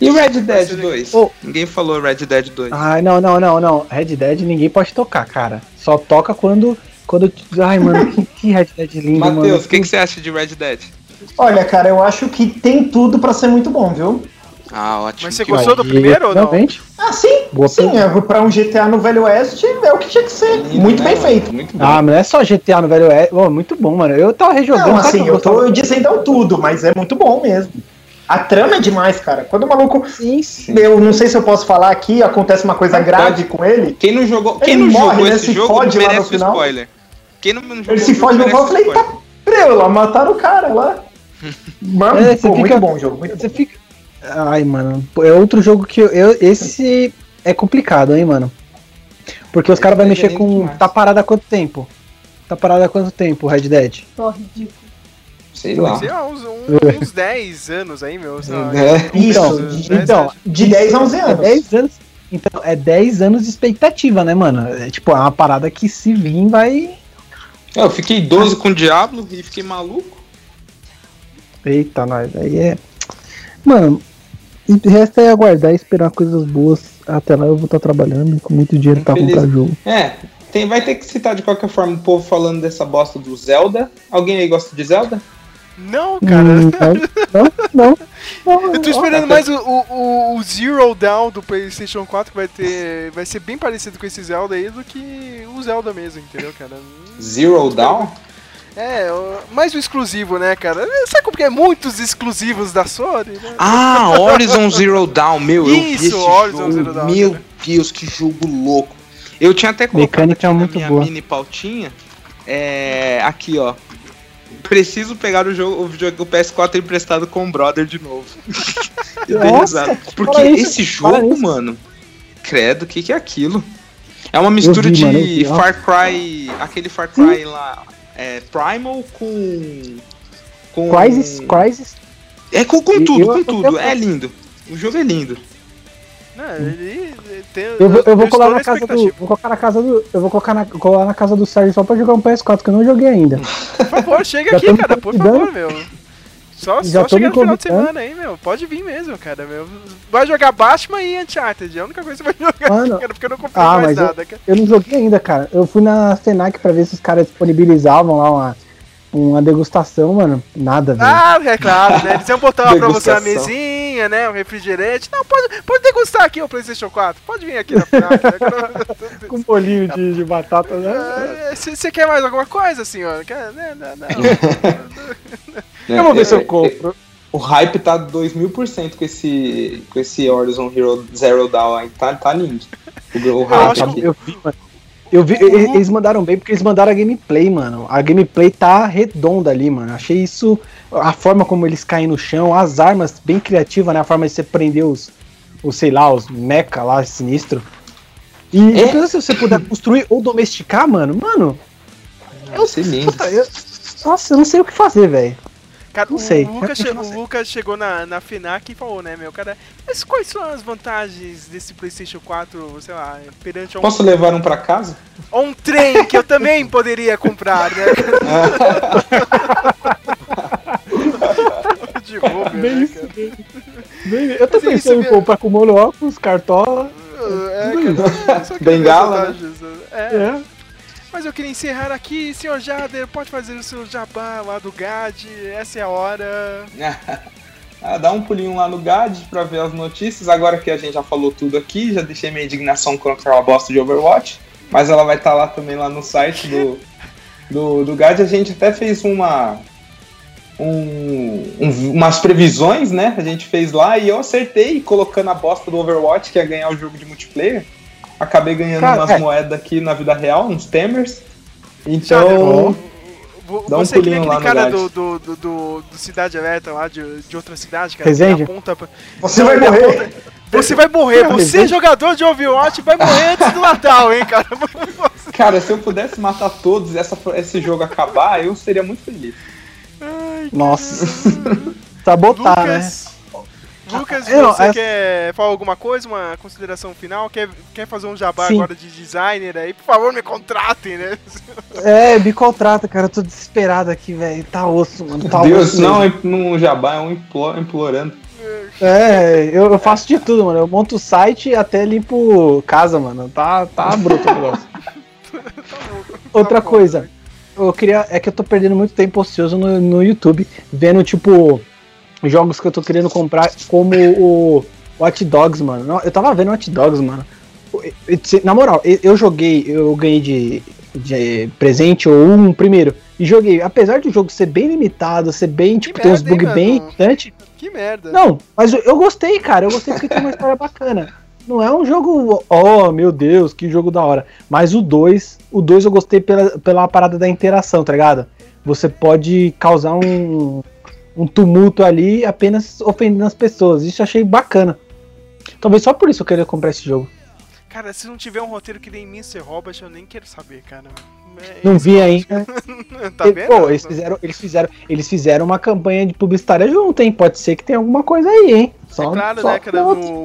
E o Red Dead legal. 2? Oh. Ninguém falou Red Dead 2. Ai, não, não, não, não. Red Dead ninguém pode tocar, cara. Só toca quando. quando Ai, mano, que, que Red Dead lindo, mano. Matheus, o que, que você acha de Red Dead? Olha, cara, eu acho que tem tudo pra ser muito bom, viu? Ah, ótimo. Mas você que gostou do primeiro ou não? Realmente. Ah, sim. Boa sim, é, pra um GTA no Velho Oeste é o que tinha que ser. lindo, muito né, bem mano? feito. Muito bom. Ah, mas não é só GTA no Velho Oeste. Ô, muito bom, mano. Eu tava rejogando. Não, assim, que eu tô dizendo tudo, mas é muito bom mesmo. A trama é demais, cara. Quando o maluco. Sim, sim. Eu não sei se eu posso falar aqui, acontece uma coisa Não, grave pode. com ele. Quem não jogou, quem Ele não morre, jogou né? esse Se jogo fode lá no merece o final. spoiler. Quem não, não jogou Ele se fode no pau, eu falei, tá preula, mataram o cara lá. Mano, É, você pô, fica- muito bom o jogo. Muito Você bom. fica. Ai, mano. É outro jogo que eu. eu- esse é complicado, hein, mano. Porque os caras vão mexer é com. demais. Tá parado há quanto tempo? Tá parado há quanto tempo, Red Dead? Tô ridículo. Sei lá. Sei lá, uns, um- uns 10 anos aí, meu. É. Então, Dez então, anos. De 10 a 11 É anos. 10 anos. Então, é 10 anos de expectativa, né, mano? É, tipo, é uma parada que se vir vai. Eu fiquei 12 com o Diablo e fiquei maluco. Eita, nós. Aí é. Mano, e o resto é aguardar e esperar coisas boas. Até lá eu vou estar trabalhando com muito dinheiro pra comprar jogo. É, tem, vai ter que citar de qualquer forma o povo falando dessa bosta do Zelda. Alguém aí gosta de Zelda? Não, cara. Hum, não, não, não. Eu tô esperando mais o, o, o Zero Down do PlayStation 4, que vai ter. Vai ser bem parecido com esse Zelda aí do que o Zelda mesmo, entendeu, cara? Zero Down? É, o- mais o exclusivo, né, cara? Sabe como que é muitos exclusivos da Sony, né? Ah, Horizon Zero Dawn, meu, eu vi Isso, esse Horizon jogo. Zero Dawn, meu cara. Deus, que jogo louco. Eu tinha até colocado Mecânica aqui muito na minha boa. mini pautinha. É, aqui, ó. Preciso pegar o jogo, o videogame o PS4 emprestado com o brother de novo. Nossa. Porque isso, esse jogo, isso. mano, credo, o que, que é aquilo? É uma mistura vi, de mano. Far Cry, aquele Far Cry lá, é, Primal com. com Crysis, Crysis. é com, com tudo, eu- com eu- tudo. eu- É lindo. O jogo é lindo. Não, ele, ele tem. Eu vou, eu vou colar na casa do. Vou colocar na casa do. Eu vou colocar na, colar na casa do Sérgio só pra jogar um PS4 que eu não joguei ainda. Por favor, chega aqui, cara, por favor, meu. Só, Já só me no final de semana aí, meu. Pode vir mesmo, cara, meu. Vai jogar Batman e Uncharted. É a única coisa que você vai jogar, Mano, cara, porque eu não comprei Ah, mais mas eu, nada, cara. eu não joguei ainda, cara. Eu fui na Senac pra ver se os caras disponibilizavam lá uma, uma degustação, mano. Nada, velho. Ah, é claro, né? Eles iam botar lá pra você a mesinha, né? O refrigerante. Não, pode, pode degustar aqui o PlayStation 4. Pode vir aqui na final. Com um bolinho de, de batata, né? Você quer mais alguma coisa, senhor? Quer, né? Não, não. Eu vou ver se eu É, compro. O hype tá 2000% com esse, com esse Horizon Hero Zero Dawn aí. Tá, tá lindo. O, Eu hype acho tá. Eu vi, mano. Eu vi, eles mandaram bem porque eles mandaram a gameplay, mano. A gameplay tá redonda ali, mano. Achei isso. A forma como eles caem no chão, as armas bem criativas, né? A forma de você prender os, os sei lá, os mecha lá, sinistro. E É? depois, se você puder construir ou domesticar, mano, mano. Ser lindo. Puta, eu- nossa, eu não sei o que fazer, velho. Cara, Não o, sei, Lucas, che- não o sei. Lucas chegou na, na FENAC e falou, né, meu, cara, mas quais são as vantagens desse PlayStation 4, sei lá, perante um, Posso levar um pra casa? a um trem que eu também poderia comprar, né? De Uber, Bem né, isso, bem- bem- Eu tô isso pensando em comprar com monóculos, cartola. É, cara, só que Bengala, vantagens, né? É. É. Mas eu queria encerrar aqui, senhor Jader, pode fazer o seu jabá lá do GAD, essa é a hora. Ah, dá um pulinho lá no GAD pra ver as notícias. Agora que a gente já falou tudo aqui, já deixei minha indignação contra aquela bosta de Overwatch. Mas ela vai estar lá também lá no site do, do, do GAD. A gente até fez uma. um- um- umas previsões, né? A gente fez lá e eu acertei colocando a bosta do Overwatch, que ia ganhar o jogo de multiplayer. Acabei ganhando Cara, umas é. moedas aqui na vida real, uns temers. Então. Vo- Dá um Você que pulinho lá cara do, do, do, do- do Cidade Alerta lá, de, de outra cidade, cara. Resende? que aponta pra- Você vai morrer. Você vai morrer. Você, jogador de Overwatch, vai morrer antes do Natal, hein, cara. Cara, se eu pudesse matar todos e essa, esse jogo acabar, eu seria muito feliz. Nossa. Sabotar, né? Lucas, Eu não, você essa- quer falar alguma coisa, uma consideração final? Quer, quer fazer um jabá Sim. agora de designer aí? Por favor, me contratem, né? É, me contrata, cara. Eu tô desesperado aqui, velho. Tá osso, mano. Tá Deus, osso. não, é num jabá, é um implo- implorando. É, eu, eu faço de tudo, mano. Eu monto o site e até limpo casa, mano. Tá, tá bruto o negócio. Outra bom, coisa. Eu queria. É que eu tô perdendo muito tempo ocioso no, no YouTube, vendo, tipo, jogos que eu tô querendo comprar, como o Watch Dogs, mano. Eu tava vendo Watch Dogs, mano. Na moral, eu- joguei, eu ganhei de, de presente ou um primeiro. E joguei. Apesar do jogo ser bem limitado, ser bem, tipo, ter uns merda, hein, bugs bem mano? irritantes. Que merda. Não, mas eu, eu gostei, cara. Eu gostei porque tem uma história bacana. Não é um jogo, oh meu Deus, que jogo da hora. Mas o 2, o 2 eu gostei pela, pela parada da interação, tá ligado? Você pode causar um, um tumulto ali apenas ofendendo as pessoas. Isso eu achei bacana. Talvez só por isso eu queria comprar esse jogo. Cara, se não tiver um roteiro que nem Mr. Robert, eu nem quero saber, cara. É Não vi ainda. tá vendo? Pô, eles fizeram, eles, fizeram, eles fizeram uma campanha de publicitária junto, hein? Pode ser que tenha alguma coisa aí, hein? Só, É claro, só né, cara? no-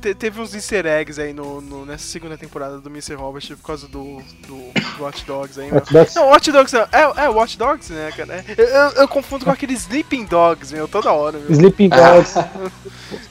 te- teve uns easter eggs aí no, no- nessa segunda temporada do Mr. Robert por causa do, do, do Watch Dogs aí, meu. Watch Dogs? Não, Watch Dogs não. É, é Watch Dogs, né, cara? Eu, eu, eu confundo com aquele Sleeping Dogs, meu, toda hora, meu. Sleeping Dogs.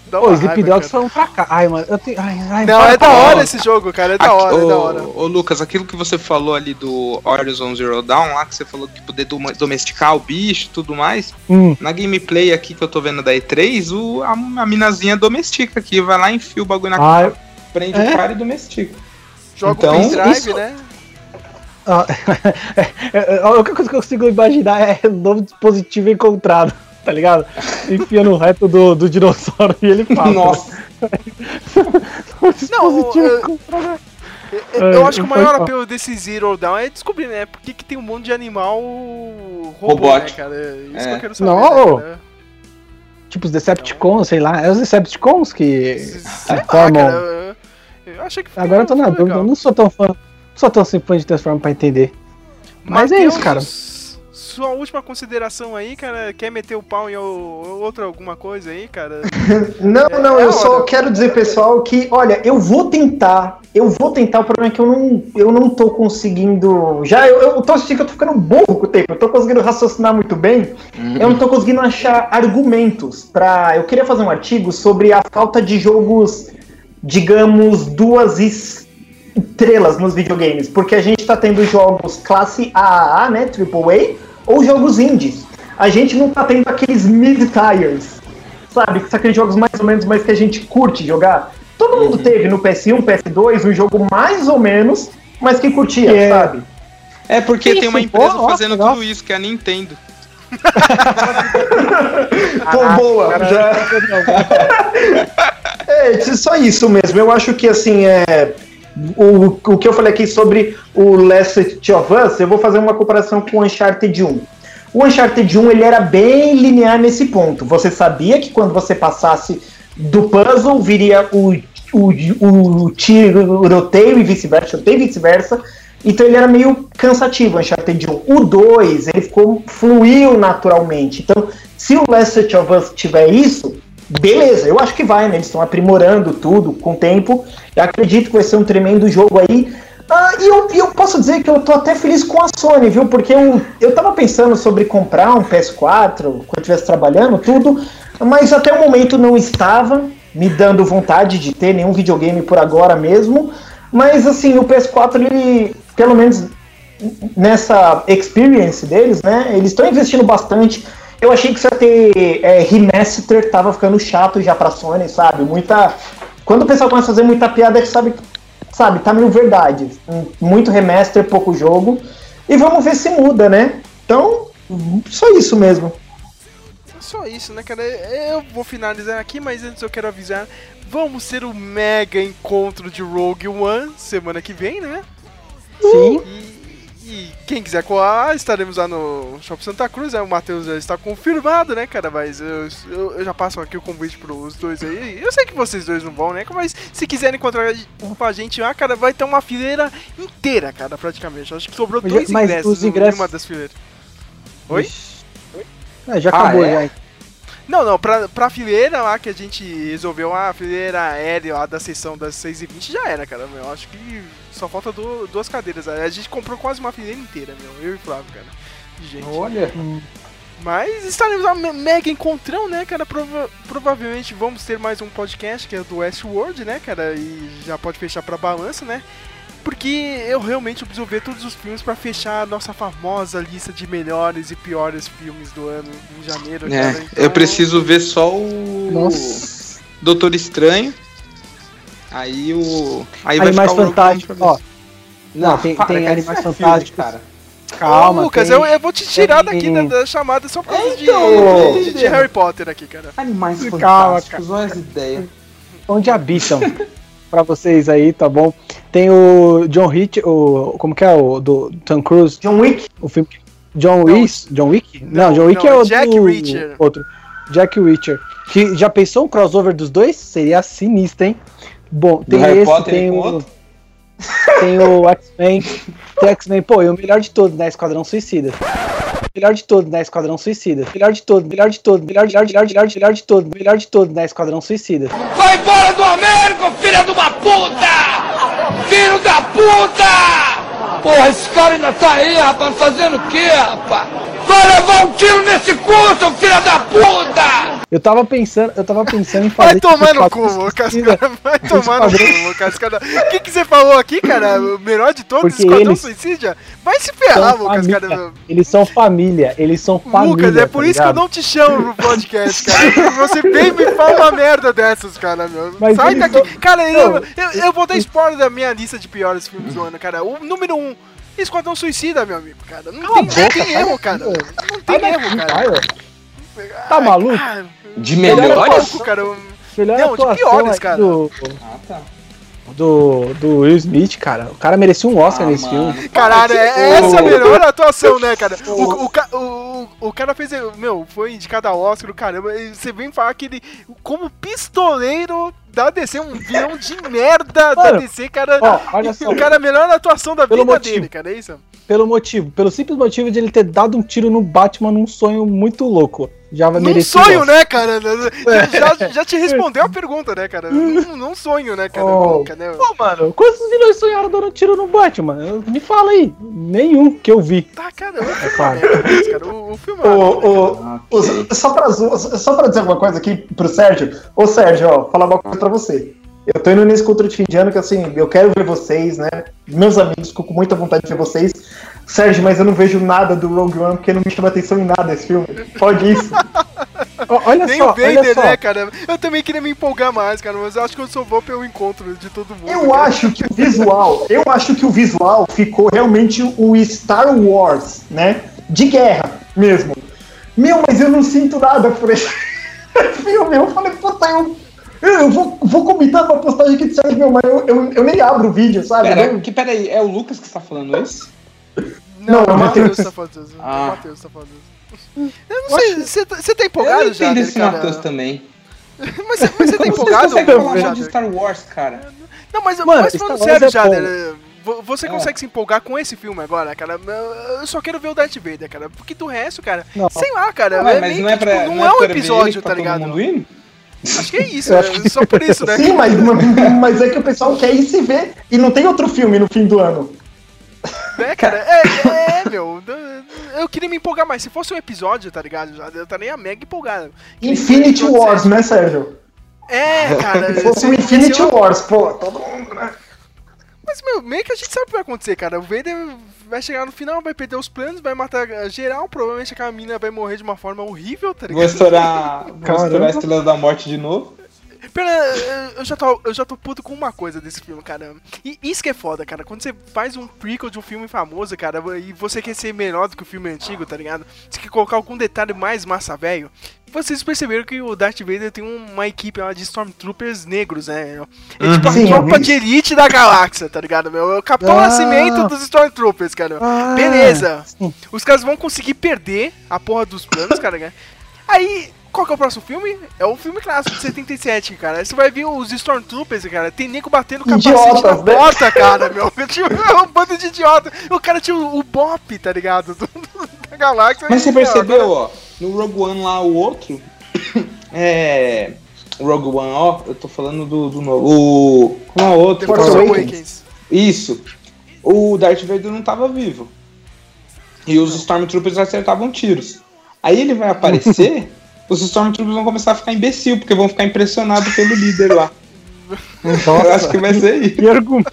Dá Pô, Sleeping Dogs foi um fracasso. Ai, mano, eu tenho. Ai, ai, Não, é da hora esse jogo, cara. É da hora, é da hora. Ô, ô, Lucas, aquilo que você falou ali do Horizon Zero Dawn, lá que você falou que poder dom- domesticar o bicho e tudo mais. Hum. Na gameplay aqui que eu tô vendo da E3, o, a, a minazinha domestica aqui, vai lá, enfia o bagulho na Ah, cara, prende é? o cara e domestica. Joga Então, o pendrive, isso- né? Ah, é, a única coisa que eu consigo imaginar é o novo dispositivo encontrado, tá ligado? Enfia no reto do, do dinossauro e ele fala. Nossa, o dispositivo eu- encontrado. Eu, eu É, acho que o maior apelo desse Zero Down é descobrir, né? Por que, que tem um monte de animal robô, Robótico. né, cara? É Isso que É. eu quero saber, Não, né, cara? Tipo os Decepticons, sei lá. É os Decepticons que Sei lá, cara. Eu, achei que Agora eu tô na dúvida. Eu não sou tão fã. Não sou tão assim fã de Transform pra entender. Mas é isso, cara. Sua última consideração aí, cara, quer meter o pau em outra alguma coisa aí, cara? Não, É, não, é eu só hora. quero dizer, pessoal, que, olha, eu vou tentar, eu vou tentar, o problema é que eu não, eu não tô conseguindo. Já eu, eu tô assistindo que eu tô ficando burro com o tempo, eu tô conseguindo raciocinar muito bem, eu não tô conseguindo achar argumentos pra. Eu queria fazer um artigo sobre a falta de jogos, digamos, duas estrelas nos videogames, porque a gente tá tendo jogos classe AAA, né, AAA, ou jogos indies. A gente não tá tendo aqueles mid-tires, sabe? Que são aqueles jogos mais ou menos, mas que a gente curte jogar. Todo mundo teve no PS1, PS2, um jogo mais ou menos, mas que curtia, É. sabe? é porque Que tem uma isso? empresa Pô, fazendo nossa, tudo isso, que é a Nintendo. Pô, boa, já. É, só isso mesmo. Eu acho que assim é. O, o que eu falei aqui sobre o Last of Us, eu vou fazer uma comparação com o Uncharted 1. O Uncharted 1 ele era bem linear nesse ponto. Você sabia que quando você passasse do puzzle viria o, o, o tiroteio e vice-versa, tiroteio e vice-versa. Então ele era meio cansativo, o Uncharted 1. O 2, ele ficou fluiu naturalmente. Então, se o Last of Us tiver isso, beleza, eu acho que vai, né? Eles estão aprimorando tudo com o tempo. Eu acredito que vai ser um tremendo jogo aí. Ah, e eu, eu posso dizer que eu tô até feliz com a Sony, viu? Porque eu, eu tava pensando sobre comprar um PS4 quando eu estivesse trabalhando, tudo, mas até o momento não estava me dando vontade de ter nenhum videogame por agora mesmo. Mas assim, o PS4, ele, pelo menos nessa experience deles, né? Eles estão investindo bastante. Eu achei que isso ia ter é, remaster, tava ficando chato já pra Sony, sabe? Muita. Quando o pessoal começa a fazer muita piada, sabe, sabe, tá meio verdade. Muito remaster, pouco jogo. E vamos ver se muda, né? Então, só isso mesmo. Só isso, né, cara? Eu vou finalizar aqui, mas antes eu quero avisar. Vamos ter o mega encontro de Rogue One semana que vem, né? Sim. E, e quem quiser colar, estaremos lá no Shopping Santa Cruz. Aí o Matheus já está confirmado, né, cara? Mas eu, eu, eu já passo aqui o convite pros dois aí. Eu sei que vocês dois não vão, né? Mas se quiserem encontrar com a gente lá, cara, vai ter uma fileira inteira, cara, praticamente. Acho que sobrou Mas dois mas ingressos os ingressos- numa das fileiras. Oi? É, já Ah, acabou é? já. Não, não, pra, pra fileira lá que a gente resolveu, a fileira aérea lá da sessão das 6h20 já era, cara. Meu, acho que só falta du- duas cadeiras. A gente comprou quase uma fileira inteira, meu. Eu e o Flávio, cara. Gente. Olha. Mas estaremos me- mega encontrão, né, cara? Prova- provavelmente vamos ter mais um podcast que é do Westworld, né, cara? E já pode fechar pra balança, né? Porque eu realmente preciso ver todos os filmes pra fechar a nossa famosa lista de melhores e piores filmes do ano em janeiro, É, cara. Então, eu preciso ver só o Nossa. Doutor Estranho. Aí o. Aí vai Animais Fantásticos, ó. Não, tem, para, tem Animais é Fantásticos. cara. Calma, Ô, Lucas, tem- eu, eu vou te tirar tem- daqui da, da chamada só por causa de- Então, de, de Harry Potter aqui, cara. Animais Calma, fantásticos, olha as ideias. onde habitam pra vocês aí, tá bom? Tem o John Hitch, o como que é o do Tom Cruise, John Wick, o filme que- John Wick, John Wick? Não, Não, John Wick não, é o Jack do Reacher. outro. Jack Reacher. Que já pensou um crossover dos dois? Seria sinistro, hein? Bom, tem Harry esse, Potter tem o outro? tem o X-Men, tem X-Men, pô, e o melhor de todos, né, Esquadrão Suicida. Melhor de todos, né, Esquadrão Suicida. Melhor de todos, melhor de todos, melhor de melhor de melhor de melhor de melhor de todos, melhor de todos, né, Esquadrão Suicida. Vai embora do Américo, filha de uma puta! Filho da puta! Porra, esse cara ainda tá aí, rapaz, fazendo o quê, rapaz? Vai levar um tiro nesse cu, seu filho da puta! Eu tava pensando, eu tava pensando em fazer Vai tomar no cu, Lucas, cara. Vai tomar no cu, Lucas, cara. O que, que você falou aqui, cara? O melhor de todos, Porque Esquadrão eles- Suicídio? Vai se ferrar, Lucas, família. cara. Eles são família, eles são família. Lucas, é por tá isso que eu ligado? não te chamo pro podcast, cara. Você vem e me fala uma merda dessas, cara, meu. Mas Sai daqui. são- Cara, eu, Não, eu, eu vou dar spoiler da minha lista de piores filmes do ano, cara. O número um, Esquadrão Suicida, meu amigo, cara. Não Cala tem, não boca, tem sai erro, cara. Não tem erro, cara. Tá maluco? Ah, De melhor melhores? pouco, cara. Melhor Não, de atuação piores, cara. Do, Ah, tá. do, do Will Smith, cara. O cara merecia um Oscar Ah, nesse mano. filme. Caralho, é essa a melhor atuação, né, cara? O, o, o, o cara fez. Meu, foi indicado ao Oscar, caramba. Você vem falar que ele, como pistoleiro da DC, um vilão de merda da Mano, DC, cara. ó, olha só. O cara, a melhor atuação da vida motivo. dele, cara, é isso? Pelo motivo, pelo simples motivo de ele ter dado um tiro no Batman num sonho muito louco. Já vai Num merecer. um sonho, né, cara? Já, já- já te respondeu a pergunta, né, cara? Num, num sonho, né, cara? Oh. Nunca, né? Pô, mano, quantos vilões sonharam dando um tiro no Batman? Me fala aí. Nenhum que eu vi. Tá, cara, o filme é claro. uma cara. O, o filme é Ô, uma merda. ô, ô, só, pra, só pra dizer alguma coisa aqui pro Sérgio. Ô Sérgio, ó, falar uma coisa pra você. Eu tô indo nesse encontro de fim de ano que assim, eu quero ver vocês, né? Meus amigos, fico com muita vontade de ver vocês. Sérgio, mas eu não vejo nada do Rogue One porque não me chama atenção em nada esse filme. Pode isso. Olha Nem só, o Vader, olha só. né, cara? Eu também queria me empolgar mais, cara, mas eu acho que eu só vou pelo encontro de todo mundo. Eu cara. acho que o visual, eu acho que o visual ficou realmente o Star Wars, né? De guerra mesmo. Meu, mas eu não sinto nada por esse filme. Eu falei, puta, eu, eu vou, vou comentar uma postagem de Sérgio, meu, mas eu, eu, eu nem abro o vídeo, sabe? Pera, Eu- que, pera aí, é o Lucas que está falando isso? Não, Não, é o é o Matheus Matheus. tá falando isso. É Ah. o Matheus tá falando isso. Eu não sei, você tá- você tá Eu empolgado já, entendo né, esse? Matheus também. Mas você, mas você tá empolgado? Você consegue falar de Star Wars, cara? Não, mas, Mano, mas falando sério, é Jader, vo- você É. consegue se empolgar com esse filme agora, cara? Eu só quero ver o Darth Vader, cara. Porque do resto, cara, Não. sei lá, cara. Ué, é mas não é que, pra. tipo, não, não é um ver ele episódio, tá ligado? mundo? Acho que é isso, é acho que- só por isso, né? Sim, mas, mas é que o pessoal quer ir se ver e não tem outro filme no fim do ano. É, cara, é, é, meu. Eu queria me empolgar mais. Se fosse um episódio, tá ligado? Eu estaria mega empolgado. Infinity Wars, sete. né, Sérgio? É, cara. Se fosse esse- Infinity é Wars, pô, todo mundo, né? Mas, meu, meio que a gente sabe o que vai acontecer, cara. O Vader vai chegar no final, vai perder os planos, vai matar geral. Provavelmente aquela mina vai morrer de uma forma horrível, tá ligado? Vou estourar, vou estourar a Estrela da Morte de novo. Pera, eu já, tô, eu já tô puto com uma coisa desse filme, cara. E isso que é foda, cara. Quando você faz um prequel de um filme famoso, cara, e você quer ser melhor do que o filme antigo, tá ligado? Você quer colocar algum detalhe mais massa velho. Vocês perceberam que o Darth Vader tem uma equipe lá de Stormtroopers negros, né? É tipo a Sim, tropa de elite da galáxia, tá ligado, meu? É o Capitão Ah. Nascimento dos Stormtroopers, cara. Ah, Beleza. sim. Os caras vão conseguir perder a porra dos planos, cara. Aí, qual que é o próximo filme? É o filme clássico de 77, cara. Aí você vai ver os Stormtroopers, cara. Tem nego batendo capacete Idiotas, na né? porta, cara, meu. Tipo, é um bando de idiota. O cara tinha o, o Bop, tá ligado? Do- do- da galáxia. Mas você E, percebeu, agora- ó, no Rogue One lá, o outro. É. o Rogue One, ó, eu tô falando do, do novo. O. Qual é o outro? Force Force Awakens. Isso. O Darth Vader não tava vivo. E os Stormtroopers acertavam tiros. Aí ele vai aparecer, os Stormtroopers vão começar a ficar imbecil, porque vão ficar impressionados pelo líder lá. Eu acho que vai ser isso. Que argumento.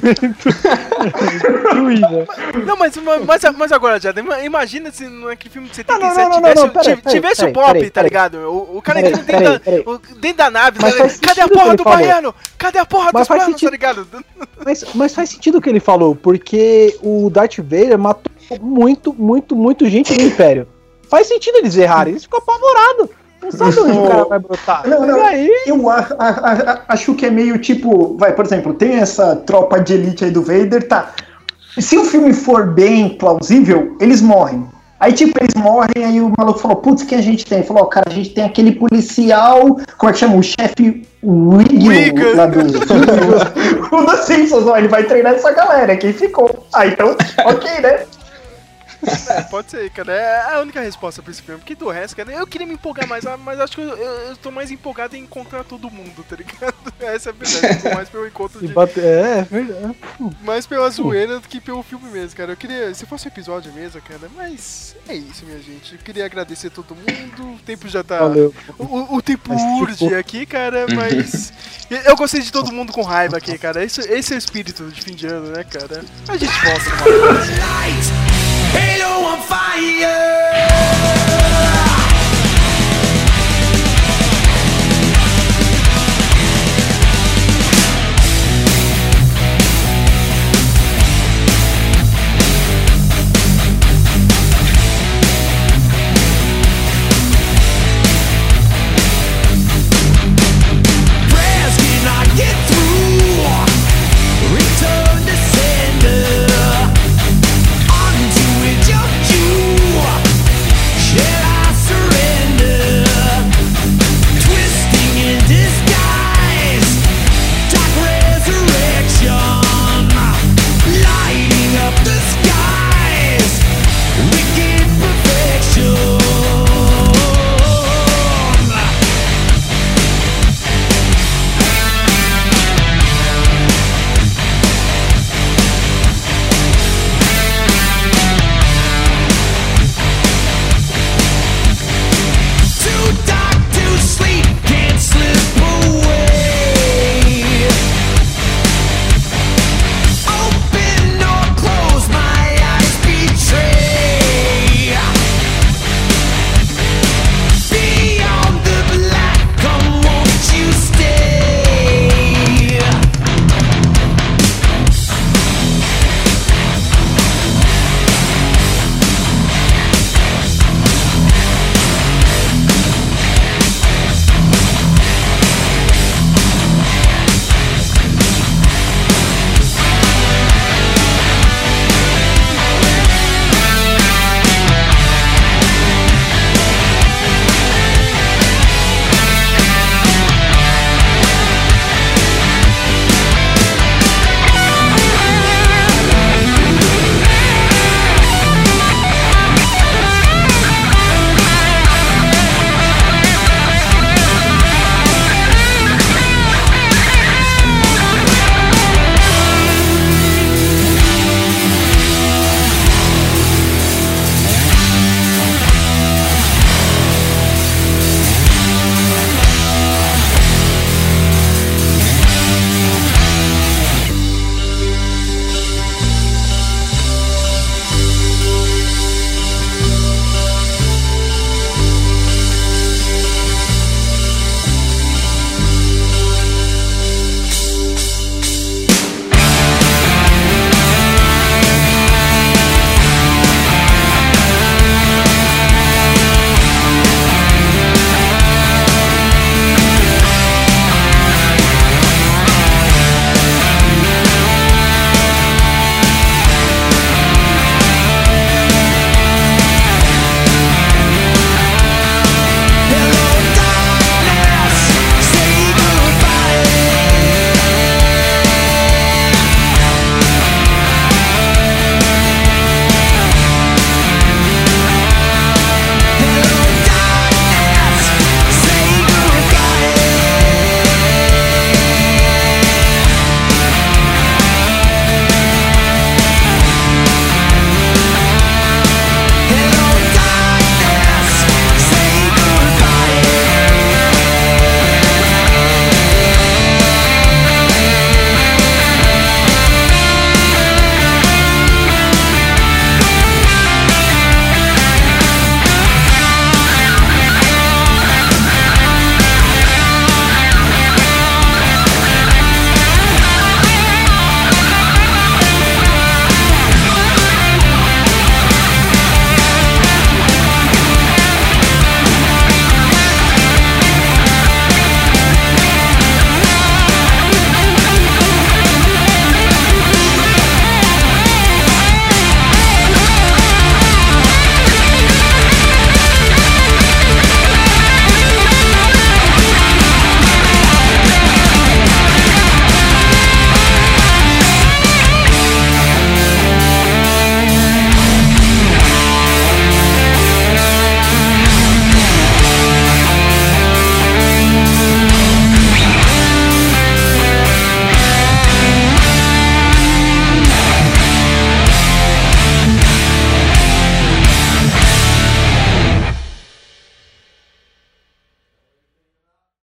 Não, mas, mas, mas agora, Jada, ima- imagina se naquele filme de 77 não, não, não, tivesse, peraí, peraí, tivesse peraí, o peraí, tá ligado? O, o cara entrando dentro, peraí, da, o- dentro da nave, Mas tá cadê a porra do baiano? Cadê a porra Mas dos faz planos, sentido. tá ligado? Mas, mas faz sentido o que ele falou, porque o Darth Vader matou muito, muito, muito gente do Império. Faz sentido eles errarem, eles ficam apavorados. Não sabe onde o cara vai brotar. Não, não. E aí, Eu a- a- a- acho que é meio tipo, vai, por exemplo, tem essa tropa de elite aí do Vader, tá. Se o filme for bem plausível, eles morrem. Aí, tipo, eles morrem, aí o maluco falou, putz, o que a gente tem? Ele falou, ó, cara, a gente tem aquele policial, como é que chama? O chefe Wiggum. lá do... o dos Simpsons, ó, ele vai treinar essa galera, quem ficou. Ah, então, ok, né? É, pode ser, cara. É a única resposta pra esse filme. Porque do resto, cara, eu queria me empolgar mais, ah, mas acho que eu, eu, tô mais empolgado em encontrar todo mundo, tá ligado? Essa é a verdade. Eu tô mais pelo encontro de. bate- é, é verdade. Mais pela zoeira do que pelo filme mesmo, cara. Eu queria. Se fosse um episódio mesmo, cara. Mas é isso, minha gente. Eu queria agradecer todo mundo. O tempo já tá. Valeu. O, o tempo Mas, tipo- urge aqui, cara, mas. Eu gostei de todo mundo com raiva aqui, cara. Esse, esse é o espírito de fim de ano, né, cara? A gente volta próxima. Halo on fire.